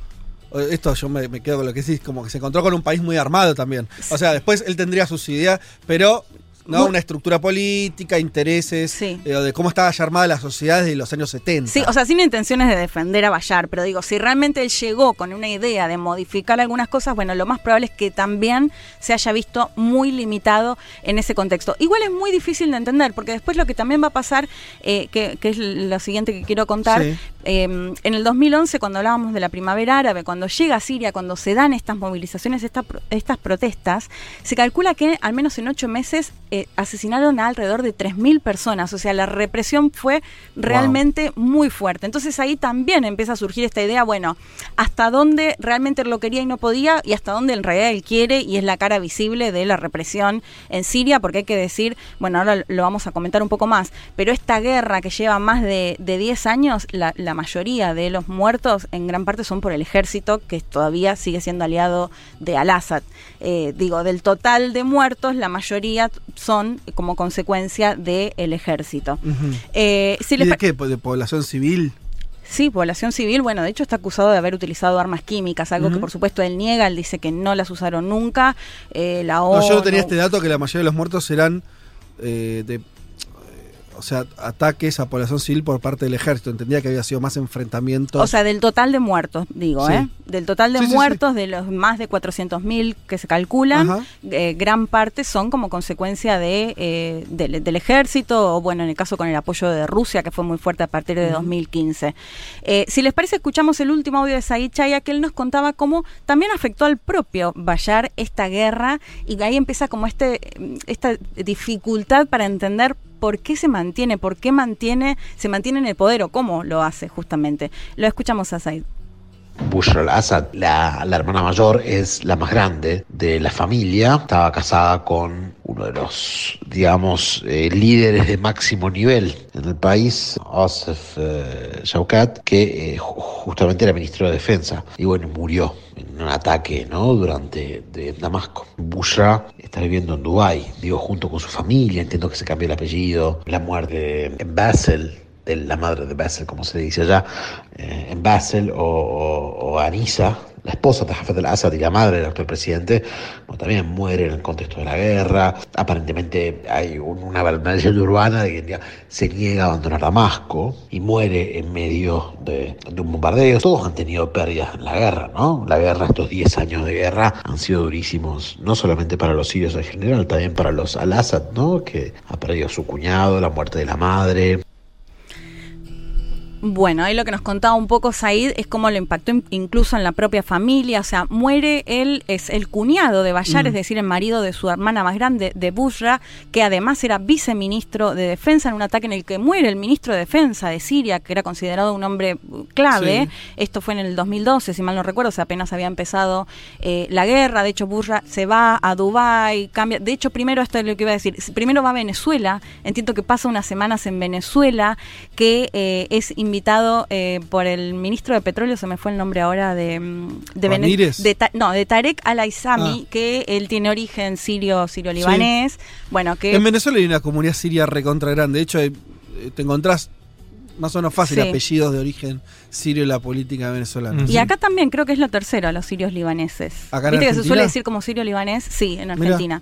esto yo me, quedo con lo que decís, como que se encontró con un país muy armado también. O sea, después él tendría sus ideas, pero ¿no? Una estructura política, intereses, eh, de cómo estaba ya armada la sociedad desde los años 70. Sí, o sea, sin intenciones de defender a Bayar, pero digo, si realmente él llegó con una idea de modificar algunas cosas, bueno, lo más probable es que también se haya visto muy limitado en ese contexto. Igual es muy difícil de entender, porque después lo que también va a pasar, eh, que, es lo siguiente que quiero contar, em, en el 2011, cuando hablábamos de la primavera árabe, cuando llega a Siria, cuando se dan estas movilizaciones, estas protestas, se calcula que al menos en ocho meses eh, asesinaron a alrededor de 3.000 personas. O sea, la represión fue realmente muy fuerte. Entonces ahí también empieza a surgir esta idea, bueno, hasta dónde realmente lo quería y no podía y hasta dónde en realidad él quiere y es la cara visible de la represión en Siria, porque hay que decir, bueno, ahora lo vamos a comentar un poco más, pero esta guerra que lleva más de, de 10 años, la, mayoría de los muertos en gran parte son por el ejército, que todavía sigue siendo aliado de Al-Assad. Eh, digo, del total de muertos, la mayoría son como consecuencia del ejército. Eh, ¿Y de qué? ¿De población civil? Sí, población civil, bueno, de hecho está acusado de haber utilizado armas químicas, algo que por supuesto él niega, él dice que no las usaron nunca. Eh, la yo no tenía este dato que la mayoría de los muertos eran eh, de o sea, ataques a población civil por parte del ejército. Entendía que había sido más enfrentamientos. O sea, del total de muertos, digo, ¿eh? Del total de muertos, de los más de 400.000 que se calculan, eh, gran parte son como consecuencia de, eh, del, ejército, o bueno, en el caso con el apoyo de Rusia, que fue muy fuerte a partir de 2015. Eh, si les parece, escuchamos el último audio de Said Chaya, que él nos contaba cómo también afectó al propio Bayar esta guerra, y ahí empieza como este, esta dificultad para entender por qué se mantiene, por qué mantiene, se mantiene en el poder o cómo lo hace justamente. Lo escuchamos a Said. Bushra al-Assad. La, hermana mayor es la más grande de la familia. Estaba casada con uno de los, digamos, eh, líderes de máximo nivel en el país, Asif eh, Shaukat, que eh, ju- justamente era ministro de Defensa. Y bueno, murió en un ataque ¿no? durante Damasco. Bushra está viviendo en Dubái, digo, junto con su familia. Entiendo que se cambió el apellido. La muerte en Basel, la madre de Basel, como se dice allá, eh, en Basel, o, o- o Anisa, la esposa de Hafez al-Assad y la madre del actual presidente, bueno, también muere en el contexto de la guerra. Aparentemente hay un- una, leyenda urbana de que se niega a abandonar Damasco y muere en medio de, de un bombardeo. Todos han tenido pérdidas en la guerra, ¿no? La guerra, estos 10 años de guerra, han sido durísimos, no solamente para los sirios en general, también para los al-Assad, ¿no? Que ha perdido a su cuñado, la muerte de la madre. Bueno, ahí lo que nos contaba un poco Said es cómo lo impactó in- incluso en la propia familia. O sea, muere él, es el cuñado de Bayar, Mm. es decir, el marido de su hermana más grande, de Bushra, que además era viceministro de Defensa en un ataque en el que muere el ministro de Defensa de Siria, que era considerado un hombre uh, clave. Sí. Esto fue en el 2012, si mal no recuerdo, o sea, apenas había empezado eh, la guerra. De hecho, Bushra se va a Dubái, cambia. De hecho, primero, esto es lo que iba a decir, primero va a Venezuela. Entiendo que pasa unas semanas en Venezuela, que eh, es invitado eh, por el ministro de Petróleo, se me fue el nombre ahora de, mm, de no, de Tarek Al-Aizami, Ah. que él tiene origen sirio, sirio-libanés. Bueno, que En Venezuela hay una comunidad siria recontra grande. De hecho, eh, te encontrás más o menos fácil Sí. apellidos de origen sirio la política venezolana. Y acá también creo que es lo tercero, los sirios libaneses. ¿Acá en ¿Viste que se suele decir como sirio libanés? Sí, en. Argentina.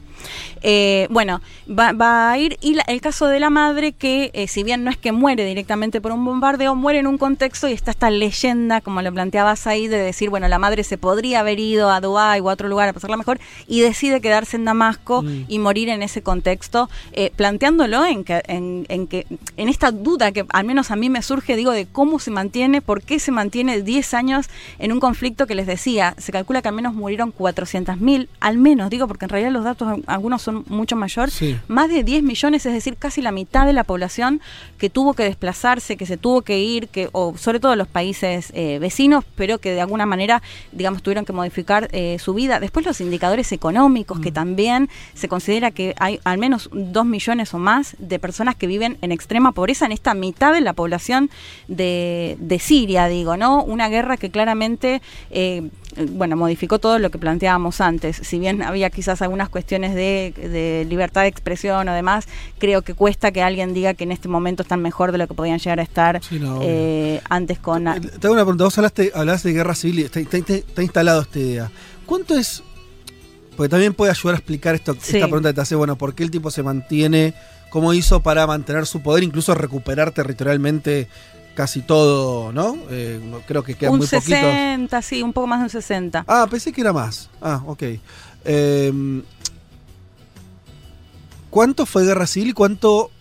Eh, bueno, va, va a ir. Y la- el caso de la madre, que eh, si bien no es que muere directamente por un bombardeo, muere en un contexto y está esta leyenda, como lo planteabas ahí, de decir, bueno, la madre se podría haber ido a Dubái o a otro lugar a pasarla mejor y decide quedarse en Damasco Mm. y morir en ese contexto, eh, planteándolo en que, en, en que, en esta duda que al menos a mí me surge, digo, de cómo se mantiene, por qué se mantiene 10 años en un conflicto que les decía, se calcula que al menos murieron 400.000, al menos, digo, porque en realidad los datos algunos son mucho mayor, Sí. más de 10 millones, es decir, casi la mitad de la población que tuvo que desplazarse, que se tuvo que ir, que o sobre todo los países eh, vecinos, pero que de alguna manera, digamos, tuvieron que modificar eh, su vida. Después los indicadores económicos, que también se considera que hay al menos 2 millones o más de personas que viven en extrema pobreza en esta mitad de la población de, de Siria, digo, ¿no? Una guerra que claramente, eh, bueno, modificó todo lo que planteábamos antes. Si bien había quizás algunas cuestiones de, de libertad de expresión o demás, creo que cuesta que alguien diga que en este momento están mejor de lo que podían llegar a estar no, eh, antes con... Te hago una pregunta. Vos hablaste, hablaste de guerra civil y está, está- está instalado esta idea. ¿Cuánto es? Porque también puede ayudar a explicar esto, Sí. esta pregunta que te hace, bueno, ¿por qué el tipo se mantiene? ¿Cómo hizo para mantener su poder, incluso recuperar territorialmente casi todo, ¿no? Eh, creo que quedan un muy poquitos. 60, sí, un poco más de un 60. Ah, pensé que era más. Ah, ok. Eh, ¿Cuánto fue guerra civil y cuánto.?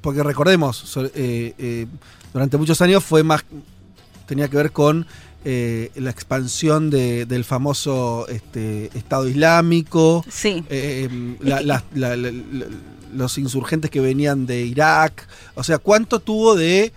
Porque recordemos, so- eh, eh, durante muchos años fue más. tenía que ver con eh, la expansión de- del famoso este, Estado Islámico. Sí. eh, la- la- la- la- la- los insurgentes que venían de Irak. O sea, ¿cuánto tuvo de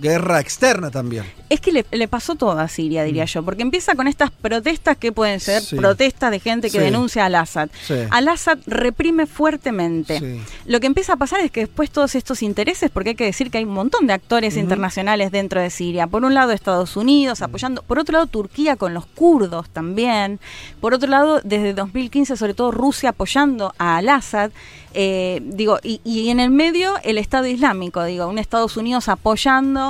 guerra externa también? Es que le, le pasó todo a Siria, diría yo, porque empieza con estas protestas que pueden ser Mm. Sí. protestas de gente que Sí. denuncia al Assad. Sí. Al Assad reprime fuertemente. Lo que empieza a pasar es que después todos estos intereses, porque hay que decir que hay un montón de actores internacionales dentro de Siria. Por un lado Estados Unidos apoyando, por otro lado Turquía con los kurdos también, por otro lado desde 2015 sobre todo Rusia apoyando a Al Assad. Eh, digo, y, y en el medio el Estado Islámico, digo, un Estados Unidos apoyando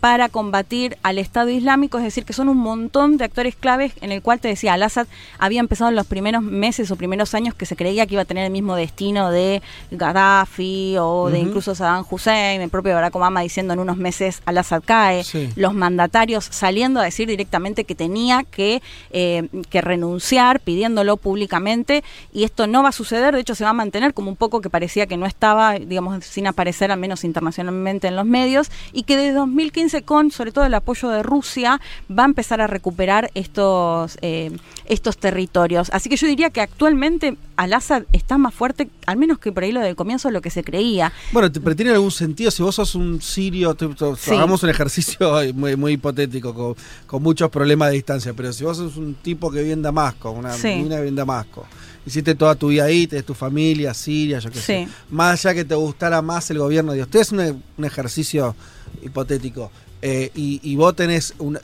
para combatir al Estado Islámico, es decir, que son un montón de actores claves en el cual te decía, Al-Assad había empezado en los primeros meses o primeros años que se creía que iba a tener el mismo destino de Gaddafi o de incluso Saddam Hussein, el propio Barack Obama diciendo en unos meses Al-Assad cae, Sí. los mandatarios saliendo a decir directamente que tenía que, eh, que renunciar, pidiéndolo públicamente, y esto no va a suceder, de hecho se va a mantener como un poco que parecía que no estaba, digamos, sin aparecer al menos internacionalmente en los medios, y que desde 2015, con sobre todo el apoyo de Rusia, va a empezar a recuperar estos, eh, estos territorios. Así que yo diría que actualmente Al-Assad está más fuerte, al menos que por ahí lo del comienzo, lo que se creía. Bueno, pero tiene algún sentido si vos sos un sirio, Sí. hagamos un ejercicio <laughs> muy, muy hipotético, con, con muchos problemas de distancia, pero si vos sos un tipo que vive en Damasco, una Sí. mina que vive en Damasco, hiciste toda tu vida ahí, tenés tu familia, Siria, yo qué sé, Sí. más allá que te gustara más el gobierno de Dios, es un, un ejercicio hipotético, eh, y, y vos tenés una,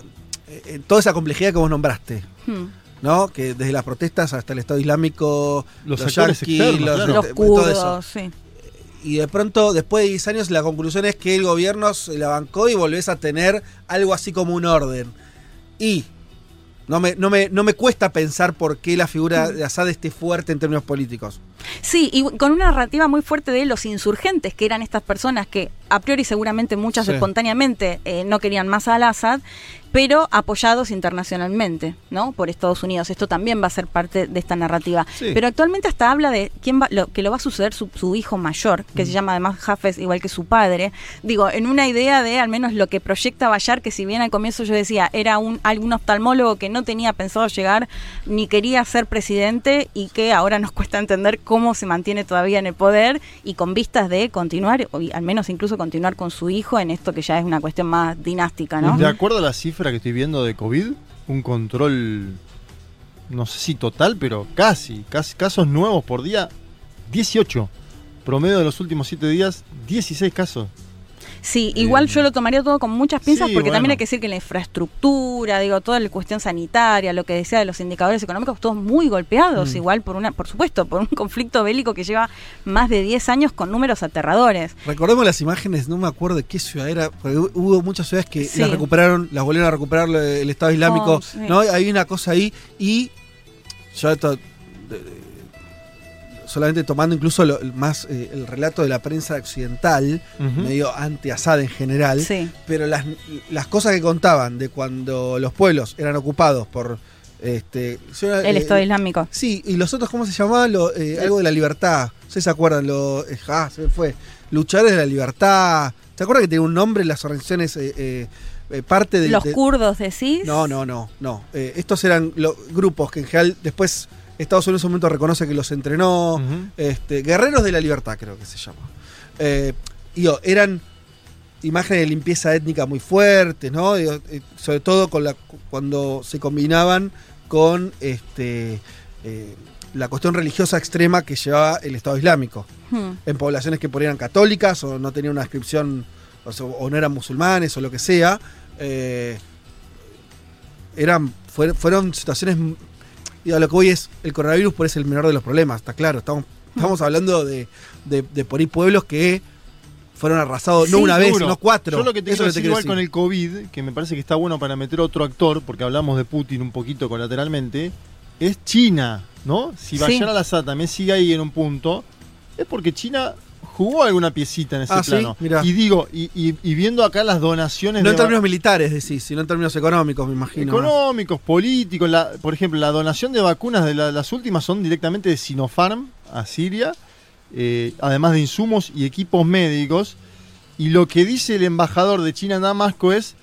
eh, toda esa complejidad que vos nombraste. Hmm. ¿No? Que desde las protestas hasta el Estado Islámico, Los los, actores yanquis, externos, los, claro. Los todo eso. sí. Y de pronto, después de 10 años, la conclusión es que el gobierno se la bancó y volvés a tener algo así como un orden. Y no me, no me, no me cuesta pensar por qué la figura de Assad esté fuerte en términos políticos. Sí, y con una narrativa muy fuerte de los insurgentes, que eran estas personas que a priori seguramente muchas Sí. espontáneamente eh, no querían más al Assad, pero apoyados internacionalmente, ¿no? Por Estados Unidos. Esto también va a ser parte de esta narrativa. Sí. Pero actualmente hasta habla de quién va, lo, que lo va a suceder su, su hijo mayor, que se llama además Hafez, igual que su padre. Digo, en una idea de al menos lo que proyecta Bayar, que si bien al comienzo yo decía, era un algún oftalmólogo que no tenía pensado llegar ni quería ser presidente y que ahora nos <laughs> cuesta entender cómo se mantiene todavía en el poder y con vistas de continuar, o al menos incluso continuar con su hijo en esto que ya es una cuestión más dinástica, ¿no? De acuerdo a la cifra que estoy viendo de COVID, un control, no sé si total, pero casi, casi casos nuevos por día, 18. Promedio de los últimos 7 días, 16 casos. Sí, igual yo lo tomaría todo con muchas pinzas Sí, porque también hay que decir que la infraestructura, digo, toda la cuestión sanitaria, lo que decía de los indicadores económicos, todos muy golpeados, Mm. igual por una, por supuesto, por un <laughs> conflicto bélico que lleva más de 10 años con números aterradores. Recordemos las imágenes, no me acuerdo de qué ciudad era, porque hu- hubo muchas ciudades que Sí. las recuperaron, las volvieron a recuperar el Estado Islámico, Oh, sí. ¿no? Hay una cosa ahí y yo esto, solamente tomando incluso lo- más eh, el relato de la prensa occidental, medio anti-Assad en general, Sí. pero las, las cosas que contaban de cuando los pueblos eran ocupados por este El eh, Estado Islámico. Sí, y los otros, ¿cómo se llamaban? Lo, eh, algo de la libertad. ¿Ustedes se acuerdan? Lo, eh, ah, se me fue. Luchadores de la libertad. ¿Se acuerdan que tenía un nombre las organizaciones? eh, eh, eh, parte del. Los de- kurdos decís. No, no, no. no. Eh, estos eran lo- grupos que en general después Estados Unidos en un momento reconoce que los entrenó. Este, Guerreros de la libertad, creo que se llama. Eh, digo, eran imágenes de limpieza étnica muy fuertes, ¿no? Digo, eh, sobre todo con la, cuando se combinaban con este, eh, la cuestión religiosa extrema que llevaba el Estado Islámico. Hmm. En poblaciones que por ahí eran católicas o no tenían una inscripción o, sea, o no eran musulmanes o lo que sea. eh, eran, fuer- fueron situaciones. Digo, lo que voy es, el coronavirus por es el menor de los problemas, está claro. Estamos, estamos hablando de, de, de por ahí pueblos que fueron arrasados no Sí, una vez, sino cuatro. Yo lo que te Eso quiero decir igual con el COVID, que me parece que está bueno para meter otro actor, porque hablamos de Putin un poquito colateralmente, es China, ¿no? Si Sí. Bashar al-Assad también sigue ahí en un punto, es porque China jugó alguna piecita en ese Ah, ¿sí? plano. Mirá. Y digo, y, y- y viendo acá las donaciones No en términos militares, decís, sino en términos económicos, me imagino. más. económicos, políticos, la- por ejemplo, la donación de vacunas de la- las últimas son directamente de Sinopharm a Siria, eh, además de insumos y equipos médicos. Y lo que dice el embajador de China en Damasco es,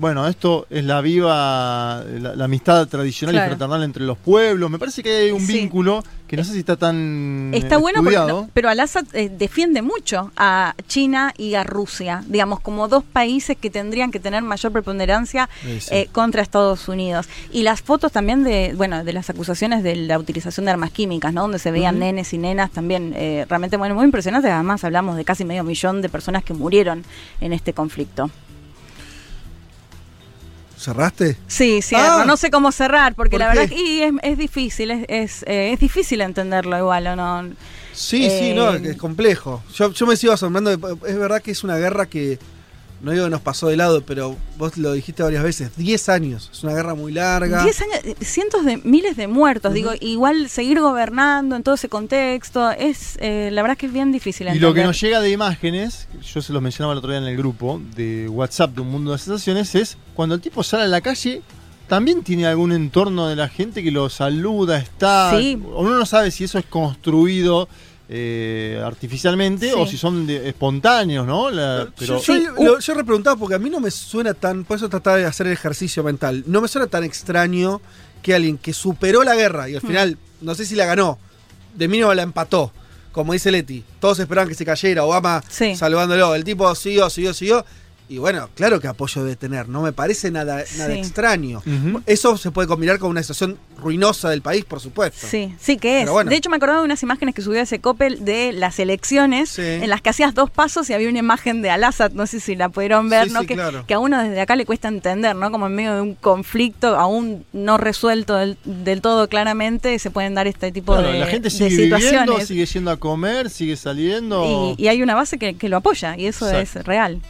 bueno, esto es la viva, la, la amistad tradicional Claro. y fraternal entre los pueblos. Me parece que hay un Sí. vínculo que no sé si está tan Está bueno porque, no, pero Al-Assad eh, defiende mucho a China y a Rusia, digamos, como dos países que tendrían que tener mayor preponderancia Sí, sí. eh, contra Estados Unidos. Y las fotos también de, bueno, de las acusaciones de la utilización de armas químicas, ¿no? Donde se veían nenes y nenas también eh, realmente bueno, muy impresionantes. Además, hablamos de casi medio millón de personas que murieron en este conflicto. ¿Cerraste? Sí, cierro. Ah. no sé cómo cerrar, porque ¿Por la verdad qué? que y es, es difícil, es, es, eh, es difícil entenderlo igual, ¿o no? Sí, sí, Eh, no, que es complejo. Yo, yo me sigo asombrando. de- Es verdad que es una guerra que, no digo que nos pasó de lado, pero vos lo dijiste varias veces, 10 años. Es una guerra muy larga. 10 años, eh, cientos de miles de muertos, digo, igual seguir gobernando en todo ese contexto, es eh, la verdad que es bien difícil Y lo que nos llega de imágenes, yo se los mencionaba el otro día en el grupo de WhatsApp de Un Mundo de Sensaciones, es cuando el tipo sale a la calle, también tiene algún entorno de la gente que lo saluda, está. Sí. Uno no sabe si eso es construido eh, artificialmente Sí. o si son de- espontáneos, ¿no? La- pero, yo, yo, lo- yo repreguntaba porque a mí no me suena tan. Por eso trataba de hacer el ejercicio mental. No me suena tan extraño que alguien que superó la guerra y al Hmm. final, no sé si la ganó, de mínimo la empató. Como dice Leti, todos esperaban que se cayera, Obama salvándolo. El tipo siguió, siguió, siguió. Y bueno, claro que apoyo debe tener, no me parece nada, nada Sí. extraño. Eso se puede combinar con una situación ruinosa del país, por supuesto. Sí, sí que es. Bueno. De hecho, me acordaba de unas imágenes que subió ese Coppel de las elecciones, en las que hacías dos pasos y había una imagen de Al-Assad, no sé si la pudieron ver, Sí, ¿no? sí, que, claro. que a uno desde acá le cuesta entender, ¿no? Como en medio de un conflicto aún no resuelto del, del todo claramente, se pueden dar este tipo Claro, de, la gente de sigue viviendo, sigue yendo a comer, sigue saliendo. Y, y hay una base que, que lo apoya, y eso Exacto. es real.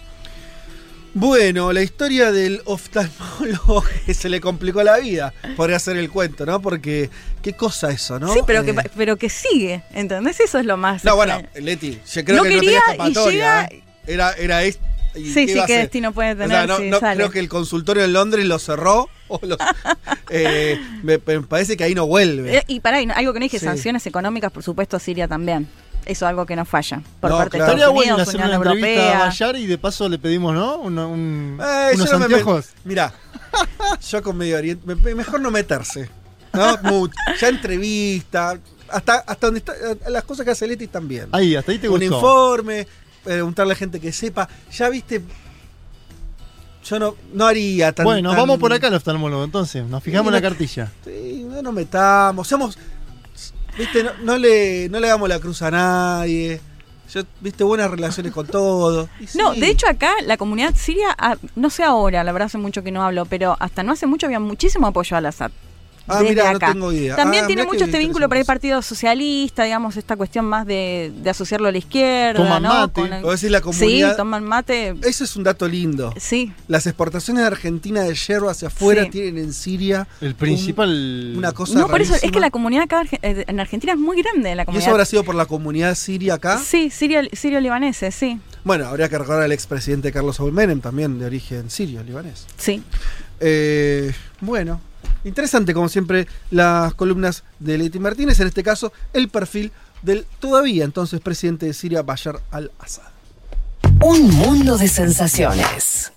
Bueno, la historia del oftalmólogo <laughs> que se le complicó la vida, podría ser el cuento, ¿no? Porque qué cosa eso, ¿no? Sí, pero, Eh, que, pero que sigue, ¿entendés? Eso es lo más. No, bueno. Leti, yo creo No que no quería tenía y llega- ¿eh? Era, era esto. ¿y Sí, sí, qué destino puede O sea, tener no, no creo que el consultorio en Londres lo cerró. o <laughs> eh, me, me parece que ahí no vuelve. Eh, y para algo que no dije, Sí. sanciones económicas, por supuesto, a Siria también. Eso es algo que no falla. Por No, parte claro. de Estaría bueno Unidos, hacer una Unión entrevista a Europea. Bayar y de paso le pedimos, ¿no? Una- un- Eh, unos yo no me anteojos. met- Mirá, <laughs> yo con Medio Oriente, me- me- mejor no meterse. ¿no? Ya entrevista, hasta, hasta donde está, las cosas que hace Leti también. Ahí, hasta ahí te Un gustó. informe, preguntarle a gente que sepa. Ya viste, yo no, no haría tan. Bueno, tan- vamos por acá al oftalmólogo, entonces. Nos fijamos en la cartilla. Sí, no nos metamos, seamos. Viste, no, no le, no le hagamos la cruz a nadie. Yo, viste, buenas relaciones con todos. <laughs> Y No, sí. de hecho acá la comunidad siria, ah, no sé ahora, la verdad hace mucho que no hablo, pero hasta no hace mucho había muchísimo apoyo al Assad. Ah, desde mirá, no tengo idea. También Ah, tiene mucho este vínculo para el Partido Socialista, digamos, esta cuestión más de, de asociarlo a la izquierda. Toman ¿no? mate. Con el- O decir, la comunidad- Sí, toman mate. Ese es un dato lindo. Sí. Las exportaciones de Argentina de hierro hacia afuera Sí. tienen en Siria. El principal. un- una cosa No, por eso es que la comunidad acá eh, en Argentina es muy grande. La ¿Y comunidad. eso habrá sido por la comunidad siria acá? Sí, sirio, sirio-libaneses, sí. Bueno, habría que recordar al expresidente Carlos Menem, también de origen sirio, libanés. Sí. Eh, bueno, interesante como siempre las columnas de Leti Martínez, en este caso el perfil del todavía entonces presidente de Siria, Bashar al-Assad. Un mundo de sensaciones.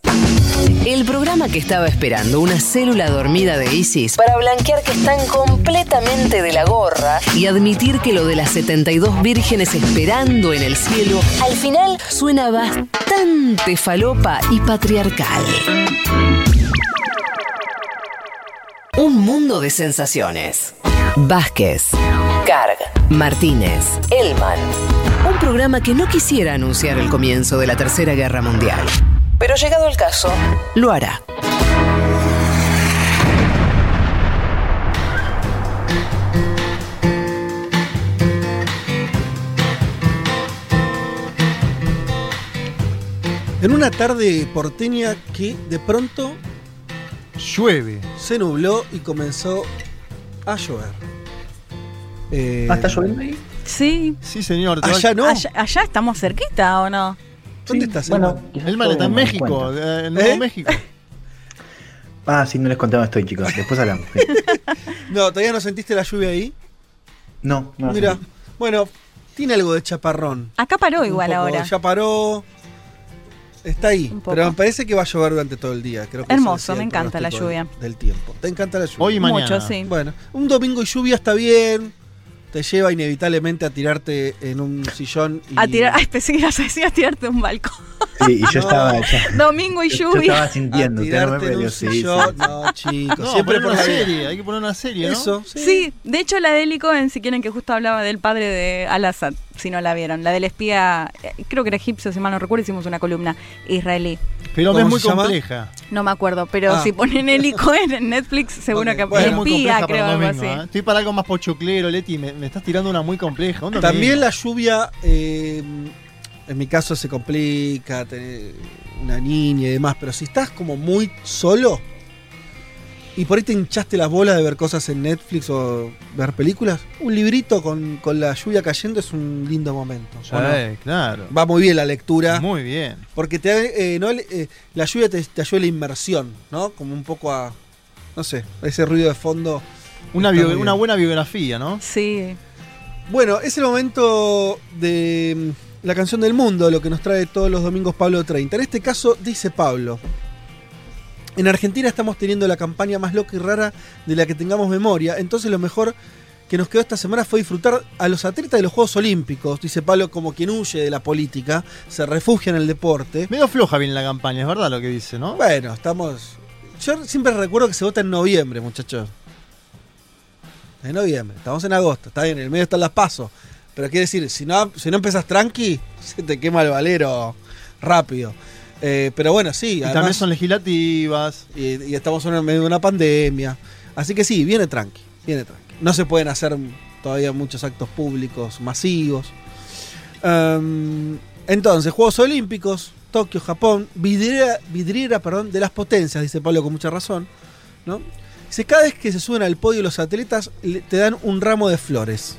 El programa que estaba esperando una célula dormida de ISIS para blanquear que están completamente de la gorra y admitir que lo de las 72 vírgenes esperando en el cielo al final suena bastante falopa y patriarcal. Un mundo de sensaciones. Vázquez, Carg, Martínez, Elman. Un programa que no quisiera anunciar el comienzo de la Tercera Guerra Mundial. Pero llegado el caso, lo hará. En una tarde porteña que de pronto llueve, se nubló y comenzó a llover. Eh, Ah, ¿está lloviendo ahí? Sí. Sí, señor. Allá no. Allá, allá estamos cerquita o no? ¿Dónde estás, bueno, Elman? Elman está en México, eh, en Nuevo ¿Eh? México. <laughs> Ah, sí, no les dónde estoy, chicos. Después hablamos. sí. <laughs> No, ¿todavía no sentiste la lluvia ahí? No, no. Mira, sí. bueno, tiene algo de chaparrón. Acá paró igual poco, ahora. Ya paró. Está ahí, pero me parece que va a llover durante todo el día. Creo que Hermoso, me encanta la lluvia. Del, del tiempo. ¿Te encanta la lluvia? Hoy y mañana. Mucho, sí. Bueno, un domingo y lluvia está bien. Te lleva inevitablemente a tirarte en un sillón y A tirar, ay, pensé que ibas a decir a tirarte de un balcón. Sí, y yo <laughs> No. estaba. ya- Domingo y yo, yo lluvia. estaba a sintiendo. no me tirarte en un peleó, sí, sí. sillón. No, chicos, No, siempre por una la vida. serie, hay que poner una serie, ¿no? Eso, Sí. de hecho la de Cohen, si quieren que justo hablaba del padre de Al-Assad, si no la vieron, la del espía, eh, creo que era egipcio, si mal no recuerdo, hicimos una columna israelí. Pero es ¿Cómo muy compleja. No me acuerdo, pero Ah. si ponen Eli Cohen en Netflix, seguro que bueno, es muy espía, compleja creo, para algo así. domingo. ¿eh? Estoy para algo más pochoclero, Leti. Me, me estás tirando una muy compleja. También domingo. la lluvia, eh, en mi caso, se complica, tener una niña y demás, pero si estás como muy solo y por ahí te hinchaste las bolas de ver cosas en Netflix o ver películas, un librito con, con la lluvia cayendo es un lindo momento. ¿o no? Sí, claro. Va muy bien la lectura. Muy bien. Porque te, eh, no, eh, la lluvia te, te ayuda a la inmersión, ¿no? Como un poco a, no sé, a ese ruido de fondo. Una, bio- una buena biografía, ¿no? Sí. Bueno, es el momento de mm, la canción del mundo, lo que nos trae todos los domingos Pablo 30. En este caso dice Pablo, en Argentina estamos teniendo la campaña más loca y rara de la que tengamos memoria, entonces lo mejor que nos quedó esta semana fue disfrutar a los atletas de los Juegos Olímpicos, dice Pablo como quien huye de la política, se refugia en el deporte. Medio floja viene la campaña, es verdad lo que dice, ¿no? Bueno, estamos... Yo siempre recuerdo que se vota en noviembre, muchachos. En noviembre, estamos en agosto, está bien, en el medio están las pasos. Pero quiere decir, si no, si no empezas tranqui, <laughs> se te quema el valero rápido. Eh, pero bueno, sí. Y también son legislativas. Y, y estamos en medio de una pandemia. Así que sí, viene tranqui, viene tranqui. No se pueden hacer todavía muchos actos públicos masivos. Um, entonces, Juegos Olímpicos, Tokio, Japón, vidriera, vidriera perdón, de las potencias, dice Pablo con mucha razón. ¿no? Dice, cada vez que se suben al podio los atletas, le- te dan un ramo de flores.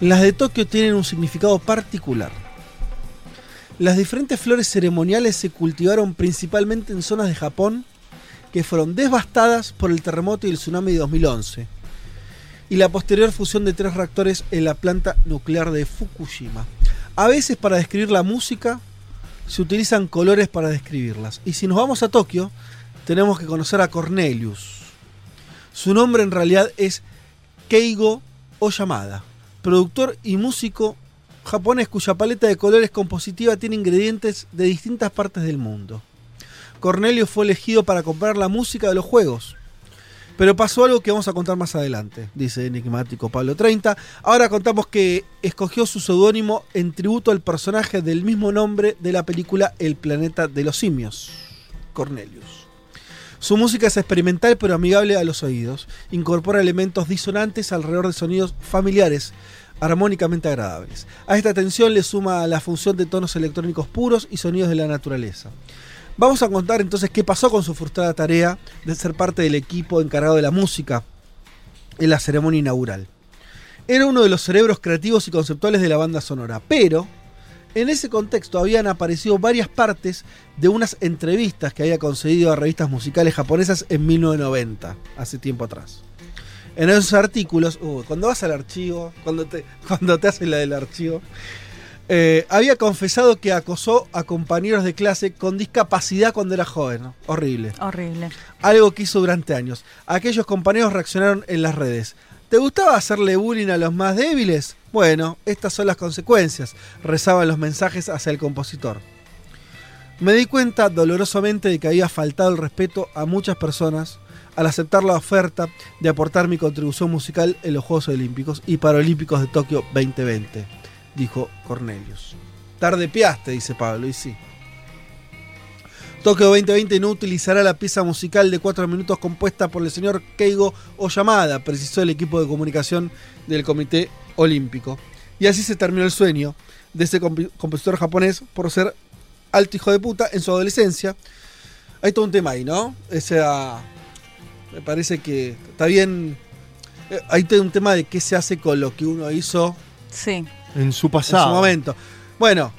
Las de Tokio tienen un significado particular. Las diferentes flores ceremoniales se cultivaron principalmente en zonas de Japón que fueron devastadas por el terremoto y el tsunami de 2011 y la posterior fusión de tres reactores en la planta nuclear de Fukushima. A veces para describir la música se utilizan colores para describirlas. Y si nos vamos a Tokio, tenemos que conocer a Cornelius. Su nombre en realidad es Keigo Oyamada, productor y músico japonés cuya paleta de colores compositiva tiene ingredientes de distintas partes del mundo. Cornelius fue elegido para comprar la música de los juegos. Pero pasó algo que vamos a contar más adelante, dice enigmático Pablo 30. Ahora contamos que escogió su seudónimo en tributo al personaje del mismo nombre de la película El planeta de los simios, Cornelius. Su música es experimental pero amigable a los oídos. Incorpora elementos disonantes alrededor de sonidos familiares, armónicamente agradables. A esta tensión le suma la función de tonos electrónicos puros y sonidos de la naturaleza. Vamos a contar entonces qué pasó con su frustrada tarea de ser parte del equipo encargado de la música en la ceremonia inaugural. Era uno de los cerebros creativos y conceptuales de la banda sonora, pero en ese contexto habían aparecido varias partes de unas entrevistas que había concedido a revistas musicales japonesas en 1990, hace tiempo atrás. En esos artículos, uh, cuando vas al archivo, cuando te, <laughs> cuando te hacen la del archivo, eh, había confesado que acosó a compañeros de clase con discapacidad cuando era joven. ¿no? Horrible. Horrible. Algo que hizo durante años. Aquellos compañeros reaccionaron en las redes. ¿Te gustaba hacerle bullying a los más débiles? Bueno, estas son las consecuencias, rezaban los mensajes hacia el compositor. Me di cuenta dolorosamente de que había faltado el respeto a muchas personas al aceptar la oferta de aportar mi contribución musical en los Juegos Olímpicos y Paralímpicos de Tokio 2020, dijo Cornelius. Tarde piaste, dice Pablo, y sí. Tokio 2020 no utilizará la pieza musical de 4 minutos compuesta por el señor Keigo Oyamada, precisó el equipo de comunicación del Comité Olímpico. Y así se terminó el sueño de ese comp- compositor japonés por ser alto hijo de puta en su adolescencia. Hay todo un tema ahí, ¿no? O sea, me parece que está bien. eh, Hay un tema de qué se hace con lo que uno hizo Sí. En su en pasado. su momento. Bueno,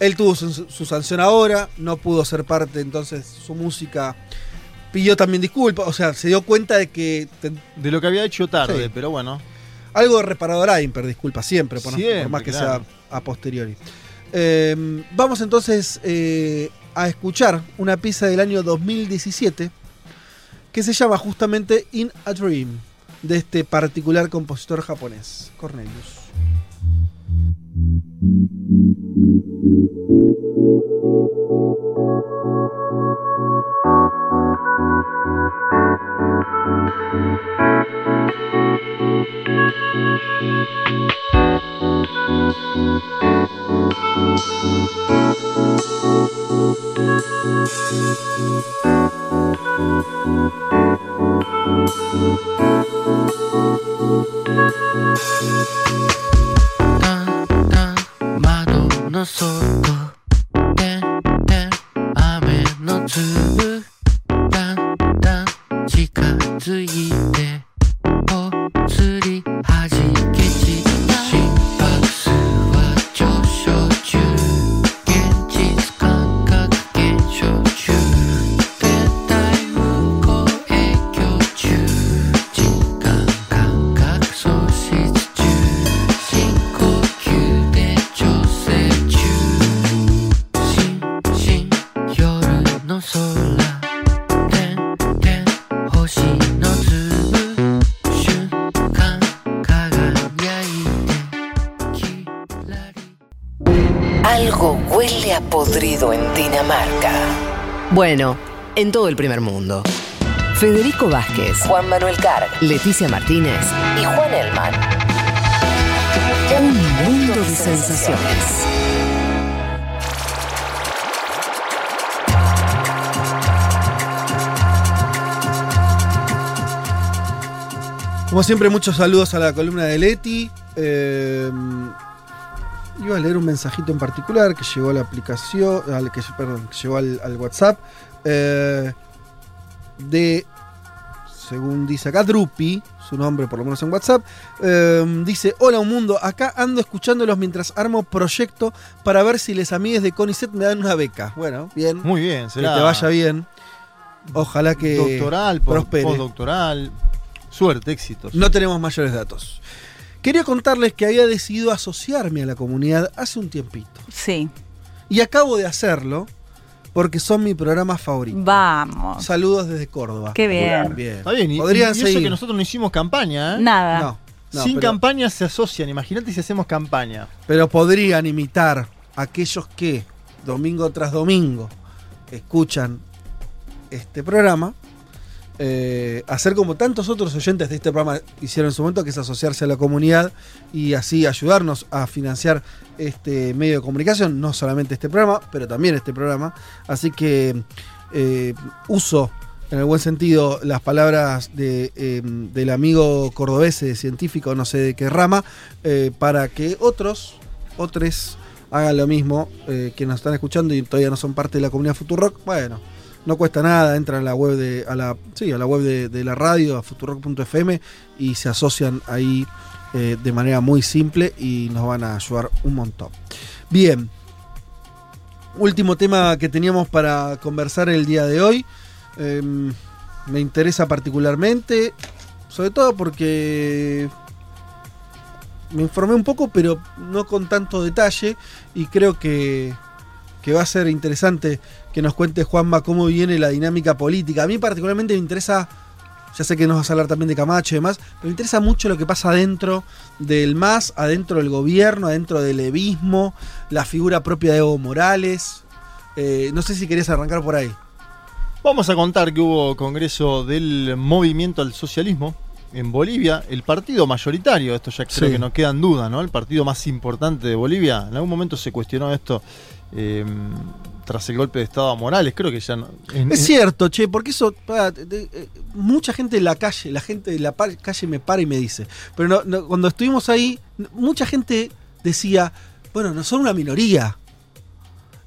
él tuvo su, su sanción ahora, no pudo ser parte, entonces su música pidió también disculpas, o sea, se dio cuenta de que te- De lo que había hecho tarde, Sí. pero bueno. algo de reparador hay, pero disculpa siempre, por, más que claro. sea a posteriori. Eh, vamos entonces eh, a escuchar una pieza del año 2017 que se llama justamente In a Dream, de este particular compositor japonés, Cornelius.「窓の外でで雨の粒之一。Podrido en Dinamarca. Bueno, en todo el primer mundo. Federico Vázquez, Juan Manuel Carg, Leticia Martínez y Juan Elman. Un mundo de sensaciones. Como siempre, muchos saludos a la columna de Leti. Eh, iba a leer un mensajito en particular que llegó a la aplicación, al, que, perdón, que llegó al, al WhatsApp. eh, de, según dice acá, Drupi, su nombre por lo menos en WhatsApp. eh, dice: Hola, un mundo. Acá ando escuchándolos mientras armo proyecto para ver si les amigues de CONICET me dan una beca. Bueno, bien. Muy bien, Que será te vaya bien. Ojalá que doctoral, prospere. postdoctoral. Suerte, éxitos. No tenemos mayores datos. Quería contarles que había decidido asociarme a la comunidad hace un tiempito. Sí. Y acabo de hacerlo porque son mi programa favorito. Vamos. Saludos desde Córdoba. Qué bien. Bien. Está bien, y, Podrían y eso seguir. que nosotros no hicimos campaña, ¿eh? Nada. No, no, Sin pero- campaña se asocian. Imagínate si hacemos campaña. Pero podrían imitar a aquellos que domingo tras domingo escuchan este programa. Eh, hacer como tantos otros oyentes de este programa hicieron en su momento, que es asociarse a la comunidad y así ayudarnos a financiar este medio de comunicación, no solamente este programa, pero también este programa. Así que eh, uso en el buen sentido las palabras de, eh, del amigo cordobés científico, no sé de qué rama, para que otros, otros hagan lo mismo que nos están escuchando y todavía no son parte de la comunidad Futurock. Bueno, no cuesta nada, entran a la web de, a la, sí, a la web de, la radio, a futurock.fm y se asocian ahí eh, de manera muy simple y nos van a ayudar un montón. Bien, último tema que teníamos para conversar el día de hoy. Eh, me interesa particularmente, sobre todo porque me informé un poco, pero no con tanto detalle, y creo que, que va a ser interesante que nos cuente Juanma cómo viene la dinámica política. A mí particularmente me interesa, ya sé que nos vas a hablar también de Camacho y demás, pero me interesa mucho lo que pasa adentro del MAS, adentro del gobierno, adentro del levismo, la figura propia de Evo Morales. Eh, no sé si querías arrancar por ahí. Vamos a contar que hubo congreso del movimiento al socialismo en Bolivia, el partido mayoritario, esto ya creo Sí. que no queda en duda, ¿no? El partido más importante de Bolivia. En algún momento se cuestionó esto eh, tras el golpe de Estado a Morales, creo que ya no. en- Es cierto, che, porque eso, pa, de- de- eh, mucha gente en la calle, la gente de la calle me para y me dice, pero no- no, cuando estuvimos ahí, mucha gente decía, bueno, no son una minoría.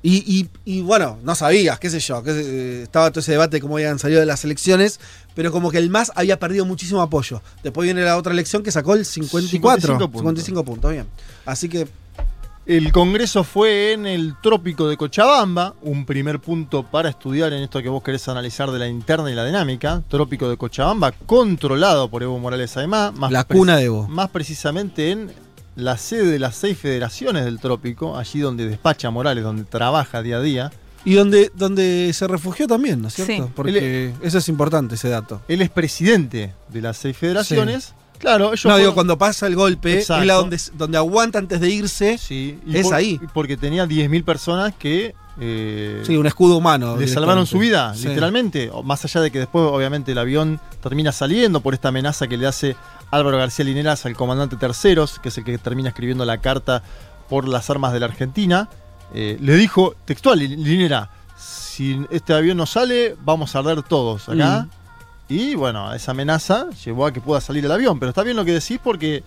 Y, y- y, bueno, no sabías, qué sé yo, que eh, estaba todo ese debate de cómo habían salido de las elecciones, pero como que el MAS había perdido muchísimo apoyo. Después viene la otra elección que sacó el 54, 55 55 puntos. puntos, bien. Así que El congreso fue en el trópico de Cochabamba, un primer punto para estudiar en esto que vos querés analizar de la interna y la dinámica. Trópico de Cochabamba, controlado por Evo Morales además. Más La cuna de Evo. Más precisamente en la sede de las seis federaciones del trópico, allí donde despacha Morales, donde trabaja día a día. Y donde, donde se refugió también, ¿no es cierto? Sí. Porque eso es importante, ese dato. Él es presidente de las seis federaciones. Claro, ellos No, digo, cuando pasa el golpe, Exacto. es la donde, donde aguanta antes de irse, Y es por- ahí. Porque tenía 10.000 personas que... eh, Sí, un escudo humano. Le salvaron su vida, Sí. literalmente. Más allá de que después, obviamente, el avión termina saliendo por esta amenaza que le hace Álvaro García Lineras al comandante Terceros, que es el que termina escribiendo la carta por las armas de la Argentina. Eh, le dijo textual, Linera, si este avión no sale, vamos a arder todos acá. Y bueno, esa amenaza llevó a que pueda salir el avión. Pero está bien lo que decís porque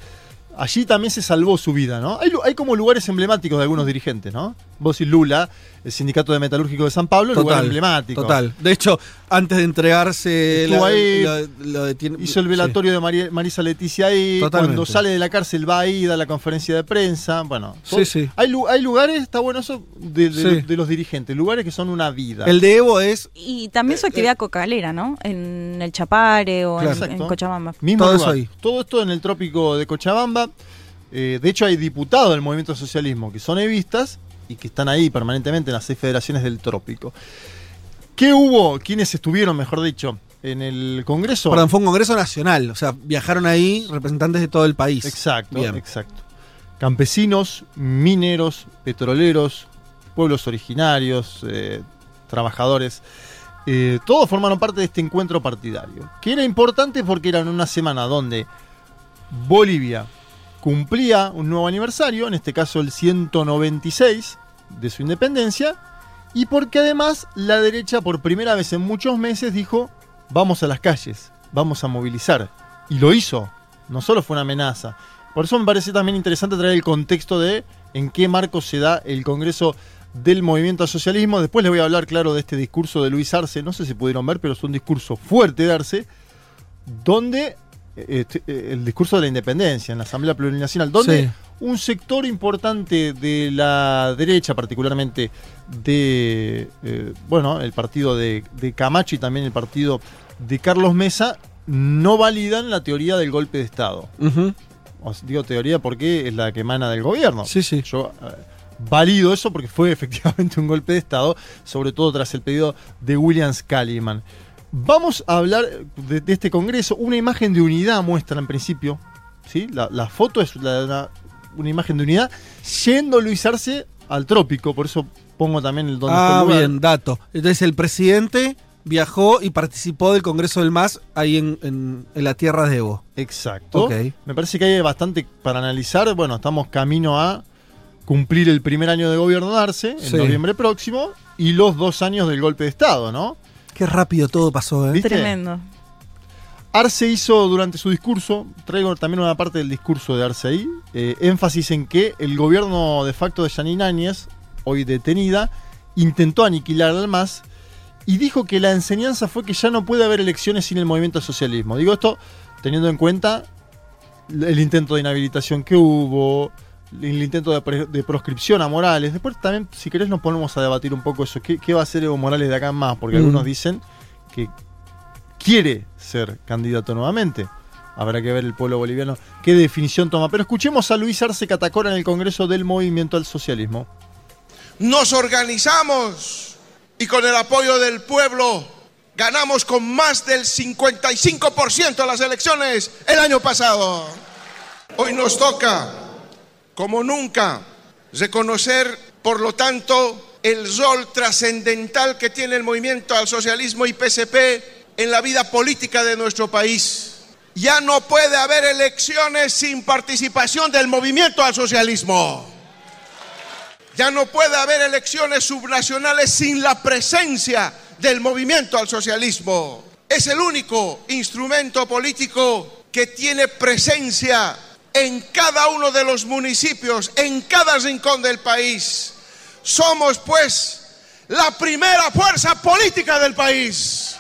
allí también se salvó su vida, ¿no? Hay, hay como lugares emblemáticos de algunos dirigentes, ¿no? Vos y Lula, el Sindicato de Metalúrgico de San Pablo, lugar emblemático. Total. De hecho, antes de entregarse, la- ahí, Hizo el sí. velatorio de María- Marisa Leticia ahí. Totalmente. Cuando sale de la cárcel va ahí, da la conferencia de prensa. Bueno, Sí, sí. Hay, lu- hay lugares, está bueno eso, de, de- Sí. de los dirigentes, lugares que son una vida. El de Evo es. Y también su actividad cocalera, ¿no? En el Chapare o en- Claro. en, Exacto. Cochabamba. Mismo Todo lugar. eso ahí. Todo esto en el trópico de Cochabamba. Eh, de hecho, hay diputados del movimiento socialismo que son evistas y que están ahí permanentemente en las seis federaciones del trópico. ¿Qué hubo? ¿Quiénes estuvieron, mejor dicho, en el Congreso? Perdón, fue un congreso nacional. O sea, viajaron ahí representantes de todo el país. Exacto, Bien. exacto. Campesinos, mineros, petroleros, pueblos originarios, eh, trabajadores. eh, todos formaron parte de este encuentro partidario, que era importante porque era en una semana donde Bolivia cumplía un nuevo aniversario, en este caso el 196 de su independencia, y porque además la derecha por primera vez en muchos meses dijo, vamos a las calles, vamos a movilizar. Y lo hizo, no solo fue una amenaza. Por eso me parece también interesante traer el contexto de en qué marco se da el Congreso del Movimiento al Socialismo. Después les voy a hablar, claro, de este discurso de Luis Arce, no sé si pudieron ver, pero es un discurso fuerte de Arce, donde el discurso de la independencia en la Asamblea Plurinacional, donde Sí. un sector importante de la derecha, particularmente de, eh, bueno, el partido de, de Camacho y también el partido de Carlos Mesa, no validan la teoría del golpe de Estado. Os digo teoría porque es la que emana del gobierno. Sí, sí. Yo eh, valido eso porque fue <laughs> efectivamente un golpe de Estado, sobre todo tras el pedido de William Scaliman. Vamos a hablar de, de este congreso. Una imagen de unidad muestra en principio. ¿sí? La, la foto es la una, una imagen de unidad yendo Luis Arce al trópico, por eso pongo también el donde fue Ah, el lugar. bien, dato. Entonces el presidente viajó y participó del Congreso del MAS ahí en, en- en la tierra de Evo. Exacto. Ok. Me parece que hay bastante para analizar. Bueno, estamos camino a cumplir el primer año de gobierno de Arce, en Sí. noviembre próximo, y los dos años del golpe de Estado, ¿no? Qué rápido todo pasó, ¿eh? ¿Viste? Tremendo. Arce hizo durante su discurso, traigo también una parte del discurso de Arce ahí, eh, énfasis en que el gobierno de facto de Yanine Áñez, hoy detenida, intentó aniquilar al MAS y dijo que la enseñanza fue que ya no puede haber elecciones sin el movimiento al socialismo. Digo esto teniendo en cuenta el intento de inhabilitación que hubo, el intento de, pre- de proscripción a Morales. Después también, si querés, nos ponemos a debatir un poco eso. ¿Qué, qué va a hacer Evo Morales de acá en más? Porque Mm. algunos dicen que quiere ser candidato nuevamente. Habrá que ver el pueblo boliviano qué definición toma. Pero escuchemos a Luis Arce Catacora en el Congreso del Movimiento al Socialismo. Nos organizamos y con el apoyo del pueblo ganamos con más del 55% las elecciones el año pasado. Hoy nos toca, como nunca, reconocer, por lo tanto, el rol trascendental que tiene el movimiento al socialismo y PSP en la vida política de nuestro país. Ya no puede haber elecciones sin participación del movimiento al socialismo. Ya no puede haber elecciones subnacionales sin la presencia del movimiento al socialismo. Es el único instrumento político que tiene presencia en cada uno de los municipios, en cada rincón del país. Somos pues la primera fuerza política del país.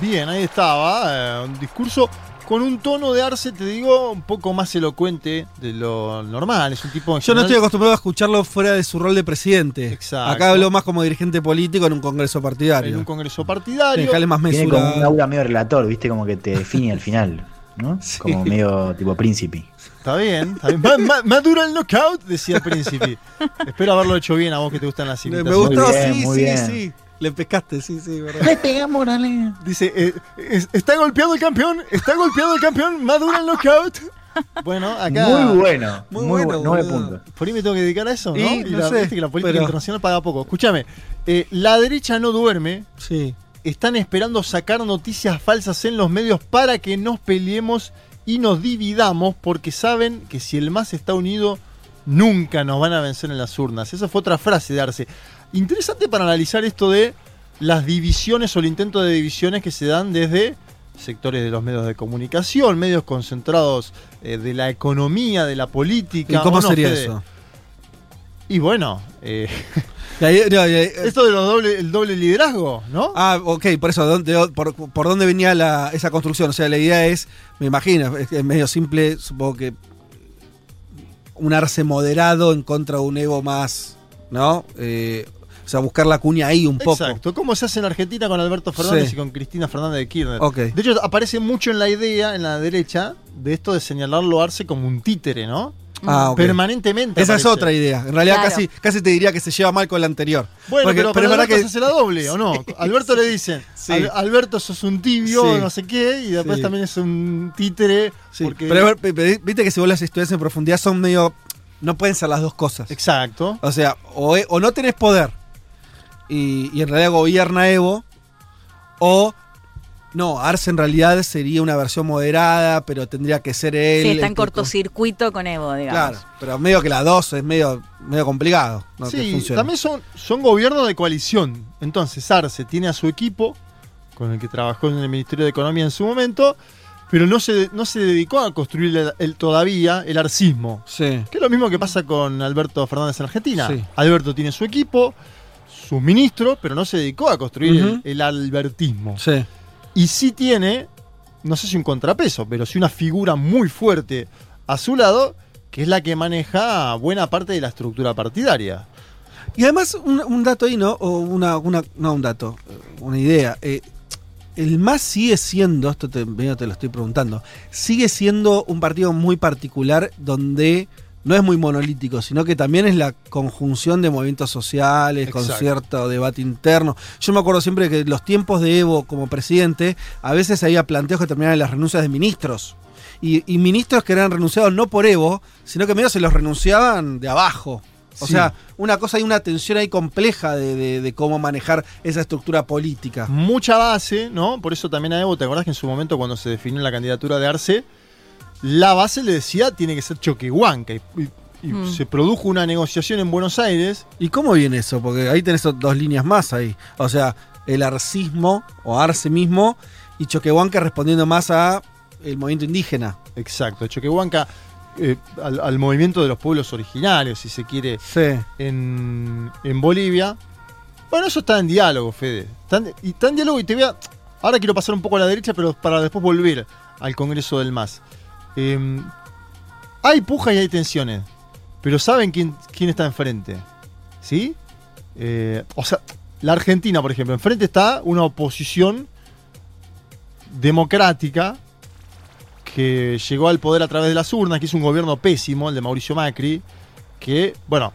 Bien, ahí estaba. eh, un discurso con un tono de Arce, te digo, un poco más elocuente de lo normal. Es un tipo Yo no estoy acostumbrado a escucharlo fuera de su rol de presidente. Exacto. Acá habló más como dirigente político en un congreso partidario. en un congreso partidario. Dejale más Tiene como un mesura. aura medio relator, viste, como que te define al final, ¿no? <laughs> Como medio tipo príncipe. Está bien, está bien. Madura el knockout, decía el príncipe. <laughs> Espero haberlo hecho bien a vos que te gustan las Me imitaciones. gustó, bien, sí, sí, bien. sí. Le pescaste, sí, sí, verdad. Le pega Morales. Dice, eh, es- está golpeado el campeón, está golpeado el campeón, madura el knockout. Bueno, acá. Muy bueno, Muy muy, bueno, bueno, nueve boludo. puntos. Por ahí me tengo que dedicar a eso, ¿no? Y, no la, sé, viste que la política pero- internacional paga poco. Escúchame, eh, la derecha no duerme. Sí. Están esperando sacar noticias falsas en los medios para que nos peleemos y nos dividamos porque saben que si el MAS está unido, nunca nos van a vencer en las urnas. Esa fue otra frase de Arce. Interesante para analizar esto de las divisiones o el intento de divisiones que se dan desde sectores de los medios de comunicación, medios concentrados eh, de la economía, de la política. ¿Y cómo ¿o no, sería Fede? eso? Y bueno, eh, <laughs> No, ahí- esto de los doble, el doble liderazgo, ¿no? Ah, ok, por eso, ¿dónde- por, por dónde venía la- esa construcción? O sea, la idea es, me imagino, es, es medio simple, supongo que un arce moderado en contra de un ego más, ¿no? Eh, o sea, buscar la cuña ahí un poco. Exacto, como se hace en Argentina con Alberto Fernández Sí. y con Cristina Fernández de Kirchner. Ok. De hecho, aparece mucho en la idea, en la derecha, de esto de señalarlo Arce como un títere, ¿no? Ah, ok. Permanentemente. Esa es otra idea. En realidad Claro. casi, casi te diría que se lleva mal con la anterior. Bueno, Porque- pero, pero Alberto que- se hace la doble, ¿o no? <laughs> Alberto le dicen, Sí. "Al- Alberto sos un tibio, Sí. no sé qué, y después Sí. también es un títere. Sí, porque pero, pero viste que si vos las estudias en profundidad son medio no pueden ser las dos cosas. Exacto. O sea, o, e- o no tenés poder y, y en realidad gobierna Evo, o no, Arce en realidad sería una versión moderada, pero tendría que ser él. Sí, está en cortocircuito con Evo, digamos. Claro, pero medio que las dos es medio, medio complicado. Sí, también son, son gobiernos de coalición. Entonces, Arce tiene a su equipo, con el que trabajó en el Ministerio de Economía en su momento, pero no se, no se dedicó a construir el, el- todavía el arcismo. Sí. Que es lo mismo que pasa con Alberto Fernández en Argentina. Sí. Alberto tiene su equipo, sus ministros, pero no se dedicó a construir el, albertismo. Sí. Y sí tiene, no sé si un contrapeso, pero sí una figura muy fuerte a su lado, que es la que maneja buena parte de la estructura partidaria. Y además, un, dato ahí, ¿no? O una, una, no un dato, una idea. Eh, el MAS sigue siendo, esto te, te lo estoy preguntando, sigue siendo un partido muy particular donde no es muy monolítico, sino que también es la conjunción de movimientos sociales, con cierto debate interno. Yo me acuerdo siempre que los tiempos de Evo como presidente, a veces había planteos que terminaban en las renuncias de ministros. Y, y ministros que eran renunciados no por Evo, sino que medio se los renunciaban de abajo. O Sí. sea, una cosa, hay una tensión ahí compleja de, de- de cómo manejar esa estructura política. Mucha base, ¿no? Por eso también a Evo, ¿te acordás que en su momento cuando se definió la candidatura de Arce, la base le decía tiene que ser choquehuanca? Y, y- y Mm. se produjo una negociación en Buenos Aires. ¿Y cómo viene eso? Porque ahí tenés dos líneas más ahí. O sea, el arcismo o arce mismo y Choquehuanca respondiendo más a el movimiento indígena. Exacto, Choquehuanca eh, al, al movimiento de los pueblos originarios, si se quiere, Sí. en, en Bolivia. Bueno, eso está en diálogo, Fede. Está en- y está en diálogo y te voy a... Ahora quiero pasar un poco a la derecha, pero para después volver al Congreso del MAS. Eh, hay pujas y hay tensiones, pero ¿saben quién, quién está enfrente? ¿Sí? Eh, o sea, la Argentina, por ejemplo, enfrente está una oposición democrática que llegó al poder a través de las urnas, que es un gobierno pésimo, el de Mauricio Macri, que, bueno,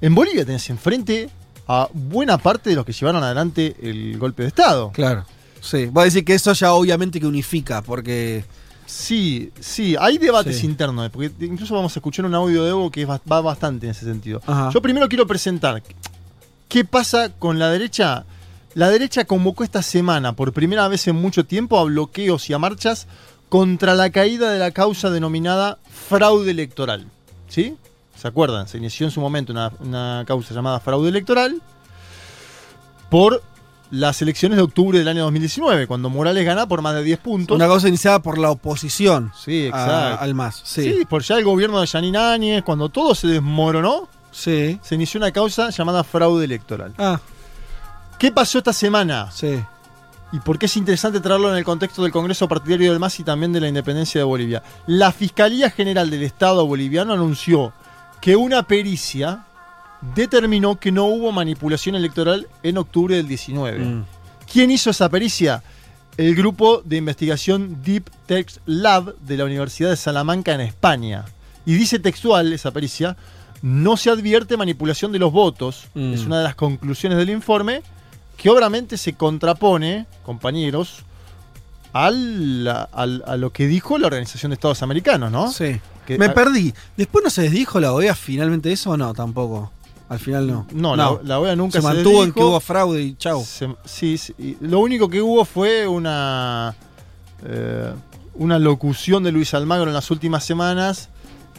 en Bolivia tenés enfrente a buena parte de los que llevaron adelante el golpe de Estado. Claro. Sí. Voy a decir que eso ya obviamente que unifica, porque. Sí, sí, hay debates Sí. internos, eh, porque incluso vamos a escuchar un audio de Evo que va, va bastante en ese sentido. Ajá. Yo primero quiero presentar qué pasa con la derecha. La derecha convocó esta semana, por primera vez en mucho tiempo, a bloqueos y a marchas contra la caída de la causa denominada fraude electoral. ¿Sí? ¿Se acuerdan? Se inició en su momento una, una causa llamada fraude electoral por las elecciones de octubre del año 2019, cuando Morales gana por más de 10 puntos. Una cosa iniciada por la oposición Sí, a- al MAS. Sí. Sí. por ya el gobierno de Yanine Áñez, cuando todo se desmoronó, Sí. se inició una causa llamada fraude electoral. Ah, ¿Qué pasó esta semana? sí. Y por qué es interesante traerlo en el contexto del Congreso Partidario del MAS y también de la independencia de Bolivia. La Fiscalía General del Estado boliviano anunció que una pericia determinó que no hubo manipulación electoral en octubre del 19. Mm. ¿Quién hizo esa pericia? El grupo de investigación Deep Text Lab de la Universidad de Salamanca en España. Y dice textual esa pericia, no se advierte manipulación de los votos, Mm. es una de las conclusiones del informe, que obviamente se contrapone, compañeros, al, al- a lo que dijo la Organización de Estados Americanos, ¿no? Sí. Que- Me a- perdí. ¿Después no se desdijo la OEA finalmente eso o no? Tampoco. Al final no. No, La, la OEA nunca se se, mantuvo en que hubo fraude y chau. Se- sí, sí, lo único que hubo fue una eh, una locución de Luis Almagro en las últimas semanas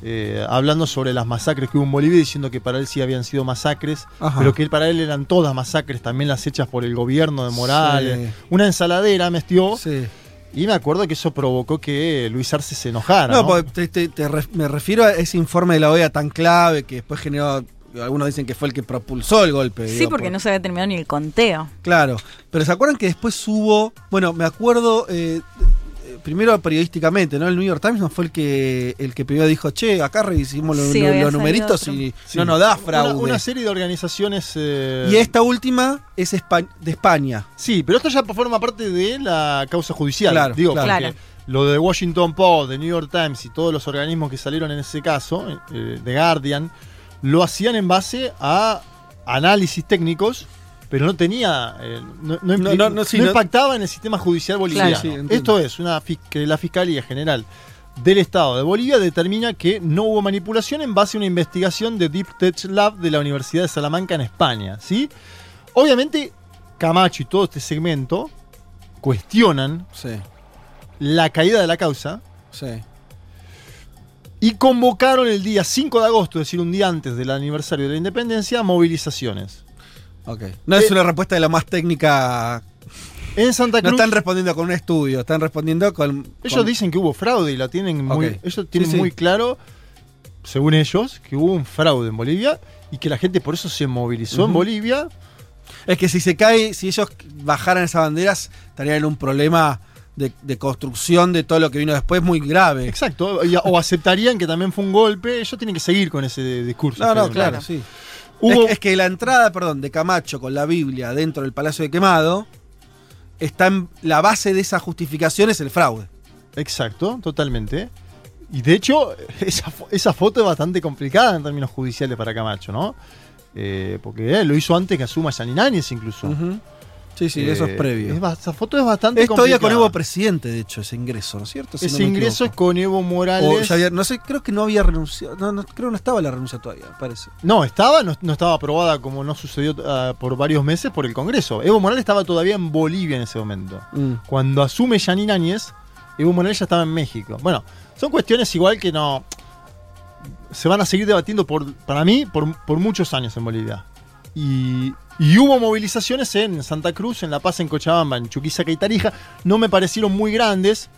eh, hablando sobre las masacres que hubo en Bolivia diciendo que para él sí habían sido masacres Ajá. pero que para él eran todas masacres también las hechas por el gobierno de Morales Sí. una ensaladera metió Sí. y me acuerdo que eso provocó que Luis Arce se enojara No, ¿no? porque te- te- te ref- me refiero a ese informe de la OEA tan clave que después generó. Algunos dicen que fue el que propulsó el golpe. Sí, digo, porque por- no se había terminado ni el conteo. Claro, pero ¿se acuerdan que después hubo, bueno, me acuerdo, eh, eh, primero periodísticamente, ¿no? El New York Times no fue el que el que primero dijo, che, acá revisamos lo- Sí, lo- había los numeritos otro. y Sí. no nos da Una- fraude. una, serie de organizaciones eh, y esta última es Espa- de España. Sí, pero esto ya forma parte de la causa judicial. Claro, digo, claro. porque Claro. lo de Washington Post, de New York Times y todos los organismos que salieron en ese caso, eh, de Guardian, lo hacían en base a análisis técnicos, pero no tenía, eh, no, sí, impactaba en el sistema judicial boliviano. Claro, sí, entiendo. Esto es una que la Fiscalía General del Estado de Bolivia determina que no hubo manipulación en base a una investigación de Deep Tech Lab de la Universidad de Salamanca en España. ¿sí? Obviamente, Camacho y todo este segmento cuestionan la caída de la causa Sí. Y convocaron el día 5 de agosto, es decir, un día antes del aniversario de la independencia, movilizaciones. Ok. No es una respuesta de la más técnica. En Santa No Cruz. están respondiendo con un estudio, están respondiendo con. Ellos con- dicen que hubo fraude y la tienen muy, Ok. ellos tienen Sí, sí. muy claro, según ellos, que hubo un fraude en Bolivia y que la gente por eso se movilizó en. Bolivia. Es que si se cae, si ellos bajaran esas banderas, estarían en un problema de, de construcción de todo lo que vino después muy grave. Exacto, o aceptarían que también fue un golpe. Ellos tienen que seguir con ese discurso. No, no, creo. claro, sí. Hubo- Es, es que la entrada, perdón, de Camacho con la Biblia dentro del Palacio de Quemado, está en la base de esa justificación es el fraude. Exacto, totalmente. Y de hecho, <laughs> esa, esa foto es bastante complicada en términos judiciales para Camacho, ¿no? Eh, porque eh, lo hizo antes que asuma Yanináñez incluso. Ujú. Sí, sí, eso es Eh, previo. es ba- esa foto es bastante Es todavía con. Evo presidente, de hecho, ese ingreso, ¿no es cierto? Si Ese no ingreso es con Evo Morales. O ya había- no sé, creo que no había renunciado. No, no, creo que no estaba la renuncia todavía, parece. No, estaba, no, no estaba aprobada como no sucedió ah, por varios meses por el Congreso. Evo Morales estaba todavía en Bolivia en ese momento. Mm. Cuando asume Yanin Áñez, Evo Morales ya estaba en México. Bueno, son cuestiones igual que no. Se van a seguir debatiendo por, para mí, por, por muchos años en Bolivia. Y, y hubo movilizaciones en Santa Cruz, en La Paz, en Cochabamba, en Chuquisaca y Tarija. No me parecieron muy grandes.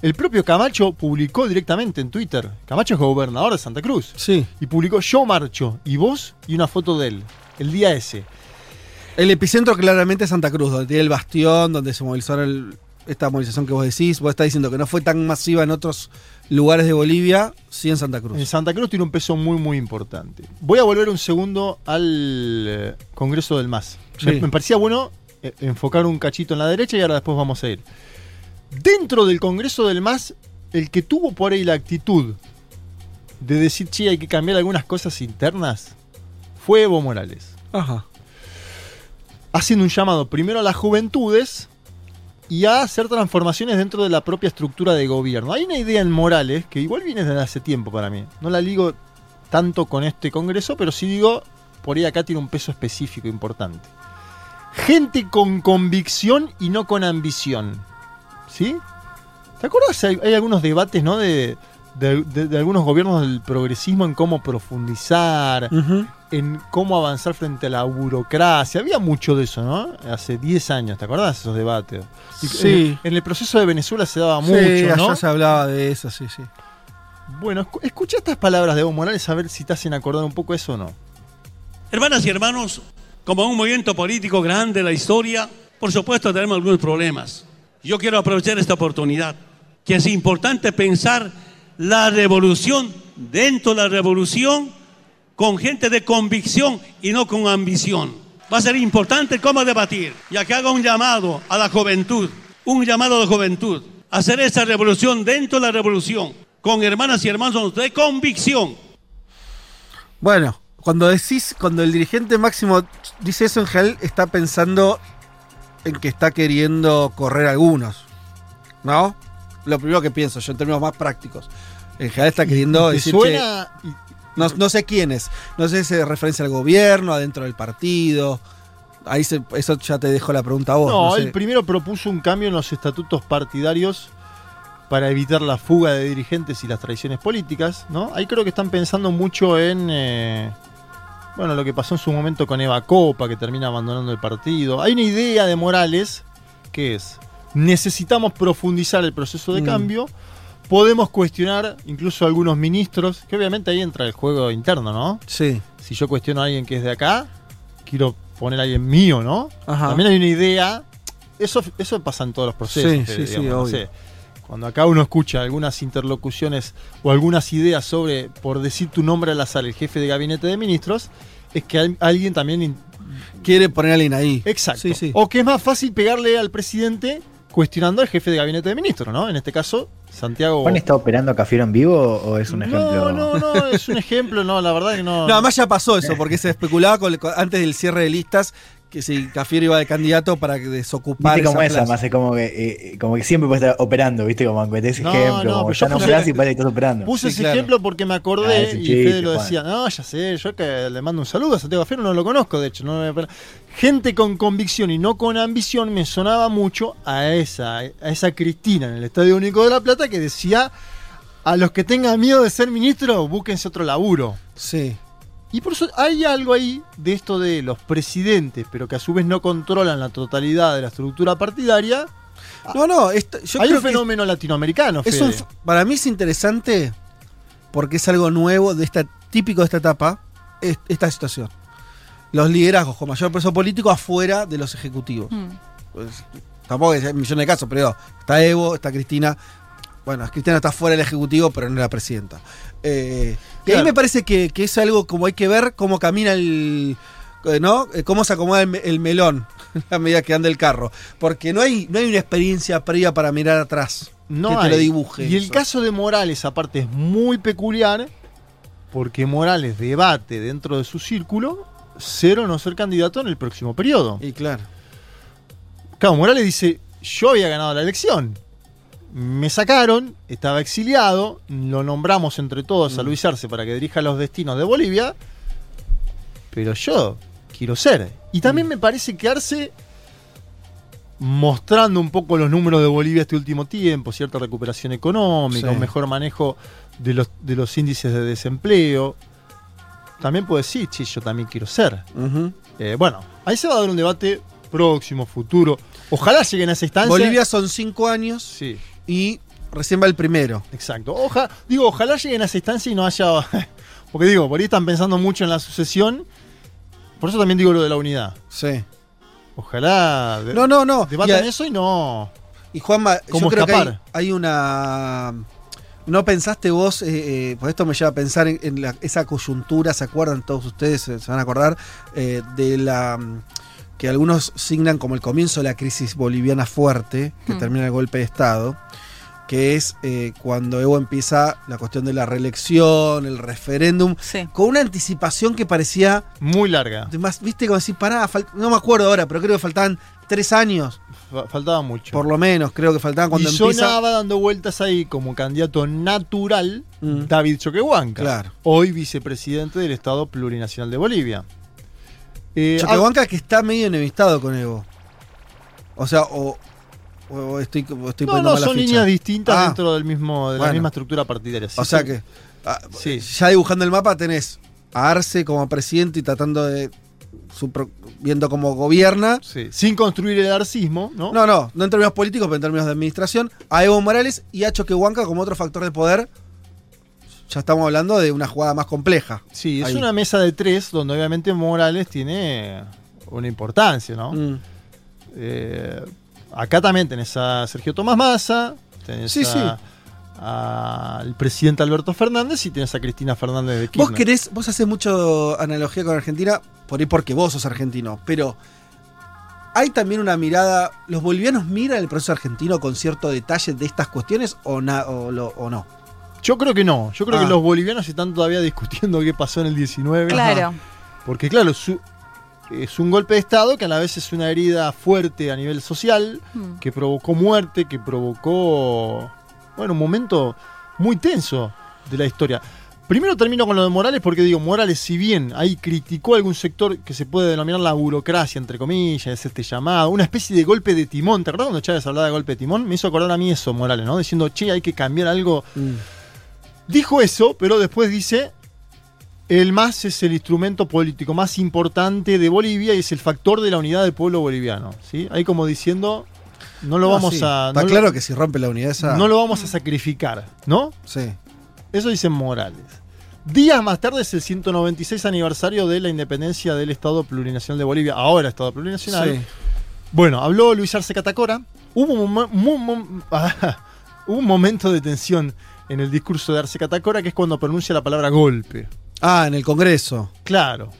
El propio Camacho publicó directamente en Twitter. Camacho es gobernador de Santa Cruz. Sí. Y publicó yo marcho y vos y una foto de él. El día ese. El epicentro claramente es Santa Cruz, donde tiene el bastión, donde se movilizó el- esta movilización que vos decís. Vos estás diciendo que no fue tan masiva en otros lugares de Bolivia, sí en Santa Cruz. En Santa Cruz tiene un peso muy, muy importante. Voy a volver un segundo al eh, Congreso del MAS. Sí. Me, me parecía bueno eh, enfocar un cachito en la derecha y ahora después vamos a ir. Dentro del Congreso del MAS, el que tuvo por ahí la actitud de decir, che, hay que cambiar algunas cosas internas, fue Evo Morales. Ajá. Haciendo un llamado primero a las juventudes y a hacer transformaciones dentro de la propia estructura de gobierno. Hay una idea en Morales que igual viene desde hace tiempo para mí. No la ligo tanto con este Congreso, pero sí digo, por ahí acá tiene un peso específico importante. Gente con convicción y no con ambición. ¿Sí? ¿Te acuerdas? Hay, hay algunos debates, ¿no? De, de- de- de algunos gobiernos del progresismo en cómo profundizar, en cómo avanzar frente a la burocracia. Había mucho de eso, ¿no? Hace 10 años, ¿te acordás? Esos debates. Y Sí. En, el proceso de Venezuela se daba Sí, mucho, allá ¿no? se hablaba de eso, sí, sí. Bueno, escu- escucha estas palabras de Evo Morales a ver si te hacen acordar un poco eso o no. Hermanas y hermanos, como un movimiento político grande de la historia, por supuesto tenemos algunos problemas. Yo quiero aprovechar esta oportunidad, que es importante pensar la revolución dentro de la revolución con gente de convicción y no con ambición. Va a ser importante cómo debatir, ya que haga un llamado a la juventud, un llamado a la juventud, hacer esa revolución dentro de la revolución, con hermanas y hermanos de convicción. Bueno, cuando decís, cuando el dirigente máximo dice eso en general, está pensando en que está queriendo correr algunos. ¿No? Lo primero que pienso yo en términos más prácticos. En general está queriendo ¿Te decir suena? che, no, no sé quiénes. No sé si se referencia al gobierno, adentro del partido. Ahí se- eso ya te dejo la pregunta a vos. No, no sé. él primero propuso un cambio en los estatutos partidarios para evitar la fuga de dirigentes y las traiciones políticas, ¿no? Ahí creo que están pensando mucho en eh, bueno, lo que pasó en su momento con Eva Copa, que termina abandonando el partido. Hay una idea de Morales que es necesitamos profundizar el proceso de Mm. cambio. Podemos cuestionar incluso a algunos ministros, que obviamente ahí entra el juego interno, ¿no? Sí. Si yo cuestiono a alguien que es de acá, quiero poner a alguien mío, ¿no? Ajá. También hay una idea. Eso, eso pasa en todos los procesos. Sí, Fede, sí, sí, digamos, no obvio. sé. Cuando acá uno escucha algunas interlocuciones o algunas ideas sobre, por decir tu nombre al azar, el jefe de gabinete de ministros, es que al- alguien también... Quiere poner a alguien ahí. Exacto. Sí, sí. O que es más fácil pegarle al presidente cuestionando al jefe de gabinete de ministros, ¿no? En este caso, Santiago... ¿Juan está operando a Cafiero en vivo o es un ejemplo? No, no, no, es un ejemplo, no, la verdad que no. No, además ya pasó eso, porque se especulaba con- con- antes del cierre de listas que si Cafiero iba de candidato para que desocupar Viste como esa más es como que, eh, como que siempre puede estar operando, ¿viste? Como que te ese No, ejemplo, no, como ya no puse- operás y parece que estás operando. Puse Sí, ese claro. ejemplo porque me Ah, acordé ese y Fede lo Juan. decía. No, ya sé, yo que le mando un saludo a Santiago Fierro, no lo conozco, de hecho. No me- Gente con convicción y no con ambición me sonaba mucho a esa, a esa Cristina en el Estadio Único de La Plata que decía: a los que tengan miedo de ser ministro, búsquense otro laburo. Sí. Y por eso hay algo ahí de esto de los presidentes, pero que a su vez no controlan la totalidad de la estructura partidaria. No, no, esto- yo hay creo un que fenómeno latinoamericano. es un para mí es interesante porque es algo nuevo, de esta, típico de esta etapa, es- esta situación. Los liderazgos con mayor peso político afuera de los ejecutivos. Mm. Pues, tampoco hay millones de casos, pero digo, está Evo, está Cristina. Bueno, Cristina está fuera del Ejecutivo, pero no es la presidenta. Eh, y ahí Claro. me parece que, que es algo como hay que ver cómo camina el. eh, ¿No? Eh, Cómo se acomoda el, me- el melón <laughs> a medida que anda el carro. Porque no hay, no hay una experiencia previa para mirar atrás. No que te lo dibuje. Y el caso de Morales, aparte, es muy peculiar, porque Morales debate dentro de su círculo ser o no ser candidato en el próximo periodo. Y claro. Claro, Morales dice, yo había ganado la elección. Me sacaron, estaba exiliado, lo nombramos entre todos Mm. a Luis Arce para que dirija los destinos de Bolivia, pero yo quiero ser. Y también Mm. me parece que Arce, mostrando un poco los números de Bolivia este último tiempo, cierta recuperación económica, Sí. un mejor manejo de los, de los índices de desempleo, también puede decir, sí, yo también quiero ser. Eh, bueno, ahí se va a dar un debate próximo, futuro. Ojalá lleguen a esa instancia. Bolivia son cinco años Sí, y recién va el primero. exacto. Oja, digo, ojalá lleguen a esa instancia y no haya. <laughs> Porque digo, por ahí están pensando mucho en la sucesión. Por eso también digo lo de la unidad. Sí. Ojalá de- No, no, no. debatan Y eso y no. Y Juanma, ¿Cómo yo creo que hay, escapar? hay una. ¿No pensaste vos? Eh, eh, pues esto me lleva a pensar en, en la- esa coyuntura, ¿se acuerdan todos ustedes? Se, se van a acordar eh, de la. Que algunos signan como el comienzo de la crisis boliviana fuerte, que Hmm. termina el golpe de Estado, que es eh, cuando Evo empieza la cuestión de la reelección, el referéndum, Sí. con una anticipación que parecía. Muy larga. más, ¿Viste? Como decir, pará, no me acuerdo ahora, pero creo que faltaban tres años, Fa- Faltaba mucho. por lo menos, creo que faltaban cuando y empieza. sonaba dando vueltas ahí como candidato natural Mm. David Choquehuanca. Claro. Hoy vicepresidente del Estado Plurinacional de Bolivia. Eh, Choquehuanca que está medio enemistado con Evo. O sea, o, o estoy, o estoy No, poniendo no, son ficha. líneas distintas Ah, dentro del mismo, de la misma estructura partidaria. Sí, o sea que, ah, Sí. ya dibujando el mapa tenés a Arce como presidente y tratando de. su viendo cómo gobierna. sí, sin construir el arcismo, ¿no? No, no, no en términos políticos, pero en términos de administración. A Evo Morales y a Choquehuanca como otro factor de poder. Ya estamos hablando de una jugada más compleja. Sí, es Ahí. una mesa de tres donde obviamente Morales tiene una importancia, ¿no? Mm. Eh, acá también tenés a Sergio Tomás Massa, tenés Sí, a- sí. al presidente Alberto Fernández y tenés a Cristina Fernández de Kirchner. Vos querés, vos haces mucho analogía con Argentina, por ahí porque vos sos argentino, pero hay también una mirada, ¿los bolivianos miran el proceso argentino con cierto detalle de estas cuestiones o, na- o, lo- o no? Yo creo que no. Yo creo Ah. que los bolivianos están todavía discutiendo qué pasó en el 19. Claro. <laughs> Porque claro, su- es un golpe de Estado que a la vez es una herida fuerte a nivel social, Mm. que provocó muerte, que provocó, bueno, un momento muy tenso de la historia. Primero termino con lo de Morales porque digo, Morales si bien ahí criticó algún sector que se puede denominar la burocracia, entre comillas, es este llamado, una especie de golpe de timón, ¿te acuerdas cuando Chávez hablaba de golpe de timón? Me hizo acordar a mí eso, Morales, ¿no? Diciendo, che, hay que cambiar algo. Dijo eso, pero después dice, el MAS es el instrumento político más importante de Bolivia y es el factor de la unidad del pueblo boliviano. ¿sí? Ahí como diciendo, no lo No, vamos sí. a... Está no lo- claro que si rompe la unidad esa. no lo vamos a sacrificar, ¿no? Sí. Eso dice Morales. Días más tarde es el 196 aniversario de la independencia del Estado Plurinacional de Bolivia, ahora Estado Plurinacional. Sí. Bueno, habló Luis Arce Catacora. Hubo un, ah, <laughs> un momento de tensión en el discurso de Arce Catacora, que es cuando pronuncia la palabra golpe. Ah, en el Congreso. Claro.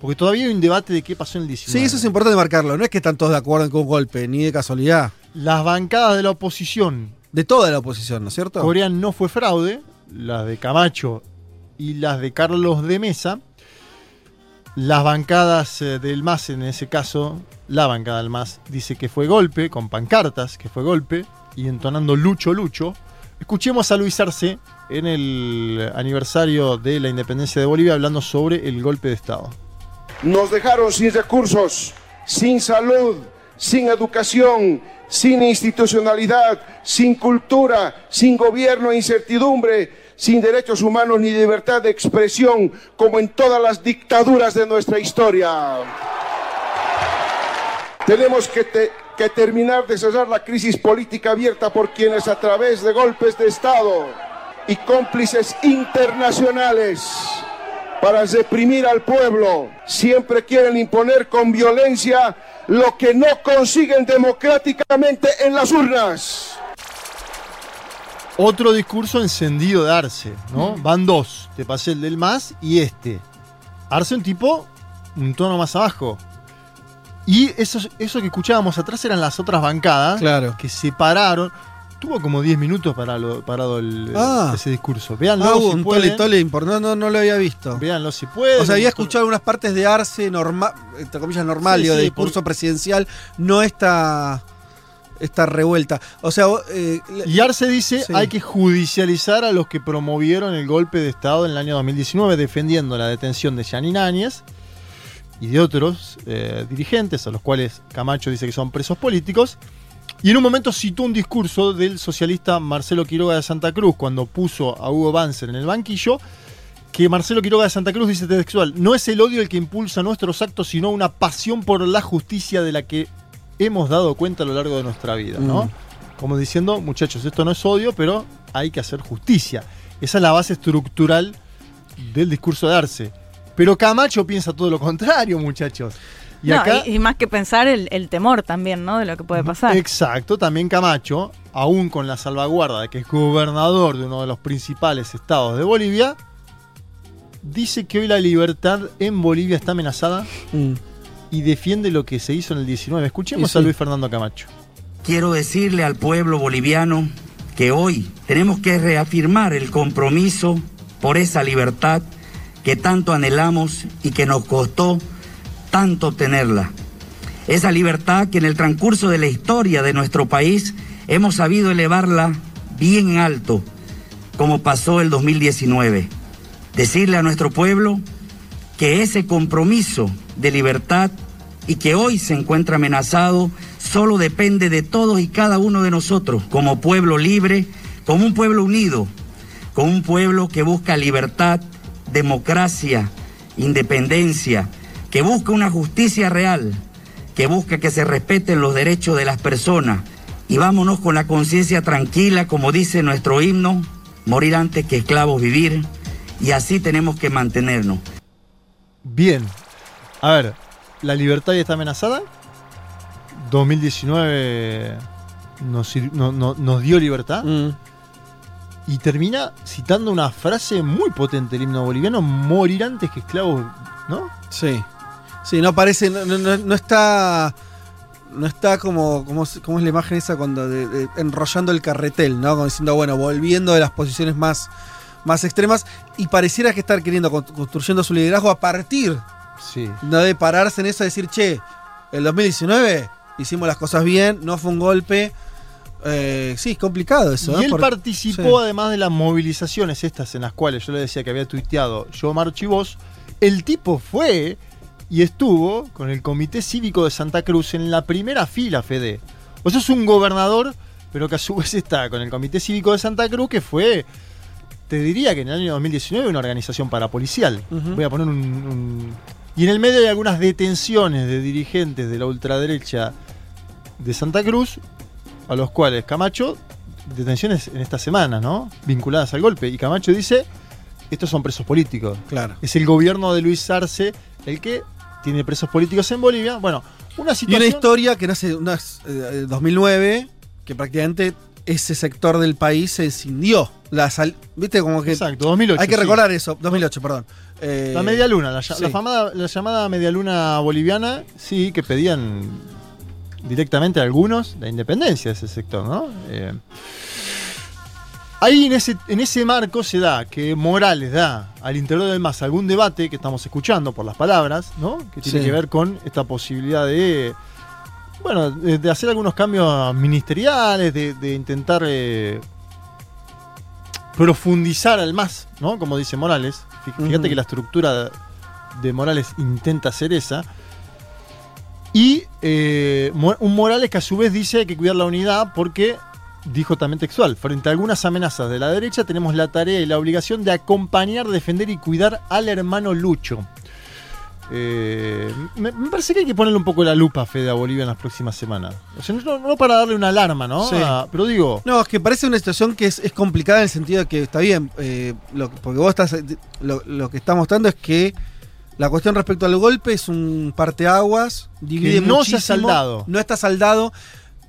Porque todavía hay un debate de qué pasó en el 19. Sí, eso es importante marcarlo. No es que están todos de acuerdo en que un golpe, ni de casualidad. Las bancadas de la oposición De toda la oposición, ¿no es cierto? Corean no fue fraude, las de Camacho y las de Carlos de Mesa, Las bancadas eh, del MAS, en ese caso, la bancada del MAS, dice que fue golpe, con pancartas, que fue golpe, y entonando Lucho Lucho. Escuchemos a Luis Arce en el aniversario de la independencia de Bolivia hablando sobre el golpe de Estado. Nos dejaron sin recursos, sin salud, sin educación, sin institucionalidad, sin cultura, sin gobierno e incertidumbre, sin derechos humanos ni libertad de expresión, como en todas las dictaduras de nuestra historia. Tenemos que, te- que terminar de cerrar la crisis política abierta por quienes a través de golpes de Estado y cómplices internacionales para reprimir al pueblo siempre quieren imponer con violencia lo que no consiguen democráticamente en las urnas. Otro discurso encendido de Arce, ¿no? Van dos. Te pasé el del MAS y este. Arce un tipo un tono más abajo. Y eso, eso que escuchábamos atrás eran las otras bancadas Claro. que se pararon. Tuvo como 10 minutos parado, parado el- Ah. ese discurso. Véanlo Ah, si un pueden. tole tole. No, no, no lo había visto. Véanlo si pueden. O sea, había escuchado algunas partes de Arce normal, entre comillas normal, Sí, digo, de discurso presidencial, no esta, esta revuelta. O sea, eh, Y Arce dice Sí. hay que judicializar a los que promovieron el golpe de Estado en el año 2019 defendiendo la detención de Janine Áñez y de otros eh, dirigentes a los cuales Camacho dice que son presos políticos. Y en un momento citó un discurso del socialista Marcelo Quiroga de Santa Cruz cuando puso a Hugo Banzer en el banquillo, que Marcelo Quiroga de Santa Cruz dice textual, no es el odio el que impulsa nuestros actos, sino una pasión por la justicia de la que hemos dado cuenta a lo largo de nuestra vida, ¿no? Mm. Como diciendo, muchachos, esto no es odio, pero hay que hacer justicia. Esa es la base estructural del discurso de Arce. Pero Camacho piensa todo lo contrario, muchachos. Y No, acá, y, y más que pensar el, el temor también, ¿no? De lo que puede pasar. Exacto, también Camacho, aún con la salvaguarda de que es gobernador de uno de los principales estados de Bolivia, dice que hoy la libertad en Bolivia está amenazada y defiende lo que se hizo en el 19. Escuchemos sí. a Luis Fernando Camacho. Quiero decirle al pueblo boliviano que hoy tenemos que reafirmar el compromiso por esa libertad que tanto anhelamos y que nos costó tanto obtenerla. Esa libertad que en el transcurso de la historia de nuestro país hemos sabido elevarla bien en alto, como pasó el 2019. Decirle a nuestro pueblo que ese compromiso de libertad y que hoy se encuentra amenazado solo depende de todos y cada uno de nosotros como pueblo libre, como un pueblo unido, como un pueblo que busca libertad, democracia, independencia, que busca una justicia real, que busca que se respeten los derechos de las personas. Y vámonos con la conciencia tranquila, como dice nuestro himno, morir antes que esclavos vivir, y así tenemos que mantenernos. Bien. A ver, ¿la libertad ya está amenazada? 2019 nos, sir- no- no- nos dio libertad. Y termina citando una frase muy potente del himno boliviano: morir antes que esclavos, ¿no? Sí. Sí, no parece, no, no- no- está. No está como, como, es- como es la imagen esa cuando de- de- enrollando el carretel, ¿no? Como diciendo, bueno, volviendo de las posiciones más, más extremas. Y pareciera que estar queriendo con- construyendo su liderazgo a partir Sí. no de pararse en eso, de decir, che, el 2019 hicimos las cosas bien, no fue un golpe. Eh, sí, es complicado eso. Y ¿no? él participó sí. además de las movilizaciones estas en las cuales yo le decía que había tuiteado yo marcho y vos. El tipo fue y estuvo con el Comité Cívico de Santa Cruz en la primera fila, Fede. O sea, es un gobernador, pero que a su <laughs> vez está con el Comité Cívico de Santa Cruz, que fue, te diría que en el año 2019 una organización parapolicial. Ujú. Voy a poner un, un- Y en el medio hay algunas detenciones de dirigentes de la ultraderecha de Santa Cruz, a los cuales Camacho, detenciones en esta semana, ¿no? Vinculadas al golpe. Y Camacho dice, estos son presos políticos. Claro. Es el gobierno de Luis Arce el que tiene presos políticos en Bolivia. Bueno, una Y situación... una historia que nace en eh, 2009, que prácticamente ese sector del país se escindió. La sal- ¿Viste? Como que. Exacto, 2008. Hay que sí. recordar eso. 2008, perdón. Eh, La media luna, la, ll- sí. la famada- la llamada media luna boliviana, sí, que pedían directamente a algunos la independencia de ese sector, ¿no? Eh, Ahí en ese, en ese marco se da que Morales da al interior del MAS algún debate que estamos escuchando por las palabras, ¿no? Que tiene Sí. que ver con esta posibilidad de, bueno, de, de hacer algunos cambios ministeriales, de, de intentar eh, profundizar al MAS, ¿no? Como dice Morales. Fí- Fíjate que la estructura de Morales intenta hacer esa. Y eh, un Morales que a su vez dice hay que cuidar la unidad porque, dijo también textual, frente a algunas amenazas de la derecha tenemos la tarea y la obligación de acompañar, defender y cuidar al hermano Lucho. Eh, me, me parece que hay que ponerle un poco la lupa a Fede a Bolivia en las próximas semanas. O sea, no, no para darle una alarma, ¿no? Sí. Ah, pero digo, No, es que parece una situación que es, es complicada en el sentido de que está bien, eh, lo, porque vos estás. Lo, lo que está mostrando es que la cuestión respecto al golpe es un parteaguas, divide Que no se ha muchísimo, saldado. No está saldado.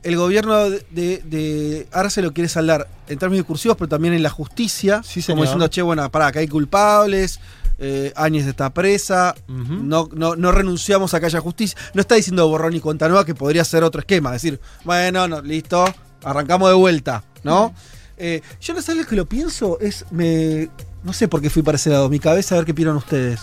El gobierno de, de, Arce lo quiere saldar en términos discursivos, pero también en la justicia. Sí, como diciendo, che, bueno, pará, que hay culpables. Eh, Áñez está presa, no, no, no renunciamos a que haya justicia. No está diciendo borrón y cuenta nueva, que podría ser otro esquema. Decir, bueno, no, listo, arrancamos de vuelta, ¿no? Eh, yo no sé lo que lo pienso, es. Me, no sé por qué fui para ese lado. Mi cabeza, a ver qué opinan ustedes.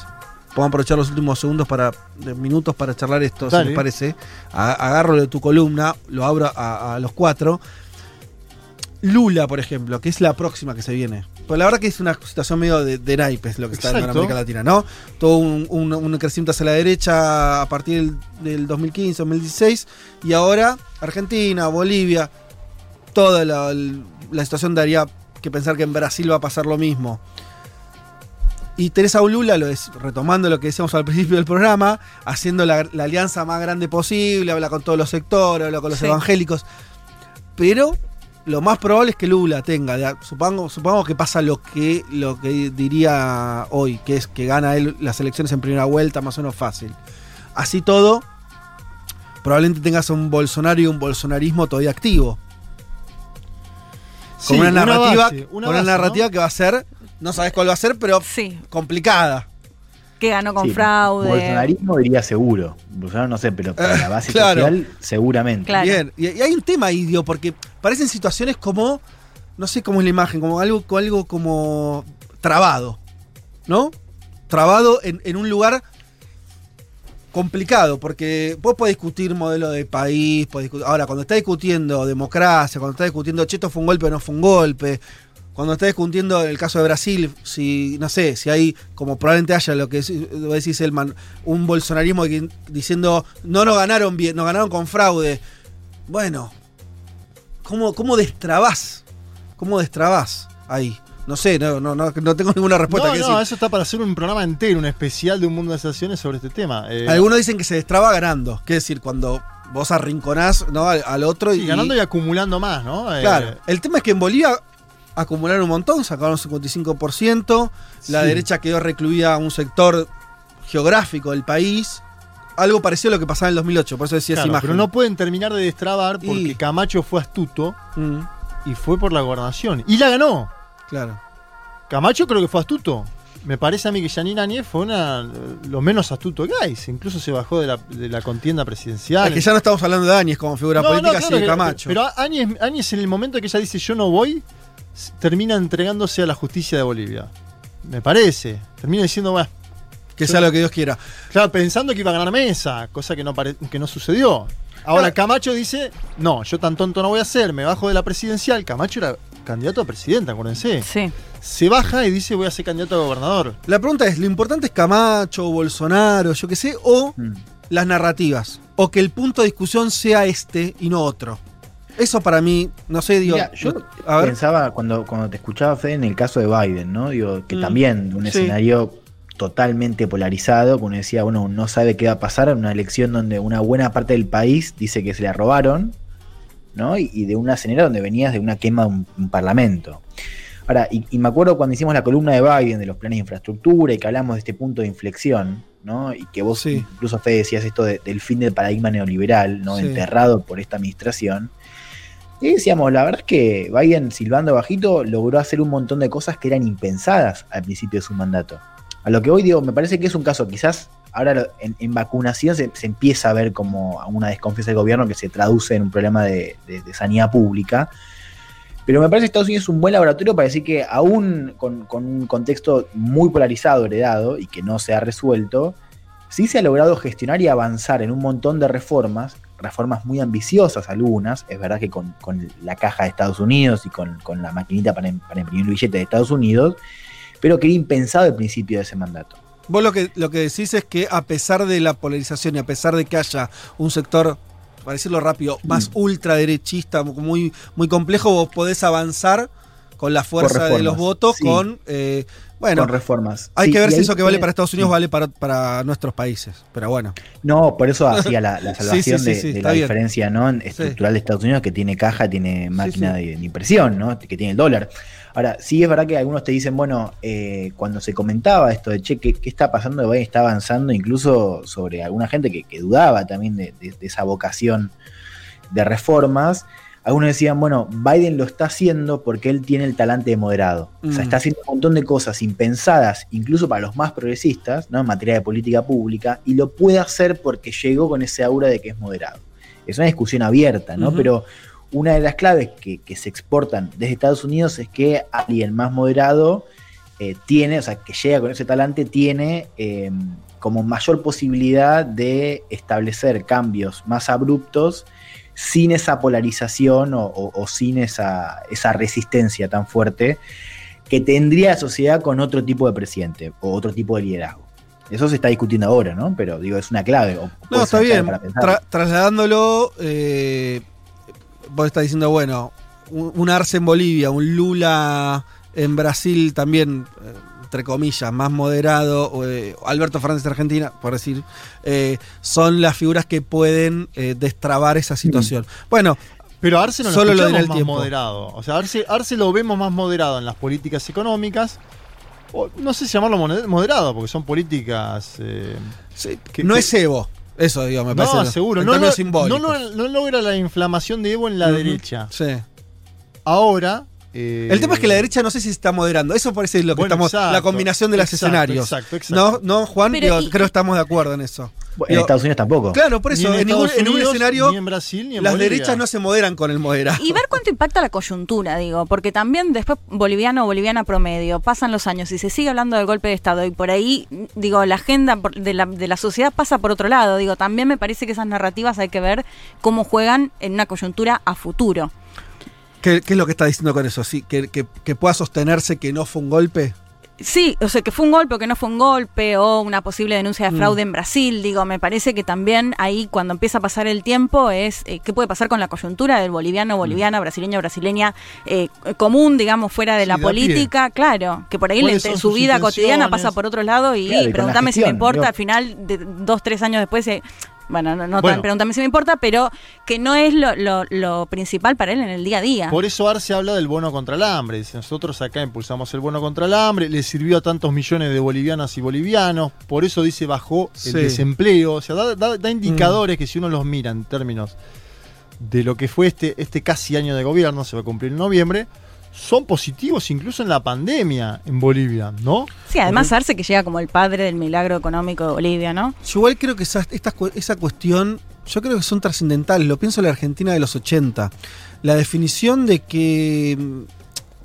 Podemos aprovechar los últimos segundos para. minutos para charlar esto, Dale. si les parece. Agarro de tu columna, lo abro a, a los cuatro. Lula, por ejemplo, que es la próxima que se viene. Pues la verdad que es una situación medio de, de naipes lo que está en Exacto. América Latina, ¿no? Todo un, un- un crecimiento hacia la derecha a partir del, del 2015, 2016. Y ahora Argentina, Bolivia, toda la, la situación daría que pensar que en Brasil va a pasar lo mismo. Y Teresa Lula lo es, retomando lo que decíamos al principio del programa, haciendo la, la alianza más grande posible, habla con todos los sectores, habla con los Sí. evangélicos. Pero lo más probable es que Lula tenga, supongo, supongamos que pasa lo que, lo que diría hoy, que es que gana él las elecciones en primera vuelta, más o menos fácil. Así todo, probablemente tengas un Bolsonaro y un bolsonarismo todavía activo. Con una una narrativa, base, una con una narrativa que va a ser, no sabes cuál va a ser, pero complicada. Que ganó con Sí, fraude. Bolsonarismo diría seguro. Bolsonaro no sé, pero para <laughs> la base claro. social seguramente. Bien, y, y hay un tema ahí, digo, porque parecen situaciones como, no sé cómo es la imagen, como algo, como algo como trabado, ¿no? Trabado en, en un lugar complicado, porque vos podés discutir modelo de país, podés discutir- ahora cuando estás discutiendo democracia, cuando estás discutiendo cheto fue un golpe o no fue un golpe, cuando estás discutiendo el caso de Brasil, si, no sé, si hay, como probablemente haya lo que decís, Elman, un bolsonarismo que- diciendo, no nos ganaron bien, nos ganaron con fraude. Bueno, ¿cómo, cómo destrabás? ¿Cómo destrabás ahí? No sé, no, no, no, no tengo ninguna respuesta no, que no, decir. eso está para hacer un programa entero, un especial de un mundo de sensaciones sobre este tema. Eh, Algunos dicen que se destraba ganando. ¿Qué decir? Cuando vos arrinconás ¿no? al, al otro sí, y. ganando y acumulando más, ¿no? Eh, Claro. El tema es que en Bolivia acumularon un montón, sacaron un 55%. La derecha quedó recluida a un sector geográfico del país. Algo parecido a lo que pasaba en el 2008, por eso decía esa claro, imagen. pero no pueden terminar de destrabar porque Y- Camacho fue astuto Mm, y fue por la gobernación. Y la ganó. claro. Camacho creo que fue astuto. Me parece a mí que Janine Áñez fue una, lo menos astuto que hay. Incluso se bajó de la, de la contienda presidencial. Es que ya no estamos hablando de Áñez como figura No, no, política, claro sino de Camacho. Pero Áñez, Áñez en el momento que ella dice yo no voy, termina entregándose a la justicia de Bolivia. Me parece. Termina diciendo, bueno. que sea lo que Dios quiera. Claro, pensando que iba a ganar mesa, cosa que no, pare- que no sucedió. Ahora Camacho dice, no, yo tan tonto no voy a ser, me bajo de la presidencial. Camacho era candidato a presidente, acuérdense. Sí. Se baja y dice voy a ser candidato a gobernador. La pregunta es, ¿lo importante es Camacho, Bolsonaro, yo qué sé, o Mm. las narrativas? O que el punto de discusión sea este y no otro. Eso para mí, no sé, digo... Mira, yo a ver. pensaba cuando, cuando te escuchaba, Fede, en el caso de Biden, ¿no? Digo, que Mm, también un sí. escenario totalmente polarizado, que uno decía, bueno, no sabe qué va a pasar en una elección donde una buena parte del país dice que se la robaron, ¿no? Y, y de una escenario donde venías de una quema de un, un parlamento. Ahora, y, y me acuerdo cuando hicimos la columna de Biden de los planes de infraestructura y que hablamos de este punto de inflexión, ¿no? Y que vos Sí. incluso Fede decías esto de- del fin del paradigma neoliberal, ¿no? Sí. Enterrado por esta administración. Y decíamos, la verdad es que Biden, silbando bajito, logró hacer un montón de cosas que eran impensadas al principio de su mandato. A lo que hoy digo, me parece que es un caso, quizás ahora en, en vacunación se, empieza a ver como una desconfianza del gobierno que se traduce en un problema de sanidad pública. Pero me parece que Estados Unidos es un buen laboratorio para decir que aún con, con un contexto muy polarizado, heredado, y que no se ha resuelto, sí se ha logrado gestionar y avanzar en un montón de reformas, reformas muy ambiciosas algunas, es verdad que con, con la caja de Estados Unidos y con, con la maquinita para, im- para imprimir el billete de Estados Unidos, pero que era impensado al principio de ese mandato. Vos lo que, lo que decís es que a pesar de la polarización y a pesar de que haya un sector, para decirlo rápido, más ultraderechista, muy, muy complejo, vos podés avanzar con la fuerza de los votos, sí. con... eh, bueno, con reformas. hay Sí, que ver si eso que vale para Estados Unidos vale para, para nuestros países. Pero bueno. No, por eso hacía la, <laughs> salvación sí, sí, de, la bien. diferencia ¿no? estructural de Estados Unidos, que tiene caja, tiene máquina De, de impresión, ¿no? que tiene el dólar. Ahora, sí es verdad que algunos te dicen, bueno, eh, cuando se comentaba esto de, che, ¿qué, qué está pasando? Biden está avanzando incluso sobre alguna gente que, que dudaba también de esa vocación de reformas. Algunos decían, bueno, Biden lo está haciendo porque él tiene el talante de moderado. O sea, Mm. está haciendo un montón de cosas impensadas, incluso para los más progresistas, ¿no? En materia de política pública, y lo puede hacer porque llegó con ese aura de que es moderado. Es una discusión abierta, ¿no? Pero una de las claves que, que se exportan desde Estados Unidos es que alguien más moderado eh, tiene, o sea, que llega con ese talante, tiene eh, como mayor posibilidad de establecer cambios más abruptos sin esa polarización o, o- o sin esa, esa resistencia tan fuerte que tendría la sociedad con otro tipo de presidente o otro tipo de liderazgo. Eso se está discutiendo ahora, ¿no? Pero digo, es una clave. o No, está bien. para pensar. Tra- trasladándolo, eh, vos estás diciendo, bueno, un, un Arce en Bolivia, un Lula en Brasil también, eh, entre comillas, más moderado, eh, Alberto Fernández de Argentina, por decir, eh, son las figuras que pueden eh, destrabar esa situación. Bueno, Pero a Arce no lo solo lo escuchamos dirá el más tiempo. moderado. O sea, Arce, Arce lo vemos más moderado en las políticas económicas. O, no sé si llamarlo moderado, porque son políticas. eh, que- no que- es Evo. Eso, digo, me parece. No, seguro. No, términos no, no, logra la inflamación de Evo en la derecha. Sí. Ahora. Eh, El tema es que la derecha no sé si se está moderando. Eso parece lo que Bueno, estamos. exacto, la combinación de los exacto, escenarios. exacto, exacto. No, no, Juan, Pero digo, y- creo que estamos de acuerdo en eso. en Digo, Estados Unidos tampoco. Claro, por Ni eso, en en, ningún, en escenario. ni en Brasil, ni en las Bolivia. derechas no se moderan con el moderado. Y ver cuánto impacta la coyuntura, digo, porque también después boliviano o boliviana promedio, pasan los años y se sigue hablando del golpe de Estado y por ahí, digo, la agenda de la, de la sociedad pasa por otro lado, digo, también me parece que esas narrativas hay que ver cómo juegan en una coyuntura a futuro. ¿Qué, qué es lo que está diciendo con eso? Sí, que, que- que pueda sostenerse que no fue un golpe. Sí, o sea, que fue un golpe o que no fue un golpe, o una posible denuncia de Mm. fraude en Brasil, digo, me parece que también ahí cuando empieza a pasar el tiempo es eh, qué puede pasar con la coyuntura del boliviano, boliviana, brasileño, brasileña, eh, común, digamos, fuera de Sí, la de a pie. política, claro, que por ahí ¿Cuáles le- su vida cotidiana pasa por otro lado y, Claro, pregúntame si me importa, al final, de dos, tres años después... eh, bueno, no, no Bueno. tan pregúntame si me importa, pero que no es lo, lo- lo principal para él en el día a día. Por eso Arce habla del bono contra el hambre. Dice, nosotros acá impulsamos el bono contra el hambre, le sirvió a tantos millones de bolivianas y bolivianos, por eso dice bajó el Sí. desempleo. O sea, da, da- da indicadores que si uno los mira en términos de lo que fue este, este casi año de gobierno, se va a cumplir en noviembre, son positivos incluso en la pandemia en Bolivia, ¿no? Sí, además Arce que llega como el padre del milagro económico de Bolivia, ¿no? Yo igual creo que esa, esta cu- esa cuestión, yo creo que son trascendentales. Lo pienso en la Argentina de los 80. La definición de que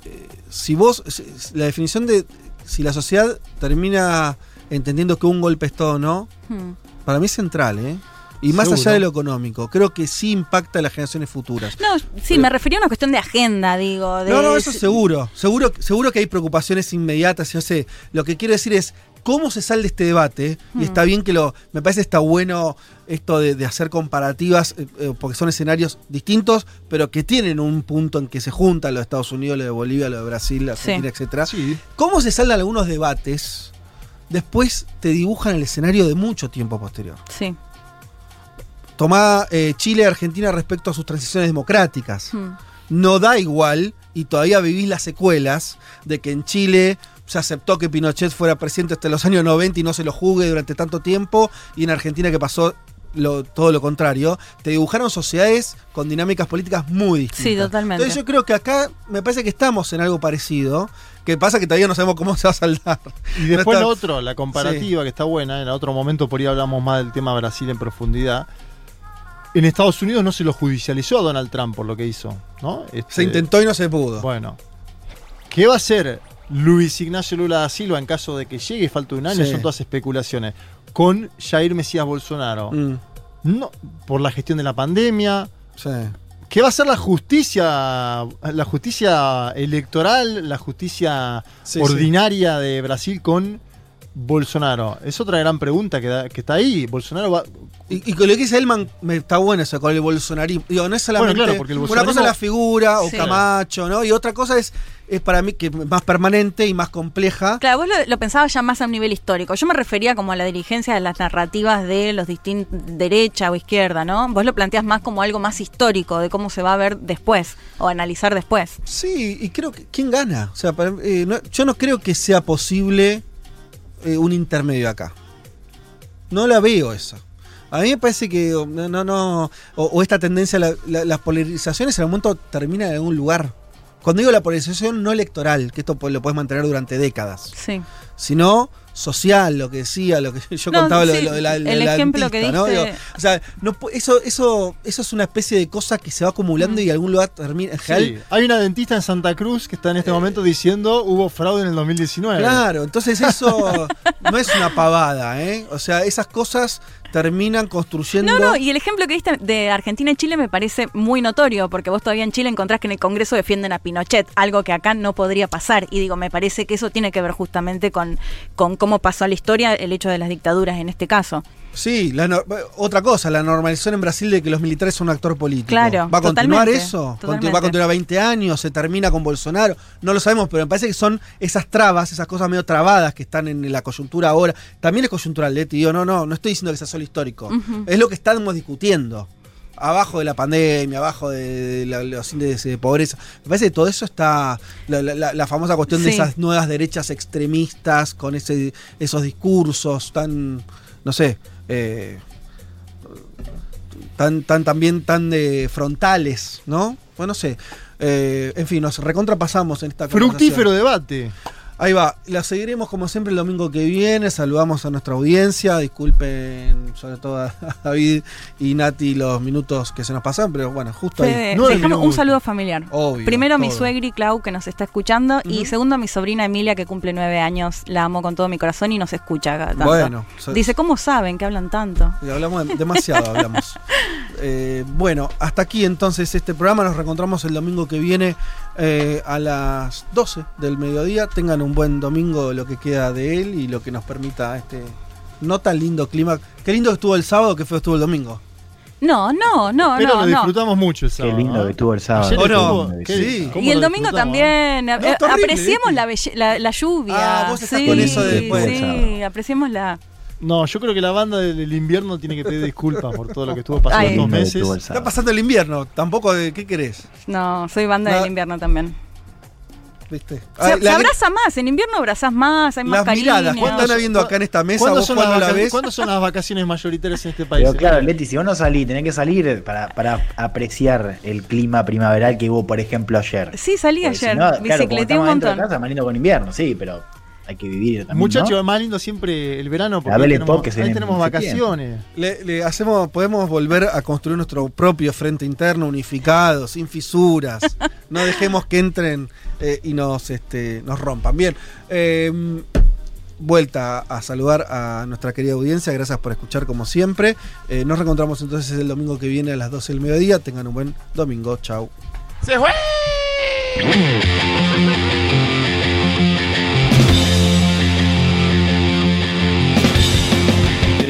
eh, si vos, si- la definición de si la sociedad termina entendiendo que un golpe es todo o no, Hmm. para mí es central, ¿eh? Y más Seguro. allá de lo económico, creo que sí impacta a las generaciones futuras. No, sí, me refería a una cuestión de agenda, digo. De, No, no, eso seguro. Seguro, seguro que hay preocupaciones inmediatas. Yo sé. Lo que quiero decir es cómo se sale de este debate. Mm. Y está bien que lo. Me parece está bueno esto de, de hacer comparativas, eh, eh, porque son escenarios distintos, pero que tienen un punto en que se juntan los de Estados Unidos, lo de Bolivia, lo de Brasil, la Argentina, etcétera. ¿Cómo se salen algunos debates? Después te dibujan el escenario de mucho tiempo posterior. Sí. Tomá eh, Chile y Argentina respecto a sus transiciones democráticas Hmm. no da igual y todavía vivís las secuelas de que en Chile se aceptó que Pinochet fuera presidente hasta los años 90 y no se lo juzgue durante tanto tiempo y en Argentina que pasó lo- todo lo contrario, te dibujaron sociedades con dinámicas políticas muy distintas. Sí, totalmente. Entonces yo creo que acá me parece que estamos en algo parecido, que pasa que todavía no sabemos cómo se va a saldar. Y después No lo otro, la comparativa que está buena, en otro momento por ahí hablamos más del tema Brasil en profundidad. En Estados Unidos no se lo judicializó a Donald Trump por lo que hizo, ¿no? Se Este, intentó y no se pudo. Bueno. ¿Qué va a hacer Luis Ignacio Lula da Silva en caso de que llegue y falte un año? Sí. Son todas especulaciones. Con Jair Mesías Bolsonaro. Mm, No, por la gestión de la pandemia. sí. ¿Qué va a hacer la justicia, la justicia electoral, la justicia Sí, ordinaria de Brasil con Bolsonaro? Es otra gran pregunta que, da- que está ahí. Bolsonaro va. Y, y con lo que dice Elman, me está bueno eso, con el bolsonarismo. Digo, no es solamente. Bueno, claro, porque el una cosa es la figura o Sí. Camacho, ¿no? Y otra cosa es, es para mí que más permanente y más compleja. Claro, vos lo, lo pensabas ya más a un nivel histórico. Yo me refería como a la dirigencia de las narrativas de los distintos derecha o izquierda, ¿no? Vos lo planteas más como algo más histórico, de cómo se va a ver después o analizar después. Sí, y creo que. ¿Quién gana? O sea, para- eh, no- yo no creo que sea posible eh, un intermedio acá. No la veo esa. A mí me parece que o, no, no, no o, o esta tendencia, a la- la- las polarizaciones en algún momento terminan en algún lugar. Cuando digo la polarización no electoral, que esto lo puedes mantener durante décadas, Sí. sino social, lo que decía, lo que <laughs> yo No, contaba, lo, sí, de- lo de la, el la- ejemplo que dentista, ¿no? diste- Digo, o sea, no eso, eso, eso es una especie de cosa que se va acumulando y en algún lugar termina. Sí, Hay una dentista en Santa Cruz que está en este momento diciendo hubo fraude en el 2019. Claro, entonces eso <laughs> no es una pavada, ¿eh? O sea, esas cosas terminan construyendo. No, no, y el ejemplo que diste de Argentina y Chile me parece muy notorio, porque vos todavía en Chile encontrás que en el Congreso defienden a Pinochet, algo que acá no podría pasar. Y digo, me parece que eso tiene que ver justamente con, con cómo pasó a la historia el hecho de las dictaduras en este caso. Sí, la no- otra cosa, la normalización en Brasil de que los militares son un actor político. Claro, ¿Va a continuar eso? Totalmente. ¿Va a continuar 20 años? ¿Se termina con Bolsonaro? No lo sabemos, pero me parece que son esas trabas, esas cosas medio trabadas que están en la coyuntura ahora. También es coyuntural, Leti. Digo, no, no, no estoy diciendo que sea solo histórico. Es lo que estamos discutiendo. Abajo de la pandemia, abajo de, la- los índices de pobreza. Me parece que todo eso está. La, la- la- famosa cuestión de esas nuevas derechas extremistas con ese, esos discursos tan. No sé. Eh, tan, tan también tan de frontales, ¿no? Bueno, no sé. Eh, en fin, nos recontrapasamos en esta Fructífero debate. Ahí va, la seguiremos como siempre el domingo que viene. Saludamos a nuestra audiencia. Disculpen, sobre todo a <laughs> David y Nati, los minutos que se nos pasan, pero bueno, justo ahí. Dejame un saludo familiar. Obvio, Primero a mi todo. suegri Clau, que nos está escuchando, y segundo a mi sobrina Emilia, que cumple nueve años. La amo con todo mi corazón y nos escucha tanto. Bueno, Dice, ¿cómo saben que hablan tanto? Y hablamos de- demasiado, hablamos. <laughs> Eh, bueno, hasta aquí entonces este programa. Nos reencontramos el domingo que viene eh, a las 12 del mediodía. Tengan un buen domingo, lo que queda de él y lo que nos permita este no tan lindo clima. Qué lindo que estuvo el sábado, que feo estuvo el domingo. No, no, no, Pero no, lo no. disfrutamos mucho el sábado. Qué lindo ¿no? que estuvo el sábado. ¿qué? Sí. ¿Cómo Y el domingo también. No, apreciemos la, la, la lluvia. Ah, vos estás sí, con eso de después del Sí, sábado. apreciémosla. No, yo creo que la banda del, invierno tiene que pedir disculpas por todo lo que estuvo pasando Ay. estos meses. Está pasando el invierno, tampoco de qué querés, No, soy banda No. del invierno también. ¿viste? Se, abraza más, en invierno abrazás más, hay más las cariño. miradas, ¿cuánto están habiendo acá en esta mesa? ¿Cuándo ¿Vos son, las cuándo la vaca- ves? cuándo son las vacaciones mayoritarias en este país? Pero claro, Leti, si vos no salís, tenés que salir para, para apreciar el clima primaveral que hubo, por ejemplo, ayer. Sí, salí Porque si ayer, no, claro, un dentro de montón. casa, más lindo con invierno, sí, pero hay que vivir también. Muchachos, ¿no? es más lindo siempre el verano porque La ahí Belle tenemos, ahí tenemos en vacaciones. Le, le hacemos, podemos volver a construir nuestro propio frente interno unificado, sin fisuras. No dejemos que entren eh, y nos, este, nos rompan. Bien, eh, vuelta a saludar a nuestra querida audiencia. Gracias por escuchar como siempre. Eh, nos reencontramos entonces el domingo que viene a las 12 del mediodía. Tengan un buen domingo. Chau. ¡Se fue!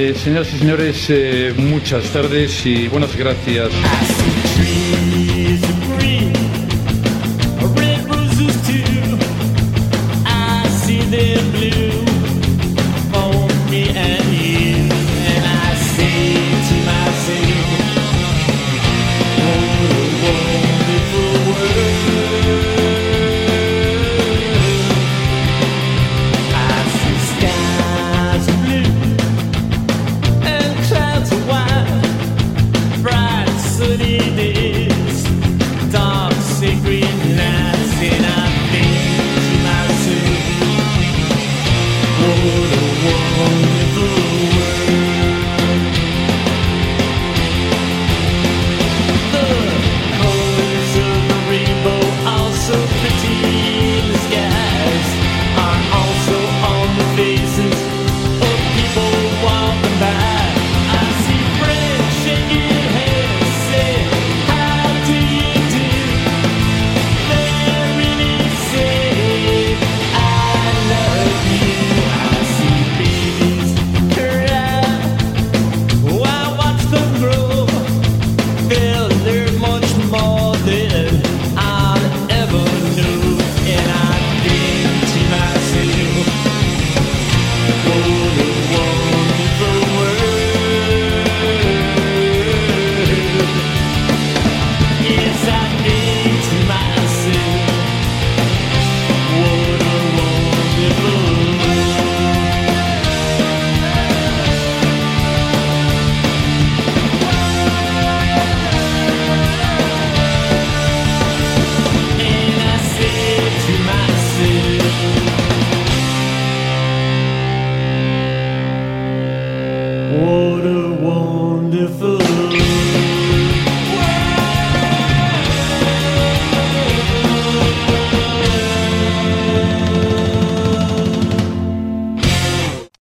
Eh, señoras y señores, eh, muchas tardes y buenas gracias.